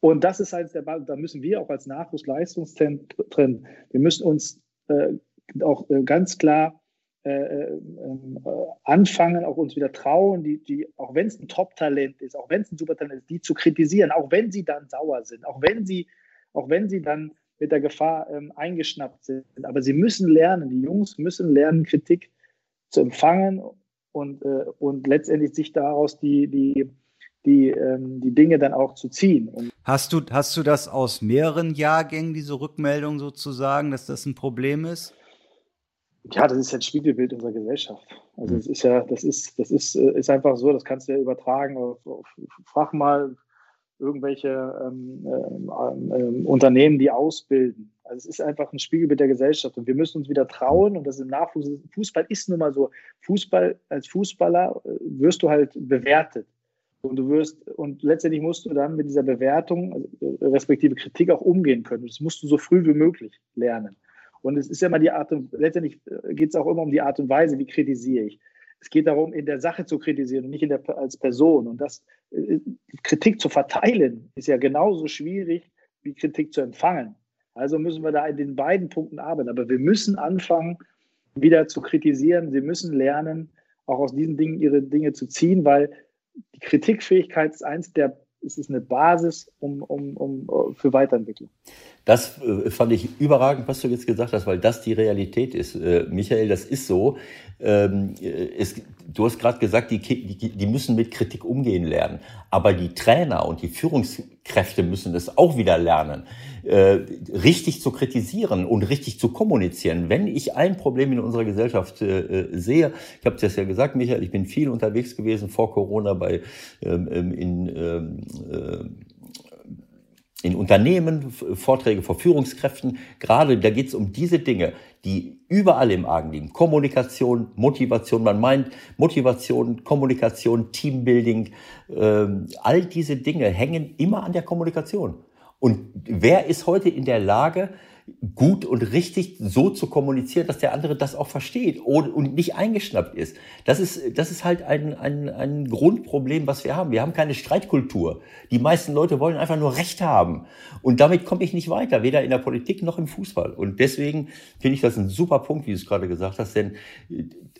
und das ist halt der Ball, da müssen wir auch als Nachwuchsleistungszentren, wir müssen uns äh, auch äh, ganz klar anfangen, auch uns wieder trauen, die, die, auch wenn es ein Top-Talent ist, auch wenn es ein Supertalent ist, die zu kritisieren, auch wenn sie dann sauer sind, auch wenn sie, auch wenn sie dann mit der Gefahr ähm, eingeschnappt sind. Aber sie müssen lernen, die Jungs müssen lernen, Kritik zu empfangen und, äh, und letztendlich sich daraus die, die, die, ähm, die Dinge dann auch zu ziehen. Hast, du, hast du das aus mehreren Jahrgängen, diese Rückmeldung sozusagen, dass das ein Problem ist? Ja, das ist ja ein Spiegelbild unserer Gesellschaft. Also es ist ja, das ist, das ist, äh, ist einfach so, das kannst du ja übertragen. Auf, auf, frag mal irgendwelche ähm, ähm, ähm, Unternehmen, die ausbilden. Also es ist einfach ein Spiegelbild der Gesellschaft und wir müssen uns wieder trauen und das im Nachwuchs. Fußball ist nun mal so. Fußball als Fußballer äh, wirst du halt bewertet und du wirst und letztendlich musst du dann mit dieser Bewertung also, respektive Kritik auch umgehen können. Das musst du so früh wie möglich lernen. Und es ist ja mal die Art und letztendlich äh, geht es auch immer um die Art und Weise, wie kritisiere ich. Es geht darum, in der Sache zu kritisieren und nicht in der, als Person. Und das äh, Kritik zu verteilen ist ja genauso schwierig wie Kritik zu empfangen. Also müssen wir da in den beiden Punkten arbeiten. Aber wir müssen anfangen, wieder zu kritisieren. Sie müssen lernen, auch aus diesen Dingen ihre Dinge zu ziehen, weil die Kritikfähigkeit ist eins der es ist eine Basis um, um, um, für Weiterentwicklung. Das äh, fand ich überragend, was du jetzt gesagt hast, weil das die Realität ist. Äh, Michael, das ist so. Ähm, äh, es, du hast gerade gesagt, die, die, die müssen mit Kritik umgehen lernen. Aber die Trainer und die Führungskräfte müssen das auch wieder lernen, äh, richtig zu kritisieren und richtig zu kommunizieren. Wenn ich ein Problem in unserer Gesellschaft äh, sehe, ich habe das ja gesagt, Michael, ich bin viel unterwegs gewesen vor Corona bei ähm, ähm in ähm, äh, in Unternehmen, Vorträge vor Führungskräften. Gerade da geht es um diese Dinge, die überall im Argen liegen. Kommunikation, Motivation, man meint Motivation, Kommunikation, Teambuilding, ähm, all diese Dinge hängen immer an der Kommunikation. Und wer ist heute in der Lage, gut und richtig so zu kommunizieren, dass der andere das auch versteht und nicht eingeschnappt ist. Das ist, das ist halt ein, ein, ein Grundproblem, was wir haben. Wir haben keine Streitkultur. Die meisten Leute wollen einfach nur Recht haben. Und damit komme ich nicht weiter, weder in der Politik noch im Fußball. Und deswegen finde ich das ein super Punkt, wie du es gerade gesagt hast. Denn,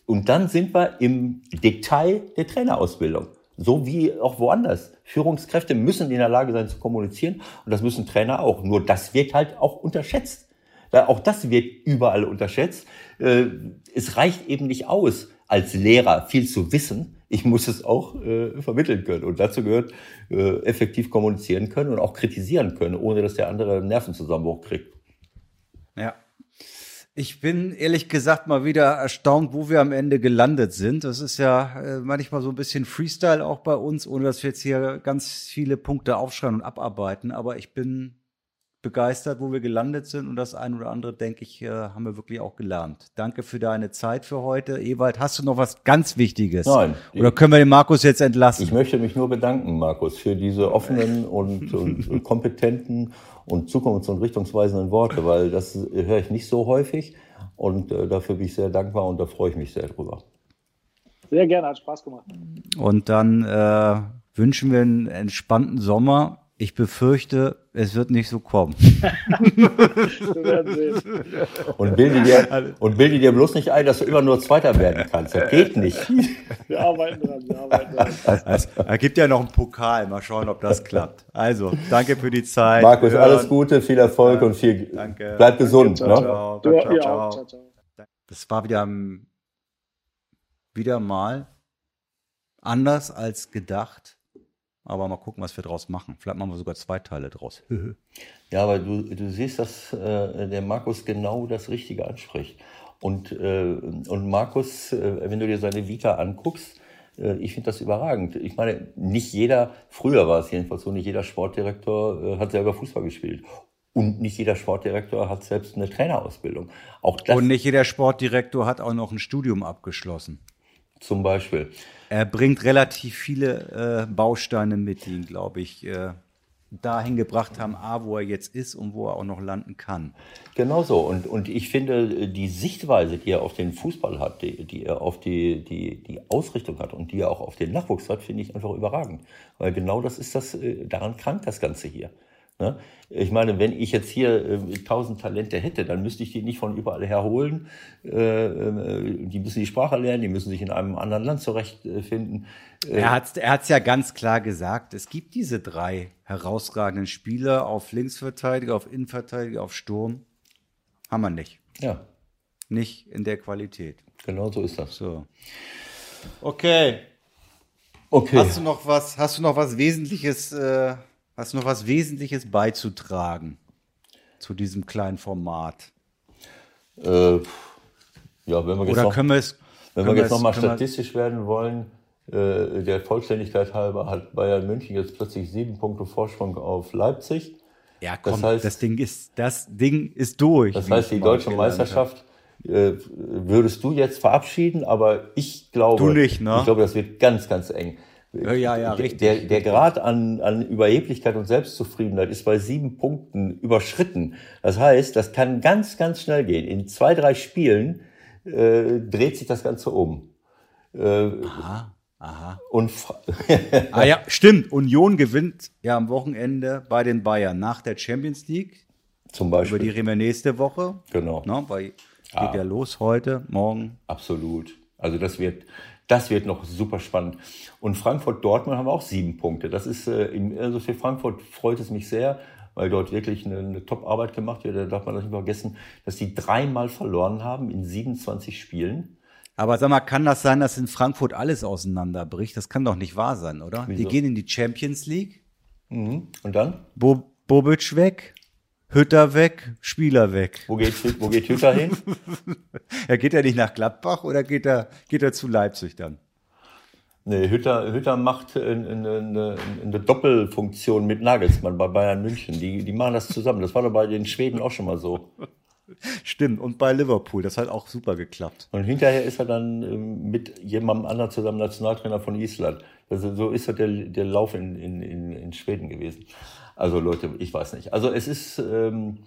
und dann sind wir im Detail der Trainerausbildung. So wie auch woanders. Führungskräfte müssen in der Lage sein zu kommunizieren und das müssen Trainer auch. Nur das wird halt auch unterschätzt. Auch das wird überall unterschätzt. Äh, es reicht eben nicht aus, als Lehrer viel zu wissen. Ich muss es auch äh, vermitteln können. Und dazu gehört äh, effektiv kommunizieren können und auch kritisieren können, ohne dass der andere einen Nervenzusammenbruch kriegt. Ja, ich bin ehrlich gesagt mal wieder erstaunt, wo wir am Ende gelandet sind. Das ist ja äh, manchmal so ein bisschen Freestyle auch bei uns, ohne dass wir jetzt hier ganz viele Punkte aufschreiben und abarbeiten. Aber ich bin begeistert, wo wir gelandet sind und das ein oder andere, denke ich, äh, haben wir wirklich auch gelernt. Danke für deine Zeit für heute. Ewald, hast du noch was ganz Wichtiges? Nein. Oder können wir den Markus jetzt entlassen? Ich möchte mich nur bedanken, Markus, für diese offenen und, und kompetenten und zukunfts- und richtungsweisenden Worte, weil das höre ich nicht so häufig und äh, dafür bin ich sehr dankbar und da freue ich mich sehr drüber. Sehr gerne, hat Spaß gemacht. Und dann äh, wünschen wir einen entspannten Sommer. Ich befürchte, es wird nicht so kommen. wir werden sehen. Und bilde, dir, und bilde dir bloß nicht ein, dass du immer nur Zweiter werden kannst. Das geht nicht. Wir arbeiten dran, wir arbeiten dran. Es, gibt ja noch einen Pokal. Mal schauen, ob das klappt. Also, danke für die Zeit. Markus, alles Gute, viel Erfolg ja, und viel. Danke. Bleib gesund. Danke, ciao, ne? ciao, ciao, ciao, ciao, ciao. Das war wieder, wieder mal anders als gedacht. Aber mal gucken, was wir draus machen. Vielleicht machen wir sogar zwei Teile draus. ja, aber du, du siehst, dass äh, der Markus genau das Richtige anspricht. Und, äh, und Markus, äh, wenn du dir seine Vita anguckst, äh, ich finde das überragend. Ich meine, nicht jeder, früher war es jedenfalls so, nicht jeder Sportdirektor äh, hat selber Fußball gespielt. Und nicht jeder Sportdirektor hat selbst eine Trainerausbildung. Auch das, Und nicht jeder Sportdirektor hat auch noch ein Studium abgeschlossen. Zum Beispiel. Er bringt relativ viele äh, Bausteine mit, die ihn, glaube ich, äh, dahin gebracht haben, A, wo er jetzt ist und wo er auch noch landen kann. Genau so. Und, und ich finde, die Sichtweise, die er auf den Fußball hat, die, die er auf die, die, die Ausrichtung hat und die er auch auf den Nachwuchs hat, finde ich einfach überragend. Weil genau das ist das, äh, daran krankt das Ganze hier. Ne? Ich meine, wenn ich jetzt hier äh, tausend äh, Talente hätte, dann müsste ich die nicht von überall herholen. Äh, äh, die müssen die Sprache lernen, die müssen sich in einem anderen Land zurechtfinden. Äh, er hat er hat's ja ganz klar gesagt. Es gibt diese drei herausragenden Spieler auf Linksverteidiger, auf Innenverteidiger, auf Sturm. Haben wir nicht. Ja. Nicht in der Qualität. Genau so ist das. So. Okay. Okay. Hast du noch was? Hast du noch was Wesentliches? Äh, Hast du noch was Wesentliches beizutragen zu diesem kleinen Format? Äh, ja, wenn wir jetzt Oder noch, können wir es, wenn wir jetzt nochmal statistisch werden wollen, äh, der Vollständigkeit halber hat Bayern München jetzt plötzlich sieben Punkte Vorsprung auf Leipzig. Ja, komm, das, heißt, das Ding ist, das Ding ist durch. Das heißt, die deutsche Meisterschaft äh, würdest du jetzt verabschieden, aber ich glaube, du nicht, ne? ich glaube, das wird ganz, ganz eng. Ja, ja, richtig. Der, der Grad an, an Überheblichkeit und Selbstzufriedenheit ist bei sieben Punkten überschritten. Das heißt, das kann ganz, ganz schnell gehen. In zwei, drei Spielen äh, dreht sich das Ganze um. Äh, aha, aha. Und ah ja, stimmt. Union gewinnt ja am Wochenende bei den Bayern nach der Champions League. Zum Beispiel. Über die reden wir nächste Woche. Genau. Ne, weil geht ah. ja los heute, morgen. Absolut. Also das wird, das wird noch super spannend. Und Frankfurt-Dortmund haben auch sieben Punkte. Das ist, äh, in, also für Frankfurt freut es mich sehr, weil dort wirklich eine, eine Top-Arbeit gemacht wird. Da darf man das nicht vergessen, dass die dreimal verloren haben in 27 Spielen. Aber sag mal, kann das sein, dass in Frankfurt alles auseinanderbricht? Das kann doch nicht wahr sein, oder? Wieso? Die gehen in die Champions League. Mhm. Und dann? Bo Bobic weg, Hütter weg, Spieler weg. Wo geht, wo geht Hütter hin? er geht ja nicht nach Gladbach oder geht er, geht er zu Leipzig dann? Nee, Hütter, Hütter macht eine, eine, eine Doppelfunktion mit Nagelsmann bei Bayern München. Die, die machen das zusammen. Das war doch bei den Schweden auch schon mal so. Stimmt, und bei Liverpool, das hat auch super geklappt. Und hinterher ist er dann ähm, mit jemandem anderen zusammen Nationaltrainer von Island. Also so ist halt der, der Lauf in, in, in Schweden gewesen. Also Leute, ich weiß nicht. Also es ist, ähm,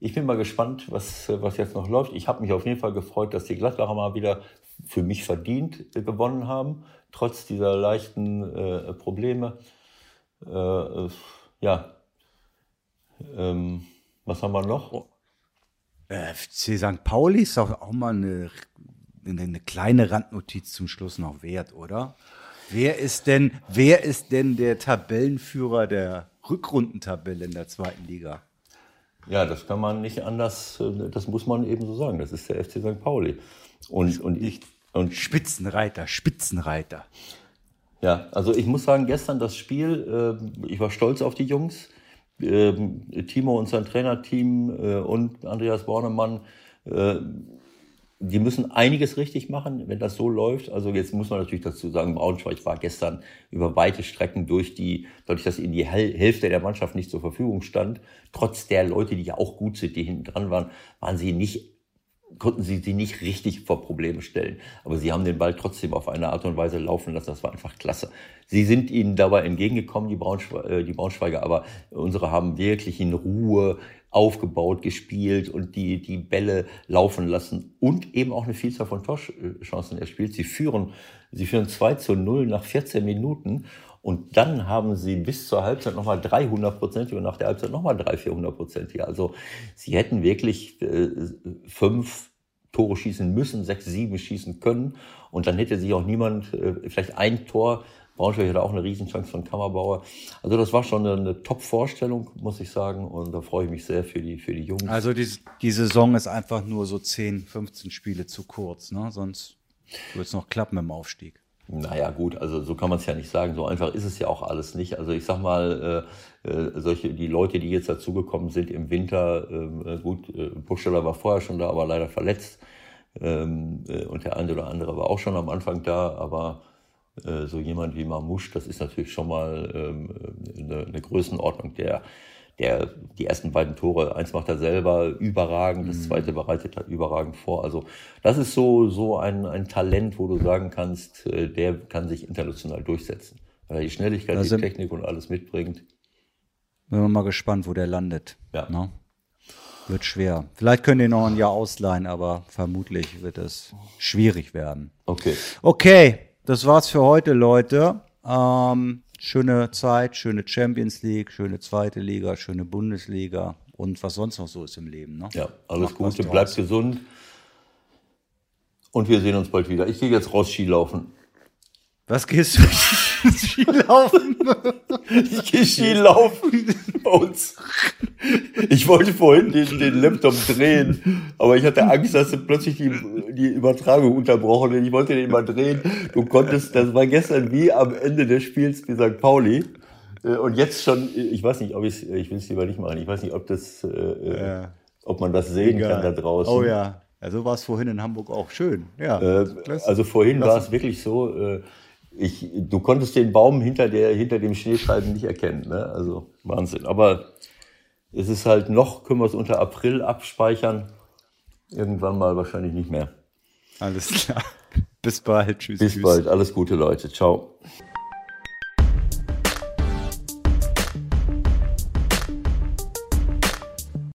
ich bin mal gespannt, was, was jetzt noch läuft. Ich habe mich auf jeden Fall gefreut, dass die Gladbacher mal wieder für mich verdient äh, gewonnen haben, trotz dieser leichten äh, Probleme. Äh, äh, ja. Ähm, was haben wir noch? Oh. FC St. Pauli ist doch auch mal eine, eine kleine Randnotiz zum Schluss noch wert, oder? Wer ist denn, wer ist denn der Tabellenführer der Rückrundentabelle in der zweiten Liga. Ja, das kann man nicht anders, äh, das muss man eben so sagen. Das ist der FC St. Pauli. Und, und ich. Und Spitzenreiter, Spitzenreiter. Ja, also ich muss sagen, gestern das Spiel, äh, ich war stolz auf die Jungs. Ähm, Timo und sein Trainerteam äh, und Andreas Bornemann die müssen einiges richtig machen, wenn das so läuft. Also jetzt muss man natürlich dazu sagen, Braunschweig war gestern über weite Strecken durch die, dadurch, dass ihnen die Hälfte der Mannschaft nicht zur Verfügung stand, trotz der Leute, die ja auch gut sind, die hinten dran waren, waren sie nicht konnten sie sie nicht richtig vor Probleme stellen. Aber sie haben den Ball trotzdem auf eine Art und Weise laufen lassen. Das war einfach klasse. Sie sind ihnen dabei entgegengekommen, die, Braunschwe äh, die Braunschweiger, aber unsere haben wirklich in Ruhe aufgebaut, gespielt und die, die Bälle laufen lassen und eben auch eine Vielzahl von Torchancen erspielt. Sie führen, sie führen 2 zu 0 nach 14 Minuten und dann haben sie bis zur Halbzeit nochmal 300 Prozent und nach der Halbzeit nochmal 300, 400 Prozent. Also sie hätten wirklich äh, fünf Tore schießen müssen, sechs, sieben schießen können. Und dann hätte sich auch niemand, äh, vielleicht ein Tor, Braunschweig hatte auch eine Riesenchance von Kammerbauer. Also das war schon eine, Top-Vorstellung, muss ich sagen. Und da freue ich mich sehr für die, für die Jungs. Also die, die Saison ist einfach nur so 10, 15 Spiele zu kurz, ne? Sonst wird es noch klappen im Aufstieg. Naja, gut, also so kann man es ja nicht sagen. So einfach ist es ja auch alles nicht. Also ich sag mal, äh, äh, solche, die Leute, die jetzt dazugekommen sind im Winter, ähm, äh, gut, äh, Buchsteller war vorher schon da, aber leider verletzt. Ähm, äh, und der eine oder andere war auch schon am Anfang da, aber äh, so jemand wie Mamouche, das ist natürlich schon mal ähm, eine, eine Größenordnung, der der die ersten beiden Tore, eins macht er selber überragend, das mhm. zweite bereitet er überragend vor. Also das ist so so ein, ein Talent, wo du sagen kannst, äh, der kann sich international durchsetzen, weil er die Schnelligkeit, die Technik und alles mitbringt. Bin wir mal gespannt, wo der landet. Ja. Ne? Wird schwer. Vielleicht können die noch ein Jahr ausleihen, aber vermutlich wird es schwierig werden. Okay. Okay, das war's für heute, Leute. Ähm, schöne Zeit, schöne Champions League, schöne zweite Liga, schöne Bundesliga und was sonst noch so ist im Leben. Ne? Ja, alles Macht Gute, bleibt gesund und wir sehen uns bald wieder. Ich gehe jetzt raus Skilaufen. Was gehst du? Skilaufen? ich gehe Skilaufen bei uns. Ich wollte vorhin den, den Laptop drehen, aber ich hatte Angst, dass plötzlich die, die Übertragung unterbrochen ist. Ich wollte den mal drehen. Du konntest, das war gestern wie am Ende des Spiels wie St. Pauli. Äh, und jetzt schon, ich weiß nicht, ob ich ich will es lieber nicht machen. Ich weiß nicht, ob das, äh, äh, ja. ob man das sehen Egal. kann da draußen. Oh ja. Also war es vorhin in Hamburg auch schön. Ja. Äh, also vorhin war es wirklich so, äh, ich, du konntest den Baum hinter, der, hinter dem Schneescheiben nicht erkennen. Ne? Also Wahnsinn. Aber es ist halt noch, können wir es unter April abspeichern. Irgendwann mal wahrscheinlich nicht mehr. Alles klar. Bis bald. Tschüss. Bis tschüss. bald. Alles Gute, Leute. Ciao.